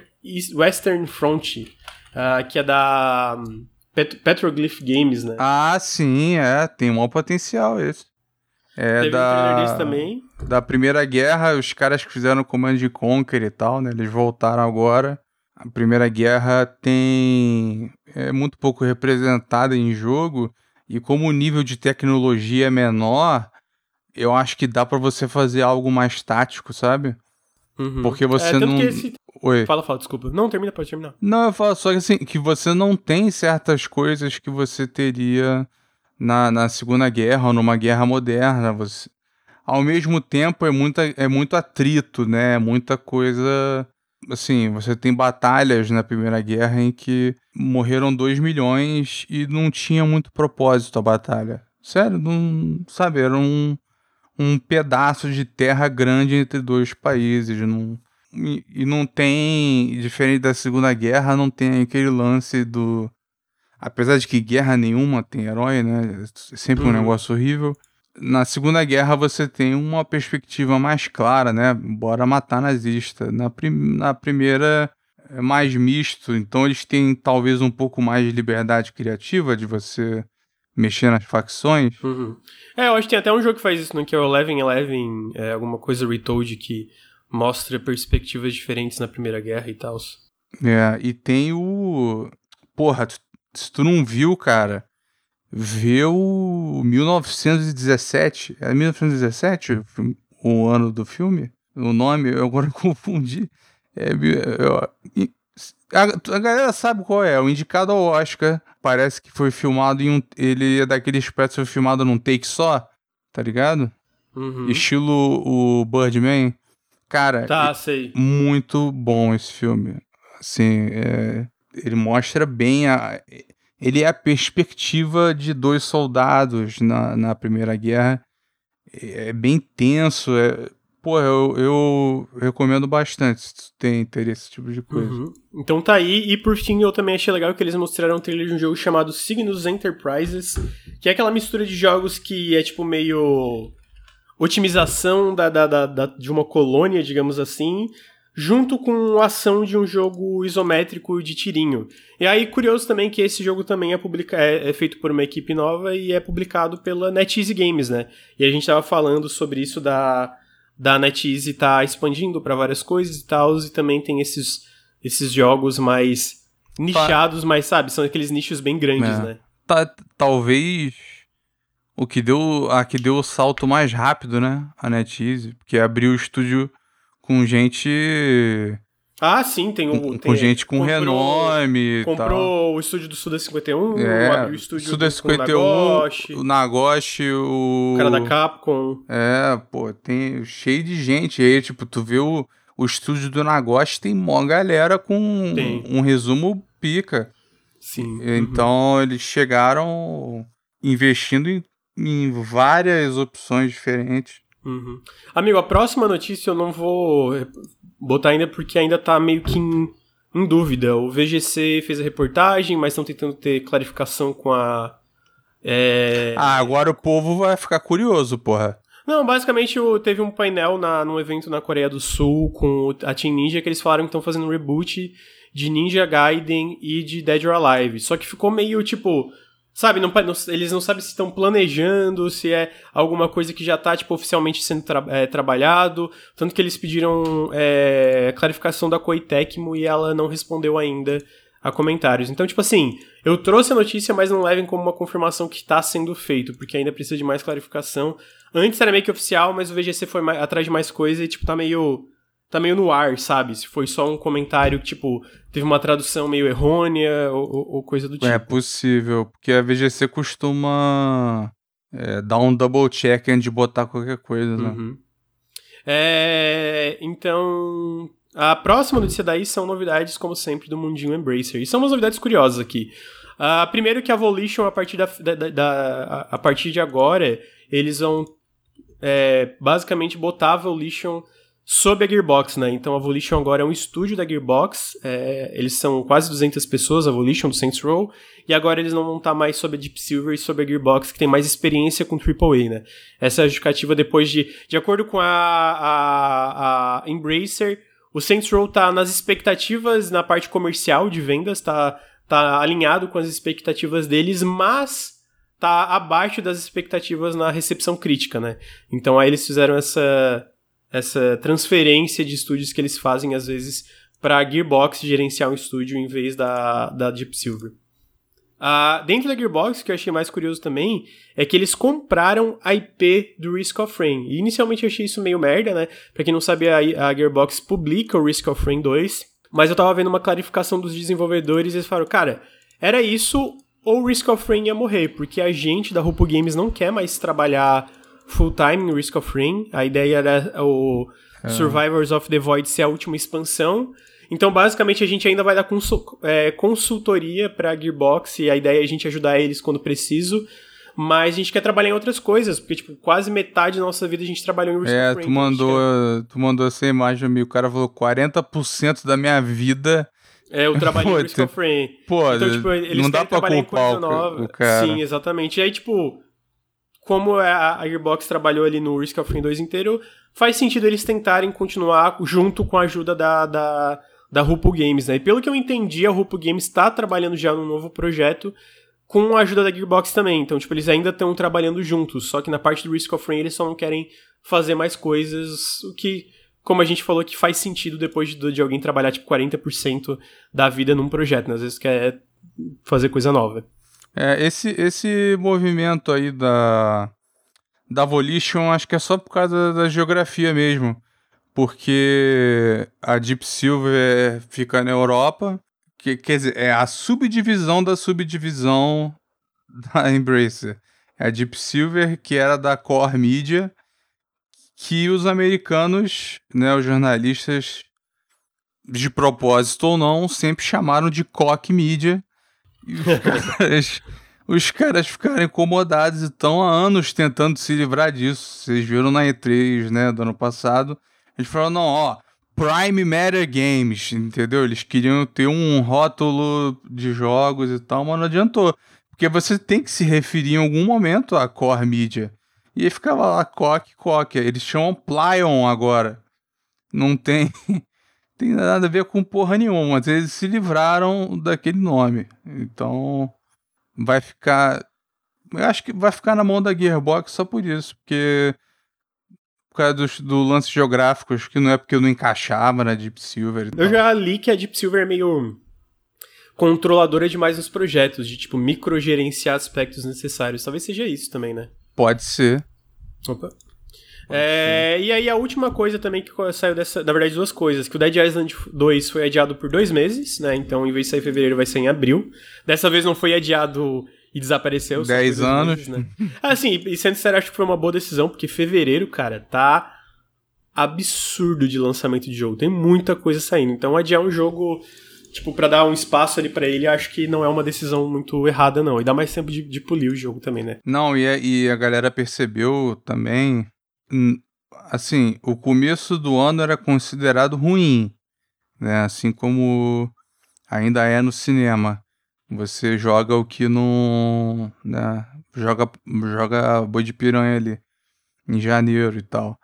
Western Front, uh, que é da um, Pet Petroglyph Games, né? Ah, sim, é. Tem um bom potencial esse. É Teve da, um também. Da Primeira Guerra, os caras que fizeram Command Conquer e tal, né? Eles voltaram agora. A Primeira Guerra tem. é muito pouco representada em jogo. E como o nível de tecnologia é menor, eu acho que dá para você fazer algo mais tático, sabe? Uhum. Porque você é, não. Esse... Oi. Fala, fala, desculpa. Não, termina, pode terminar. Não, eu falo só que assim, que você não tem certas coisas que você teria na, na Segunda Guerra ou numa guerra moderna. Você... Ao mesmo tempo, é, muita, é muito atrito, né? É muita coisa. Assim, você tem batalhas na Primeira Guerra em que morreram 2 milhões e não tinha muito propósito a batalha. Sério, não. Sabe, era um, um pedaço de terra grande entre dois países. Não, e, e não tem. Diferente da Segunda Guerra, não tem aquele lance do apesar de que guerra nenhuma tem herói, né? É sempre uhum. um negócio horrível. Na Segunda Guerra você tem uma perspectiva mais clara, né? Bora matar nazista. Na, prim na primeira é mais misto, então eles têm talvez um pouco mais de liberdade criativa de você mexer nas facções. Uhum. É, eu acho que tem até um jogo que faz isso, né? Que é o Eleven Eleven, é, alguma coisa Retold que mostra perspectivas diferentes na Primeira Guerra e tal. É, e tem o. Porra, tu se tu não viu, cara, vê o 1917. É 1917 o ano do filme? O nome, eu agora confundi. É, eu, a, a, galera sabe qual é, o indicado ao Oscar. Parece que foi filmado em um. Ele é daquele que foi filmado num take só, tá ligado? Uhum. Estilo o Birdman. Cara, tá, sei. muito bom esse filme. Assim, é, ele mostra bem a. Ele é a perspectiva de dois soldados na, na Primeira Guerra. É, é bem tenso. É, pô, eu, eu recomendo bastante se tu tem interesse nesse tipo de coisa. Uhum. Então tá aí. E por fim, eu também achei legal que eles mostraram um trailer de um jogo chamado Signos Enterprises, que é aquela mistura de jogos que é tipo meio otimização da, da, da, da de uma colônia, digamos assim, junto com a ação de um jogo isométrico de tirinho. E aí, curioso também que esse jogo também é, publica é, é feito por uma equipe nova e é publicado pela NetEase Games, né? E a gente tava falando sobre isso da, da NetEase tá expandindo para várias coisas e tal, e também tem esses, esses jogos mais nichados, mas sabe, são aqueles nichos bem grandes, é. né? Tá, talvez o que deu a que deu o salto mais rápido, né? A NetEase, porque abriu o estúdio com gente. Ah, sim, tem um. Com, tem, gente com comprou, renome. Comprou o estúdio do Suda 51, é, abriu o estúdio Suda 51, o Nagoshi, o Nagoshi, o. cara da Capcom. É, pô, tem cheio de gente aí, tipo, tu vê o, o estúdio do Nagoshi tem mó galera com tem. um resumo pica. Sim. Então uhum. eles chegaram investindo em, em várias opções diferentes. Uhum. Amigo, a próxima notícia eu não vou botar ainda porque ainda tá meio que em, em dúvida. O VGC fez a reportagem, mas estão tentando ter clarificação com a. É... Ah, agora o povo vai ficar curioso, porra. Não, basicamente teve um painel na, num evento na Coreia do Sul com a Team Ninja que eles falaram que estão fazendo um reboot de Ninja Gaiden e de Dead or Alive. Só que ficou meio tipo. Sabe, não, não, eles não sabem se estão planejando, se é alguma coisa que já está tipo, oficialmente sendo tra é, trabalhado. Tanto que eles pediram é, clarificação da Koei Tecmo e ela não respondeu ainda a comentários. Então, tipo assim, eu trouxe a notícia, mas não levem como uma confirmação que está sendo feito, porque ainda precisa de mais clarificação. Antes era meio que oficial, mas o VGC foi atrás de mais coisa e, tipo, tá meio tá meio no ar, sabe? Se foi só um comentário que, tipo, teve uma tradução meio errônea ou, ou coisa do é tipo. É possível, porque a VGC costuma é, dar um double check antes de botar qualquer coisa, né? Uhum. É, então, a próxima notícia daí são novidades, como sempre, do mundinho Embracer. E são umas novidades curiosas aqui. Uh, primeiro que a Volition, a partir, da, da, da, a partir de agora, eles vão é, basicamente botar a Volition sob a Gearbox, né? Então a Volition agora é um estúdio da Gearbox, é, eles são quase 200 pessoas, a Volition do Saints Row, e agora eles não vão estar mais sob a Deep Silver e sob a Gearbox, que tem mais experiência com AAA, né? Essa é a justificativa depois de... De acordo com a, a, a Embracer, o Saints Row tá nas expectativas na parte comercial de vendas, tá, tá alinhado com as expectativas deles, mas tá abaixo das expectativas na recepção crítica, né? Então aí eles fizeram essa essa transferência de estúdios que eles fazem às vezes para a Gearbox gerenciar um estúdio em vez da, da Deep Silver. Uh, dentro da Gearbox, o que eu achei mais curioso também é que eles compraram a IP do Risk of Rain. E inicialmente eu achei isso meio merda, né? Pra quem não sabe, a, a Gearbox publica o Risk of Rain 2. Mas eu tava vendo uma clarificação dos desenvolvedores e eles falaram, cara, era isso ou o Risk of Rain ia morrer, porque a gente da Rupo Games não quer mais trabalhar full-time em Risk of Rain. A ideia era o é. Survivors of the Void ser a última expansão. Então, basicamente, a gente ainda vai dar consul é, consultoria para a Gearbox e a ideia é a gente ajudar eles quando preciso. Mas a gente quer trabalhar em outras coisas, porque, tipo, quase metade da nossa vida a gente trabalhou em Risk é, of Rain. Tu mandou, quer... tu mandou essa imagem, amigo. O cara falou 40% da minha vida é, o trabalho em Risk of Rain. Pô, então, tipo, eles não dá pra culpar nova. o cara. Sim, exatamente. E aí, tipo, como é a Gearbox trabalhou ali no Risk of Rain 2 inteiro, faz sentido eles tentarem continuar junto com a ajuda da, da, da Rupo Games, né? E pelo que eu entendi, a Rupo Games está trabalhando já num novo projeto com a ajuda da Gearbox também. Então, tipo, eles ainda estão trabalhando juntos, só que na parte do Risk of Rain eles só não querem fazer mais coisas, o que, como a gente falou, que faz sentido depois de, de alguém trabalhar, tipo, 40% da vida num projeto, né? Às vezes quer fazer coisa nova. É, esse, esse movimento aí da, da Volition acho que é só por causa da, da geografia mesmo. Porque a Deep Silver fica na Europa, que, quer dizer, é a subdivisão da subdivisão da Embracer. É a Deep Silver, que era da Core Media, que os americanos, né, os jornalistas, de propósito ou não, sempre chamaram de Koch Media, e os caras, os caras ficaram incomodados e estão há anos tentando se livrar disso. Vocês viram na E3, né, do ano passado. Eles falaram, não, ó, Prime Matter Games, entendeu? Eles queriam ter um rótulo de jogos e tal, mas não adiantou. Porque você tem que se referir em algum momento à Core Media. E aí ficava lá, Coque, Coque. Eles chamam Plyon agora. Não tem tem nada a ver com porra nenhuma, mas eles se livraram daquele nome. Então vai ficar. Eu acho que vai ficar na mão da Gearbox só por isso, porque. Por causa do, do lance geográfico, acho que não é porque eu não encaixava na Deep Silver. eu já li que a Deep Silver é meio controladora demais nos projetos, de tipo microgerenciar aspectos necessários. Talvez seja isso também, né? Pode ser. Opa. É, e aí a última coisa também que saiu dessa, na verdade duas coisas, que o Dead Island 2 foi adiado por dois meses, né? Então em vez de sair em fevereiro vai ser em abril. Dessa vez não foi adiado e desapareceu. Dez anos. Meses, né? assim, e sendo sincero, acho que foi uma boa decisão, porque fevereiro, cara, tá absurdo de lançamento de jogo. Tem muita coisa saindo. Então adiar um jogo, tipo, para dar um espaço ali para ele, acho que não é uma decisão muito errada, não. E dá mais tempo de, de polir o jogo também, né? Não, e a, e a galera percebeu também. Assim, o começo do ano era considerado ruim, né? Assim como ainda é no cinema. Você joga o que não. Né? Joga, joga boi de piranha ali. Em janeiro e tal.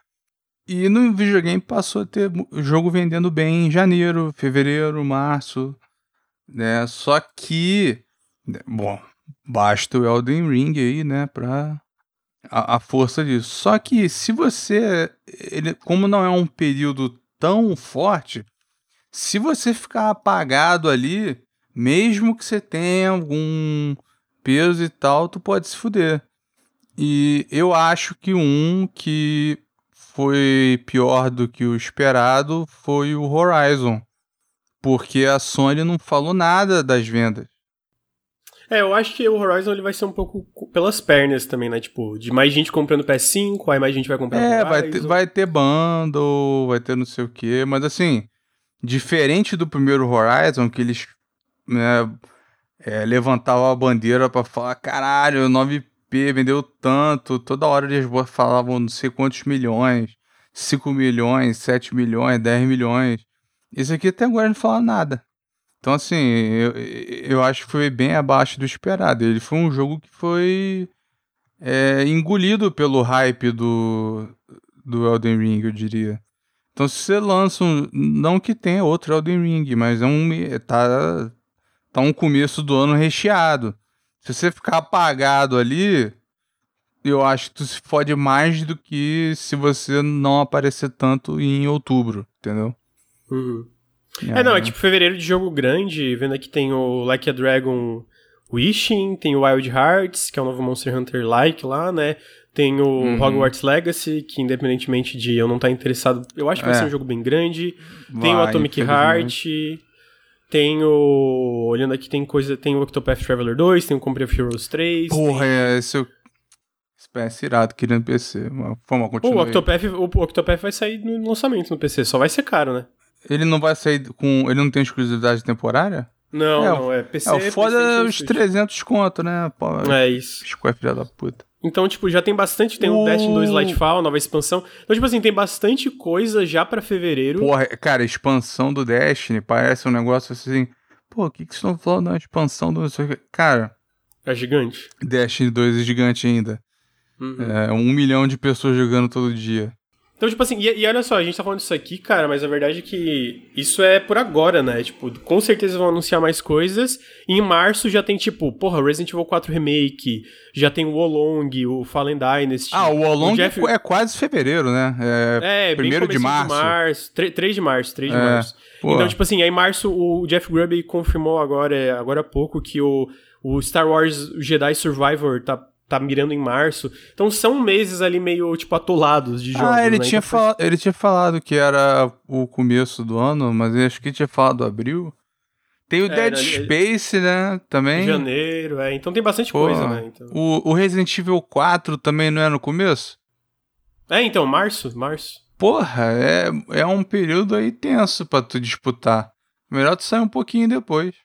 E no videogame passou a ter jogo vendendo bem em janeiro, fevereiro, março. Né? Só que. Né, bom, basta o Elden Ring aí, né? Pra. A, a força disso. Só que se você. Ele, como não é um período tão forte, se você ficar apagado ali, mesmo que você tenha algum peso e tal, tu pode se fuder. E eu acho que um que foi pior do que o esperado foi o Horizon. Porque a Sony não falou nada das vendas. É, eu acho que o Horizon ele vai ser um pouco pelas pernas também, né? Tipo, de mais gente comprando PS5, aí mais gente vai comprar É, vai ter, vai ter bundle, vai ter não sei o quê, mas assim, Diferente do primeiro Horizon, que eles né, é, levantavam a bandeira para falar: caralho, 9P vendeu tanto. Toda hora eles falavam não sei quantos milhões, 5 milhões, 7 milhões, 10 milhões. Isso aqui até agora não fala nada. Então, assim, eu, eu acho que foi bem abaixo do esperado. Ele foi um jogo que foi é, engolido pelo hype do, do Elden Ring, eu diria. Então, se você lança um. Não que tenha outro Elden Ring, mas é um. Tá, tá um começo do ano recheado. Se você ficar apagado ali, eu acho que tu se fode mais do que se você não aparecer tanto em outubro, entendeu? Uhum. É, não, é tipo fevereiro de jogo grande, vendo aqui tem o Like a Dragon Wishing, tem o Wild Hearts, que é o novo Monster Hunter Like lá, né? Tem o uhum. Hogwarts Legacy, que independentemente de eu não estar tá interessado, eu acho que vai é. ser um jogo bem grande. Vai, tem o Atomic Heart. Tem o. Olhando aqui, tem coisa. Tem o Octopath Traveler 2, tem o Company of Heroes 3. Porra, tem... é esse eu. Espécie irado querendo PC. Uma forma O Octopath, o Octopath vai sair no lançamento no PC, só vai ser caro, né? Ele não vai sair com. Ele não tem exclusividade temporária? Não, é, não, é PC. É, o foda é os 300 conto, né? Pô, é isso. Square filha da puta. Então, tipo, já tem bastante. Tem o uh... Destiny 2 Lightfall, nova expansão. Então, tipo assim, tem bastante coisa já para fevereiro. Porra, cara, expansão do Destiny parece um negócio assim. Pô, o que, que vocês estão falando da expansão do. Cara. É gigante. Destiny 2 é gigante ainda. Uhum. É um milhão de pessoas jogando todo dia. Então, tipo assim, e, e, olha só, a gente tá falando disso aqui, cara, mas a verdade é que isso é por agora, né? Tipo, com certeza vão anunciar mais coisas. E em março já tem, tipo, porra, Resident Evil 4 Remake, já tem o Wolong, o Fallen Dynasty. Ah, o Wolong Jeff... é quase fevereiro, né? É, é primeiro de março. de março. 3 de março, 3 de é, março. Então, tipo assim, aí em março o Jeff Grubb confirmou agora, agora há pouco que o, o Star Wars Jedi Survivor tá tá mirando em março. Então são meses ali meio, tipo, atolados de jogos. Ah, ele, né? tinha, então, fal... ele tinha falado que era o começo do ano, mas acho que tinha falado abril. Tem o é, Dead Space, né? Também. Janeiro, é. Então tem bastante Pô, coisa, né? Então... O, o Resident Evil 4 também não é no começo? É, então, março, março. Porra, é, é um período aí tenso pra tu disputar. Melhor tu sair um pouquinho depois.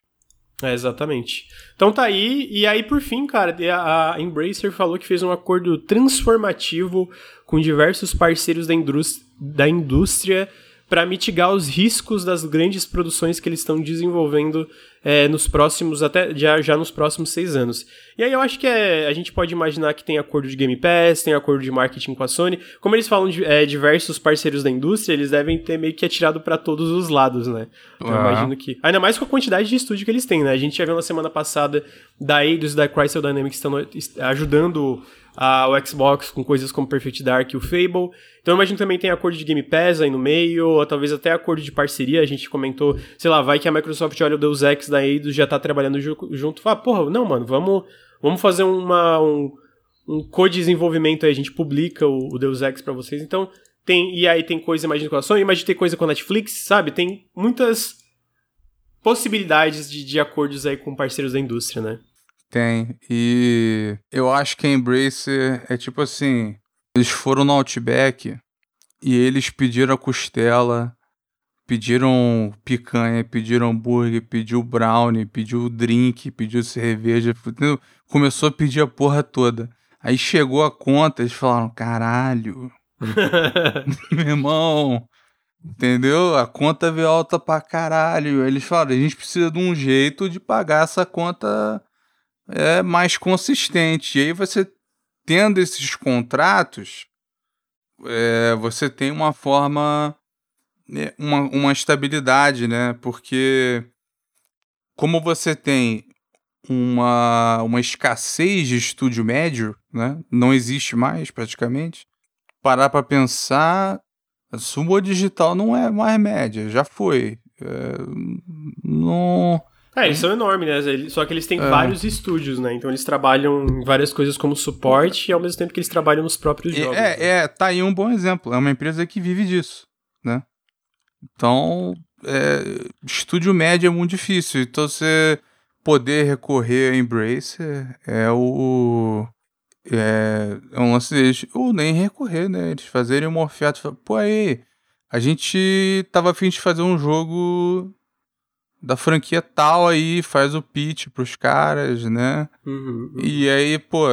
É, exatamente. Então tá aí, e aí por fim, cara, a Embracer falou que fez um acordo transformativo com diversos parceiros da, indústria, da indústria para mitigar os riscos das grandes produções que eles estão desenvolvendo é, nos próximos, até já, já nos próximos seis anos. E aí eu acho que é, a gente pode imaginar que tem acordo de Game Pass, tem acordo de marketing com a Sony. Como eles falam de é, diversos parceiros da indústria, eles devem ter meio que atirado para todos os lados, né? Então eu imagino que. Ainda mais com a quantidade de estúdio que eles têm, né? A gente já viu na semana passada da Eidos e da Crystal Dynamics estão ajudando o Xbox com coisas como Perfect Dark e o Fable. Então eu imagino que também tem acordo de Game Pass aí no meio, ou talvez até acordo de parceria. A gente comentou, sei lá, vai que a Microsoft olha o Deus Ex da Eidos já tá trabalhando junto. Fala, porra, não, mano, vamos, vamos fazer uma, um, um co-desenvolvimento aí. A gente publica o, o Deus Ex pra vocês. Então tem, e aí tem coisa, imagina com a Sony, imagina ter coisa com a Netflix, sabe? Tem muitas possibilidades de, de acordos aí com parceiros da indústria, né? Tem. E eu acho que a Embracer é tipo assim: eles foram no Outback, e eles pediram a costela, pediram picanha, pediram hambúrguer, pediu brownie, pediu drink, pediu cerveja, entendeu? começou a pedir a porra toda. Aí chegou a conta, eles falaram: caralho, meu irmão, entendeu? A conta veio alta pra caralho. Aí eles falaram: a gente precisa de um jeito de pagar essa conta é, mais consistente. E aí você tendo esses contratos, é, você tem uma forma, né, uma, uma estabilidade, né? Porque como você tem uma, uma escassez de estúdio médio, né? Não existe mais praticamente. Parar para pensar, a Sumo Digital não é mais média, já foi. É, não é, eles são enormes, né? Só que eles têm é. vários estúdios, né? Então eles trabalham em várias coisas como suporte e ao mesmo tempo que eles trabalham nos próprios jogos. É, né? é, tá aí um bom exemplo. É uma empresa que vive disso, né? Então, é, estúdio médio é muito difícil. Então você poder recorrer a Embrace é o. É, é um lance deles. Ou nem recorrer, né? Eles fazerem uma oferta. Pô, aí, a gente tava afim de fazer um jogo da franquia tal aí, faz o pitch pros caras, né? Uhum, uhum. E aí, pô,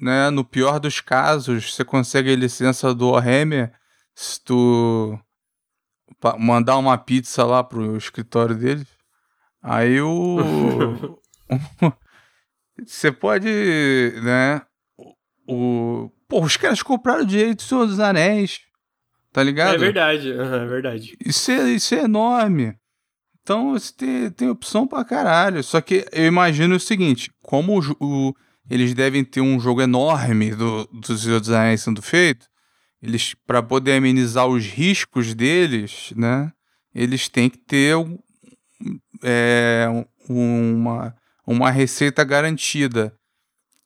né, no pior dos casos, você consegue a licença do Warhammer se tu mandar uma pizza lá pro escritório deles. Aí o. Você pode, né? O. Pô, os caras compraram o direito do Senhor dos Anéis. Tá ligado? É verdade, uhum, é verdade. Isso é, isso é enorme. Então você tem, tem opção pra caralho. Só que eu imagino o seguinte: como o, o, eles devem ter um jogo enorme do, dos Anéis sendo feito, eles, para poder amenizar os riscos deles, né? Eles têm que ter é, uma, uma receita garantida.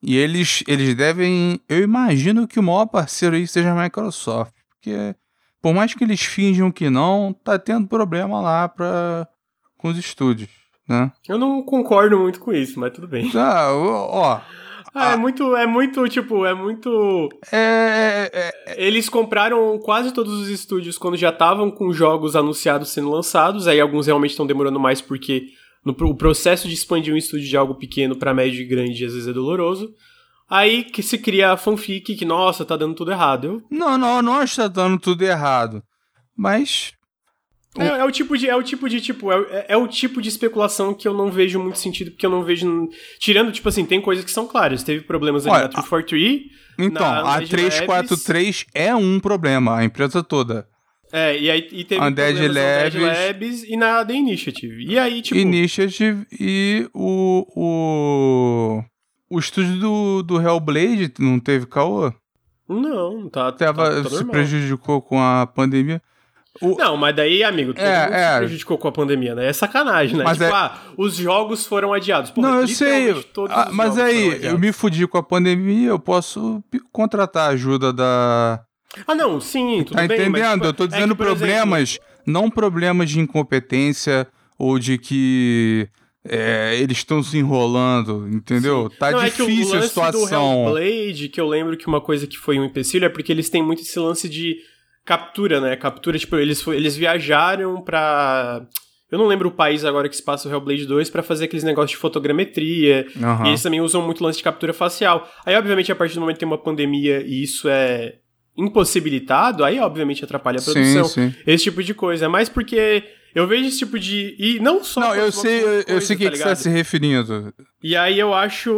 E eles, eles devem. Eu imagino que o maior parceiro aí seja a Microsoft. Porque, por mais que eles finjam que não, tá tendo problema lá pra, com os estúdios, né? Eu não concordo muito com isso, mas tudo bem. Ah, ó. Ah, é muito, é muito, tipo, é muito. É, é, é, Eles compraram quase todos os estúdios quando já estavam com jogos anunciados sendo lançados. Aí alguns realmente estão demorando mais porque no, o processo de expandir um estúdio de algo pequeno para médio e grande às vezes é doloroso. Aí que se cria a fanfic que, nossa, tá dando tudo errado. Eu... Não, não, não acho que tá dando tudo errado. Mas é, é, o tipo de. É o tipo de, tipo, é, é, o tipo de especulação que eu não vejo muito sentido, porque eu não vejo. Tirando, tipo assim, tem coisas que são claras. Teve problemas ali Olha, na 343. Então, na, a 343 é um problema, a empresa toda. É, e aí e teve Undead Labs, Undead Labs e na The Initiative. E aí, tipo. Initiative e o. O, o estúdio do, do Hellblade não teve caô? Não, tá. Tava, tá, tá se prejudicou com a pandemia. O... Não, mas daí, amigo, todo é, mundo é. se prejudicou com a pandemia, né? É sacanagem, né? Mas tipo, é... ah, os jogos foram adiados. Porra, não, eu sei. Ah, mas aí, eu me fudi com a pandemia, eu posso contratar a ajuda da. Ah, não, sim, tudo tá bem. entendendo? Mas, tipo, eu tô é dizendo que, problemas, exemplo... não problemas de incompetência ou de que é, eles estão se enrolando, entendeu? Sim. Tá não, difícil é a situação. Do Hellblade, que eu lembro que uma coisa que foi um empecilho é porque eles têm muito esse lance de captura, né? Captura, tipo, eles, eles viajaram pra. Eu não lembro o país agora que se passa o Hellblade 2 para fazer aqueles negócios de fotogrametria. Uhum. E eles também usam muito lance de captura facial. Aí, obviamente, a partir do momento que tem uma pandemia e isso é impossibilitado, aí, obviamente, atrapalha a produção. Sim, sim. Esse tipo de coisa. Mas porque eu vejo esse tipo de. E não só. Não, eu sei, coisa, eu sei o que, tá que você tá se referindo. E aí eu acho.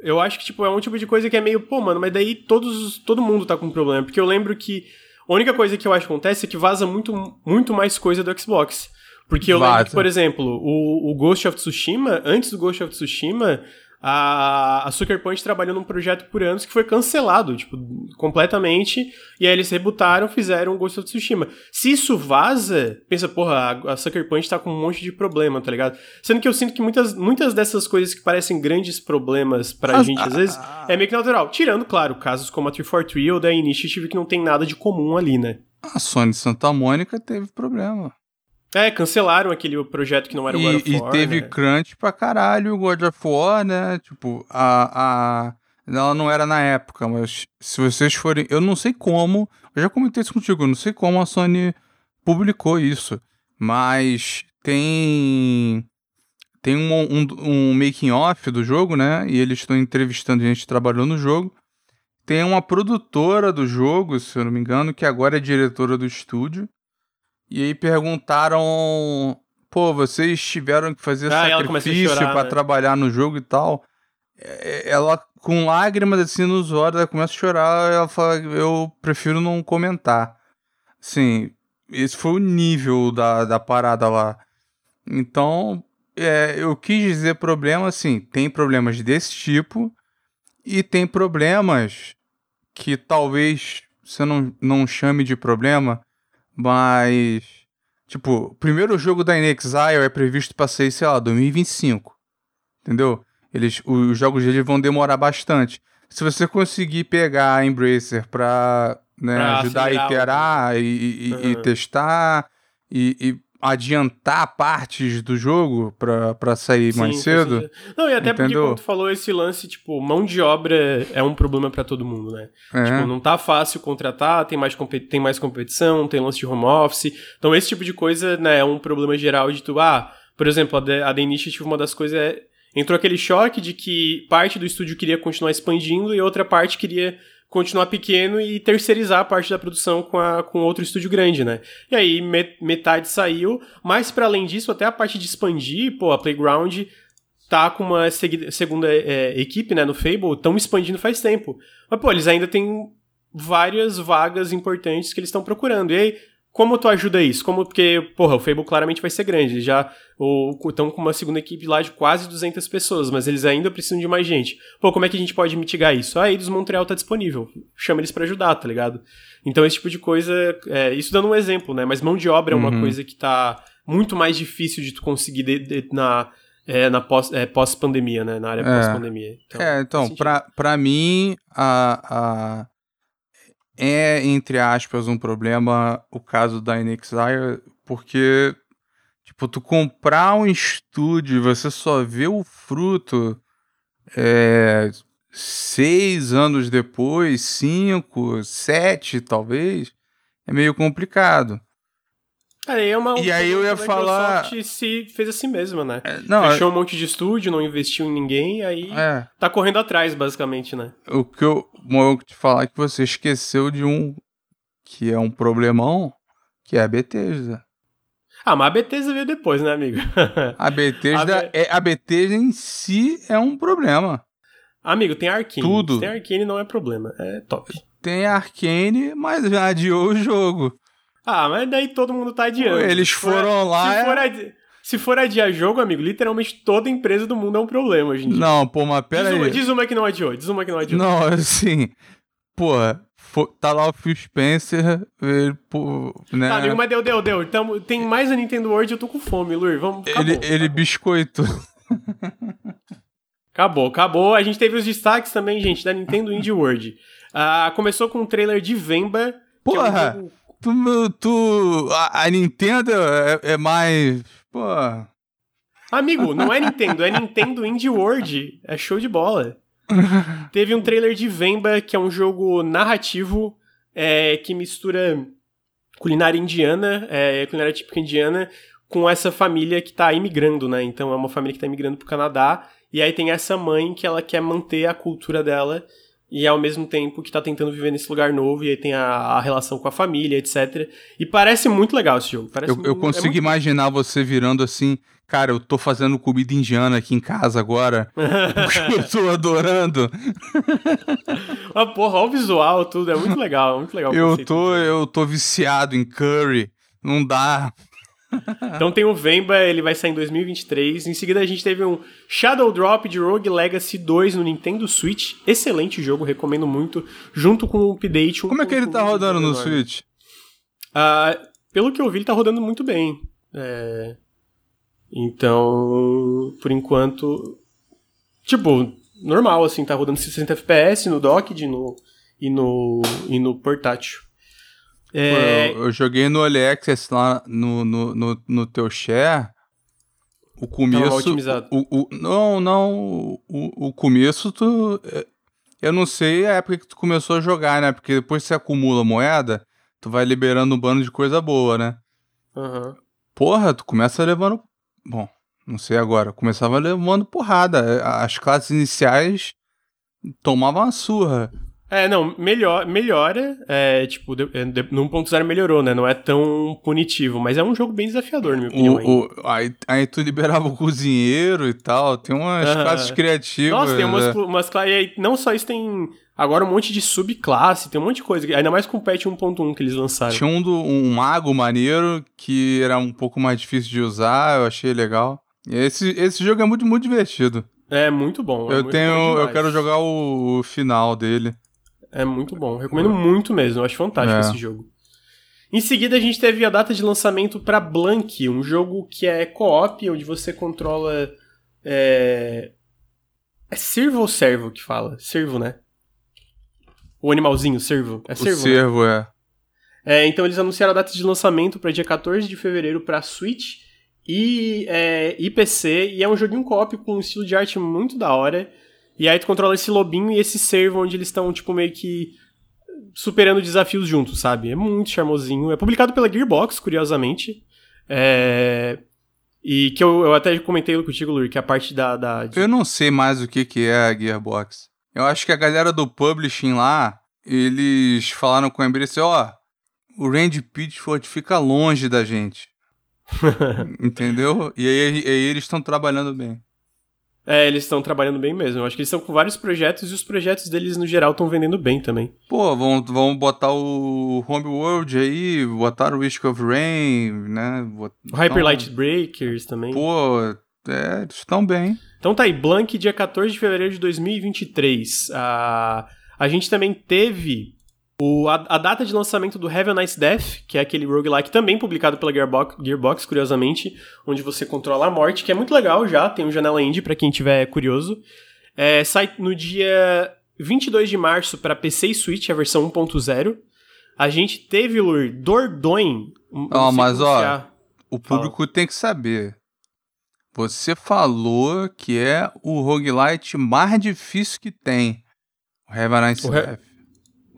Eu acho que, tipo, é um tipo de coisa que é meio, pô, mano, mas daí todos, todo mundo tá com um problema. Porque eu lembro que a única coisa que eu acho que acontece é que vaza muito, muito mais coisa do Xbox. Porque eu vaza. lembro que, por exemplo, o, o Ghost of Tsushima, antes do Ghost of Tsushima, a, a Sucker Punch trabalhou num projeto por anos que foi cancelado, tipo, completamente. E aí eles rebutaram, fizeram o Ghost of Tsushima. Se isso vaza, pensa, porra, a, a Sucker Punch tá com um monte de problema, tá ligado? Sendo que eu sinto que muitas, muitas dessas coisas que parecem grandes problemas pra gente, às vezes, é meio que natural. Tirando, claro, casos como a 343 ou da Initiative que não tem nada de comum ali, né? A Sony Santa Mônica teve problema. É, cancelaram aquele projeto que não era o God of War. E teve né? crunch pra caralho o God of War, né? Tipo, a, a ela não era na época, mas se vocês forem. Eu não sei como. Eu já comentei isso contigo, eu não sei como a Sony publicou isso. Mas tem. Tem um, um, um making off do jogo, né? E eles estão entrevistando gente que trabalhou no jogo. Tem uma produtora do jogo, se eu não me engano, que agora é diretora do estúdio. E aí perguntaram: pô, vocês tiveram que fazer ah, sacrifício para né? trabalhar no jogo e tal. É, ela, com lágrimas assim nos olhos, ela começa a chorar. Ela fala: eu prefiro não comentar. Assim, esse foi o nível da, da parada lá. Então, é, eu quis dizer problema, assim, tem problemas desse tipo e tem problemas que talvez você não, não chame de problema, mas. Tipo, o primeiro jogo da Inexile é previsto para sair, sei lá, 2025. Entendeu? Eles, os jogos deles vão demorar bastante. Se você conseguir pegar a Embracer pra, né, pra ajudar a iterar e, e, uhum. e, testar e, e adiantar partes do jogo pra, pra sair Sim, mais cedo. Não, e até entendeu? porque, como tu falou, esse lance, tipo, mão de obra é um problema para todo mundo, né? É. Tipo, não tá fácil contratar, tem mais, tem mais competição, tem lance de home office. Então, esse tipo de coisa, né, é um problema geral de tu, ah, por exemplo, a The, a The Initiative, uma das coisas é. Entrou aquele choque de que parte do estúdio queria continuar expandindo e outra parte queria continuar pequeno e terceirizar a parte da produção com, a, com outro estúdio grande, né? E aí metade saiu, mas para além disso, até a parte de expandir, pô, a Playground tá com uma segunda é, equipe, né, no Fable, estão expandindo faz tempo. Mas, pô, eles ainda têm várias vagas importantes que eles estão procurando. E aí, como tu ajuda isso? Como porque, porra, o Fable claramente vai ser grande. Já estão com uma segunda equipe lá de quase 200 pessoas, mas eles ainda precisam de mais gente. Pô, como é que a gente pode mitigar isso? Ah, a Eidos Montreal tá disponível. Chama eles para ajudar, tá ligado? Então esse tipo de coisa, é, isso dando um exemplo, né? Mas mão de obra uhum. é uma uhum. coisa que tá muito mais difícil de tu conseguir de, de, na é, na pós, é, pós-pandemia, né? Na área é. pós-pandemia. Então, é, então, pra, pra mim, a, a, é, entre aspas, um problema o caso da Inexire, porque, tipo, tu comprar um estúdio e você só vê o fruto é, seis anos depois, cinco, sete, talvez, é meio complicado. Cara, é uma, e aí eu ia falar. A Microsoft se fez assim mesmo, né? É, não, Fechou é... um monte de estúdio, não investiu em ninguém, aí é. tá correndo atrás, basicamente, né? O que eu vou te falar é que você esqueceu de um que é um problemão, que é a Bethesda. Ah, mas a Bethesda veio depois, né, amigo? a Bethesda, a, Be... é, a Bethesda em si é um problema. Amigo, tem Arkane. Tudo. Tem Arkane não é problema, é top. Tem Arkane, mas já adiou o jogo. Ah, mas daí todo mundo tá adiando. Eles foram lá. Se for, adi... se for adiar jogo, amigo, literalmente toda empresa do mundo é um problema, gente. Não, pô, mas pera diz uma, aí. Diz uma que não adiou, diz uma que não adiou. Não, assim. Porra, tá lá o Phil Spencer, ele, pô, né? Tá, amigo, mas deu, deu, deu. Então, tem mais a Nintendo World, eu tô com fome, Lur. Vamos, acabou, ele, ele acabou. biscoito. acabou, acabou. A gente teve os destaques também, gente, da Nintendo Indie World. Uh, começou com um trailer de Vemba. Porra! É um tu, tu a, a Nintendo é, é, mais. Pô. Amigo, não é Nintendo, é Nintendo Indie World. É show de bola. Teve um trailer de Vemba, que é um jogo narrativo é, que mistura culinária indiana, é, culinária típica indiana, com essa família que tá imigrando, né? Então é uma família que tá imigrando pro Canadá. E aí tem essa mãe que ela quer manter a cultura dela e ao mesmo tempo que tá tentando viver nesse lugar novo, e aí tem a, a relação com a família, etc. E parece muito legal esse jogo. Parece eu, eu consigo é muito... imaginar você virando assim, cara, eu tô fazendo comida indiana aqui em casa agora, porque eu tô adorando. ah, porra, olha o visual, tudo, é muito legal, é muito legal. eu tô, eu tô viciado em curry, não dá. então tem o Vemba, ele vai sair em 2023. Em seguida a gente teve um Shadow Drop de Rogue Legacy 2 no Nintendo Switch. Excelente jogo, recomendo muito. Junto com o update. Como é que ele tá rodando no Switch? Uh, pelo que eu vi, ele tá rodando muito bem. É... Então, por enquanto. Tipo, normal, assim, tá rodando 60 FPS no docked no, e, no, e no portátil. É... Eu, eu, joguei no Alexis lá no, no, no, no teu share. O começo. O, o, não, não. O, o começo tu. É, Eu não sei a época que tu começou a jogar, né? Porque depois você acumula moeda, tu vai liberando um bando de coisa boa, né? Uhum. Porra, tu começa levando. Bom, não sei agora. Começava levando porrada. As classes iniciais tomavam uma surra. É, não, melhor, melhora. É, tipo, de, de, no 1.0 melhorou, né? Não é tão punitivo, mas é um jogo bem desafiador, na minha opinião. O, o, aí, aí tu liberava o cozinheiro e tal. Tem umas classes criativas. Nossa, tem umas, é. umas classes. Não só isso, tem agora um monte de subclasse, tem um monte de coisa. Ainda mais com o patch 1.1 que eles lançaram. Tinha um, do, um mago maneiro que era um pouco mais difícil de usar, eu achei legal. Esse, esse jogo é muito, muito divertido. É muito bom. É eu muito tenho. bom eu quero jogar o, o final dele. É muito bom. Recomendo muito mesmo. Eu acho fantástico é. esse jogo. Em seguida, a gente teve a data de lançamento para Blank, um jogo que é co-op, onde você controla. É... é servo ou servo que fala? Servo, né? O animalzinho, servo. É servo. O servo, né? é. é. Então, eles anunciaram a data de lançamento para dia 14 de fevereiro para Switch e, é, e PC. E é um joguinho co-op com um estilo de arte muito da hora. E aí tu controla esse lobinho e esse servo onde eles estão, tipo, meio que superando desafios juntos, sabe? É muito charmosinho. É publicado pela Gearbox, curiosamente. É... E que eu, eu até comentei contigo, Lur, que a parte da, da. Eu não sei mais o que, que é a Gearbox. Eu acho que a galera do publishing lá, eles falaram com a Embracer, ó, oh, o Randy Pitchford fica longe da gente. Entendeu? E aí, aí eles estão trabalhando bem. É, eles estão trabalhando bem mesmo. Eu acho que eles estão com vários projetos e os projetos deles, no geral, estão vendendo bem também. Pô, vão, vão botar o Homeworld aí, botar o Risk of Rain, né? Bot... Hyper Light Breakers também. Pô, é, eles estão bem. Então tá aí, Blank, dia 14 de fevereiro de 2023. Ah, a gente também teve o, a, a, data de lançamento do Heaven Nice Death, que é aquele roguelike também publicado pela Gearbox, Gearbox, curiosamente, onde você controla a morte, que é muito legal já, tem um janela indie para quem tiver curioso. É, sai no dia 22 de março para PC e Switch, a versão 1.0. A gente teve, Lur, Dordogne. Ó, oh, mas ó, o público Fala. tem que saber. Você falou que é o roguelite mais difícil que tem. O Heaven Nice Death.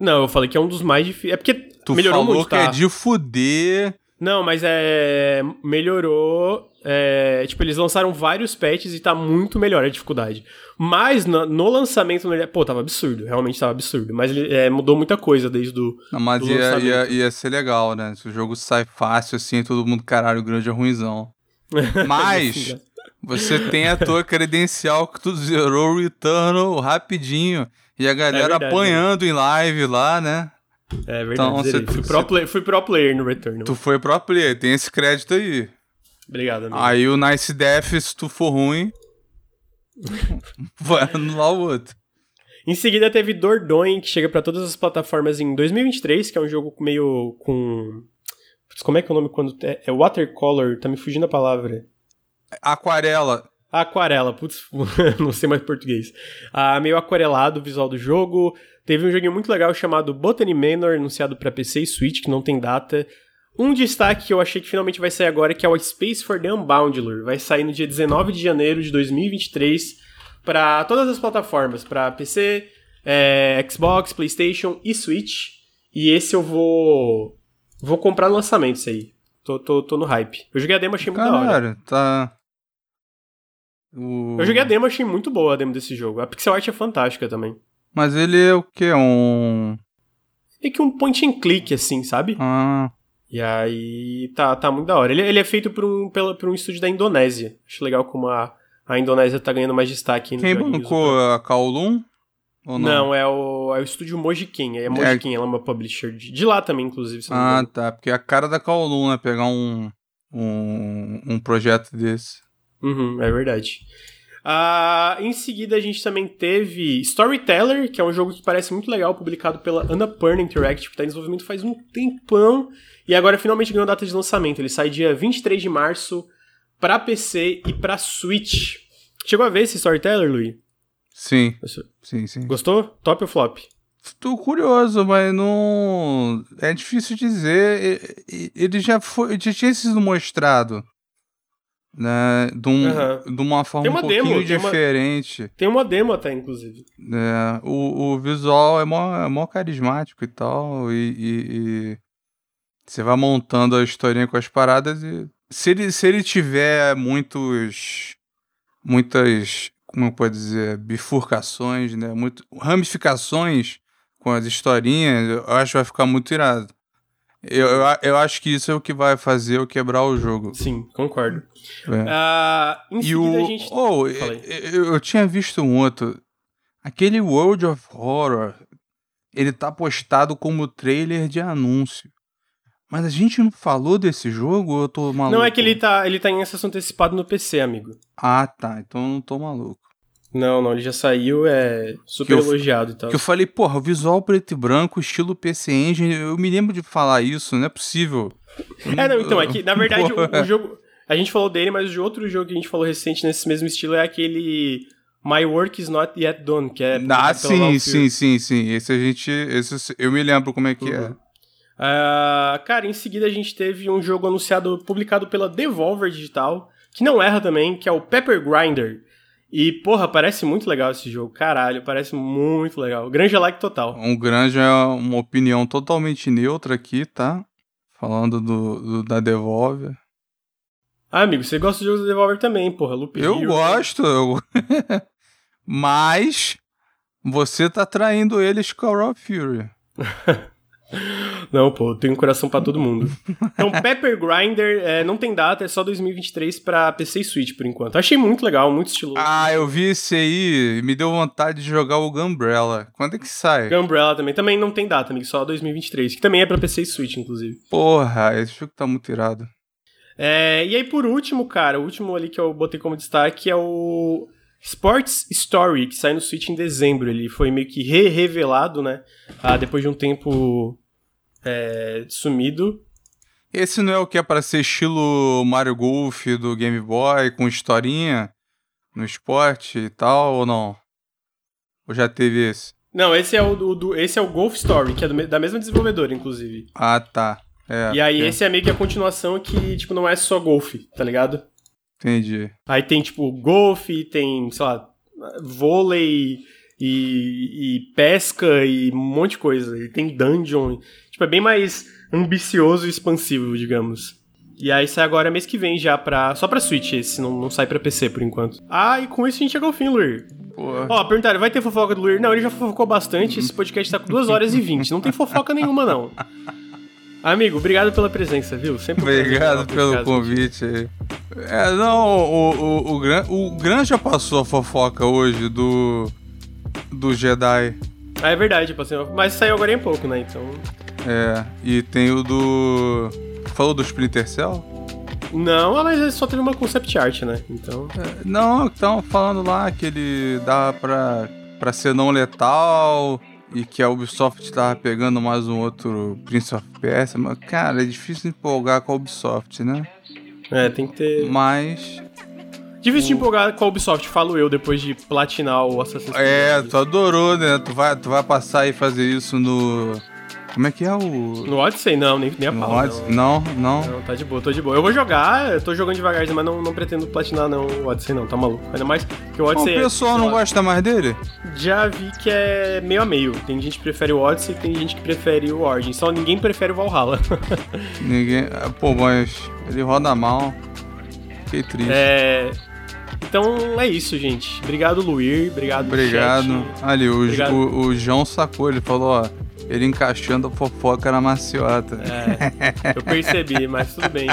Não, eu falei que é um dos mais difíceis. É porque tu melhorou falou muito, tá? que é de fuder. Não, mas é. Melhorou. É, tipo, eles lançaram vários patches e tá muito melhor a dificuldade. Mas no, no lançamento, pô, tava absurdo. Realmente tava absurdo. Mas ele é, mudou muita coisa desde. Não, mas do ia, ia, ia, ser legal, né? Se o jogo sai fácil assim, todo mundo, caralho, grande é ruimzão. Mas. você tem a tua credencial que tu zerou o Returnal rapidinho. E a galera é verdade, apanhando né? em live lá, né? É verdade. Então, você, fui, pro play, fui pro player no Return. Tu foi pro player, tem esse crédito aí. Obrigado, amigo. Aí o Nice Death, se tu for ruim, vai anular o outro. Em seguida teve Dordogne, que chega para todas as plataformas em 2023, que é um jogo meio com... Como é que é o nome quando... É, é watercolor, tá me fugindo a palavra. Aquarela. Aquarela, putz, não sei mais português. Ah, meio aquarelado o visual do jogo. Teve um joguinho muito legal chamado Botany Manor, anunciado para PC e Switch, que não tem data. Um destaque que eu achei que finalmente vai sair agora, que é o Space for the Unbounded. Vai sair no dia 19 de janeiro de 2023 para todas as plataformas, para PC, é, Xbox, PlayStation e Switch. E esse eu vou vou comprar no lançamento isso aí. Tô, tô, tô no hype. Eu joguei a demo, achei muito Cara, da hora. tá o... Eu joguei a demo, achei muito boa a demo desse jogo. A pixel art é fantástica também. Mas ele é o que? Um. É que um point and click, assim, sabe? Ah. E aí tá, tá muito da hora. Ele, ele é feito por um, pela, por um estúdio da Indonésia. Acho legal como a, a Indonésia tá ganhando mais destaque. Quem bancou a Kowloon? Não? não? é o, é o estúdio Mojiken. É Mojiken, é... ela é uma publisher de, de lá também, inclusive. Ah, tá. Porque é a cara da Kowloon, né? Pegar um, um, um projeto desse. Uhum, é verdade. Uh, em seguida, a gente também teve Storyteller, que é um jogo que parece muito legal, publicado pela Annapurna Interactive, que está em desenvolvimento faz um tempão, e agora finalmente ganhou data de lançamento. Ele sai dia 23 de março para PC e para Switch. Chegou a ver esse Storyteller, Luiz? Sim. Sim, sim. Gostou? Top ou flop? Tô curioso, mas não. É difícil dizer. Ele já foi. Já tinha sido mostrado né? De, um, uhum. de uma forma uma um pouquinho demo, diferente. Tem uma, tem uma, demo até, inclusive. É, o, o visual é mó, é mó carismático e tal, e, e, e, você vai montando a historinha com as paradas e se ele, se ele tiver muitos muitas, como pode dizer, bifurcações, né? Muito, ramificações com as historinhas, eu acho que vai ficar muito irado. Eu, eu, eu, acho que isso é o que vai fazer eu quebrar o jogo. Sim, concordo. É. Uh, e o... gente... Oh, eu, eu, tinha visto um outro. Aquele World of Horror, ele tá postado como trailer de anúncio. Mas a gente não falou desse jogo eu tô maluco? Não, é que ele tá, ele tá em acesso antecipado no PC, amigo. Ah, tá. Então eu não tô maluco. Não, não, ele já saiu, é super eu, elogiado e tal. Que eu falei, porra, o visual preto e branco, estilo PC Engine, eu me lembro de falar isso, não é possível. É, não, então, é que, na verdade, o, o, jogo. A gente falou dele, mas o outro jogo que a gente falou recente nesse mesmo estilo é aquele My Work is Not Yet Done, que é. Ah, sim, sim, sim, sim. Esse a gente. Esse, eu me lembro como é que é. uhum. é. Uh, cara, em seguida a gente teve um jogo anunciado, publicado pela Devolver Digital, que não erra também, que é o Pepper Grinder. E, porra, parece muito legal esse jogo. Caralho, parece muito legal. Granja like total. Um Granja é uma opinião totalmente neutra aqui, tá? Falando do, do da Devolver. Ah, amigo, você gosta de jogos da Devolver também, porra. Loop eu Hero, gosto. Eu... Mas você tá traindo eles com a Raw Fury. Não, pô, eu tenho um coração para todo mundo. Então, Pepper Grinder é, não tem data, é só 2023 pra PC e Switch por enquanto. Achei muito legal, muito estiloso. Ah, eu vi esse aí me deu vontade de jogar o Gunbrella. Quando é que sai? Gunbrella também. Também não tem data, amigo, só 2023. Que também é pra PC e Switch, inclusive. Porra, esse jogo tá muito irado. É, e aí, por último, cara, o último ali que eu botei como destaque é o Sports Story, que sai no Switch em dezembro. Ele foi meio que re-revelado, né? Ah, depois de um tempo é, sumido. Esse não é o que é para ser estilo Mario Golf do Game Boy, com historinha no esporte e tal, ou não? Ou já teve esse? Não, esse é o do, do esse é o Golf Story, que é do, da mesma desenvolvedora, inclusive. Ah, tá. É, e aí é. esse é meio que a continuação que, tipo, não é só golfe, tá ligado? Entendi. Aí tem, tipo, golfe, tem, sei lá, vôlei e, e pesca e um monte de coisa. E tem dungeon. Tipo, é bem mais ambicioso e expansivo, digamos. E aí sai agora mês que vem já pra. Só pra Switch esse, não, não sai pra PC por enquanto. Ah, e com isso a gente chegou ao fim, Luir. Ó, perguntaram, vai ter fofoca do Luir? Não, ele já fofocou bastante, esse podcast tá com 2 horas e 20. Não tem fofoca nenhuma, não. Amigo, obrigado pela presença, viu? Sempre Obrigado pelo convite aí. É, não, o, o, o, Gran, o Gran já passou a fofoca hoje do. Do Jedi. Ah, é verdade, passei, mas saiu agora em pouco, né? Então. É, e tem o do. Falou do Splinter Cell? Não, mas só teve uma concept art, né? Então. É, não, estão falando lá que ele dá pra, pra ser não letal e que a Ubisoft tava pegando mais um outro Prince of Persia. Mas, cara, é difícil empolgar com a Ubisoft, né? É, tem que ter. Mas. Difícil de empolgar com a Ubisoft, falo eu, depois de platinar o Assassin's Creed. É, tu adorou, né? Tu vai, tu vai passar e fazer isso no como é que é o. No Odyssey, não, nem, nem a pau. Odyssey, não. não. Não, tá de boa, tô de boa. Eu vou jogar, eu tô jogando devagarzinho, mas não, não pretendo platinar não o Odyssey, não, tá maluco. Ainda mais que o Odyssey. O pessoal é, não gosta mais dele? Já vi que é meio a meio. Tem gente que prefere o Odyssey tem gente que prefere o Origin. Só ninguém prefere o Valhalla. ninguém. Pô, mas ele roda mal. Fiquei triste. É. Então é isso, gente. Obrigado, Luir. Obrigado, Obrigado. Chat. Ali, o, Obrigado. O, o João sacou, ele falou, ó ele encaixando a fofoca na maciota. É, eu percebi, mas tudo bem.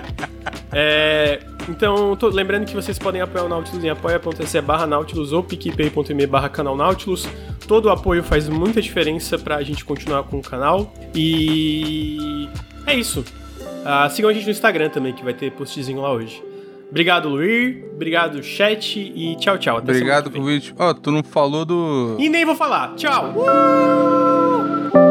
É, então, tô, lembrando que vocês podem apoiar o Nautilus em apoia.se barra Nautilus ou picpay.me barra canal Nautilus. Todo o apoio faz muita diferença pra gente continuar com o canal. E é isso. Uh, sigam a gente no Instagram também, que vai ter postzinho lá hoje. Obrigado, Luir. Obrigado, chat. E tchau, tchau. Até Obrigado, convite. Ó, oh, tu não falou do. E nem vou falar. Tchau. Uh!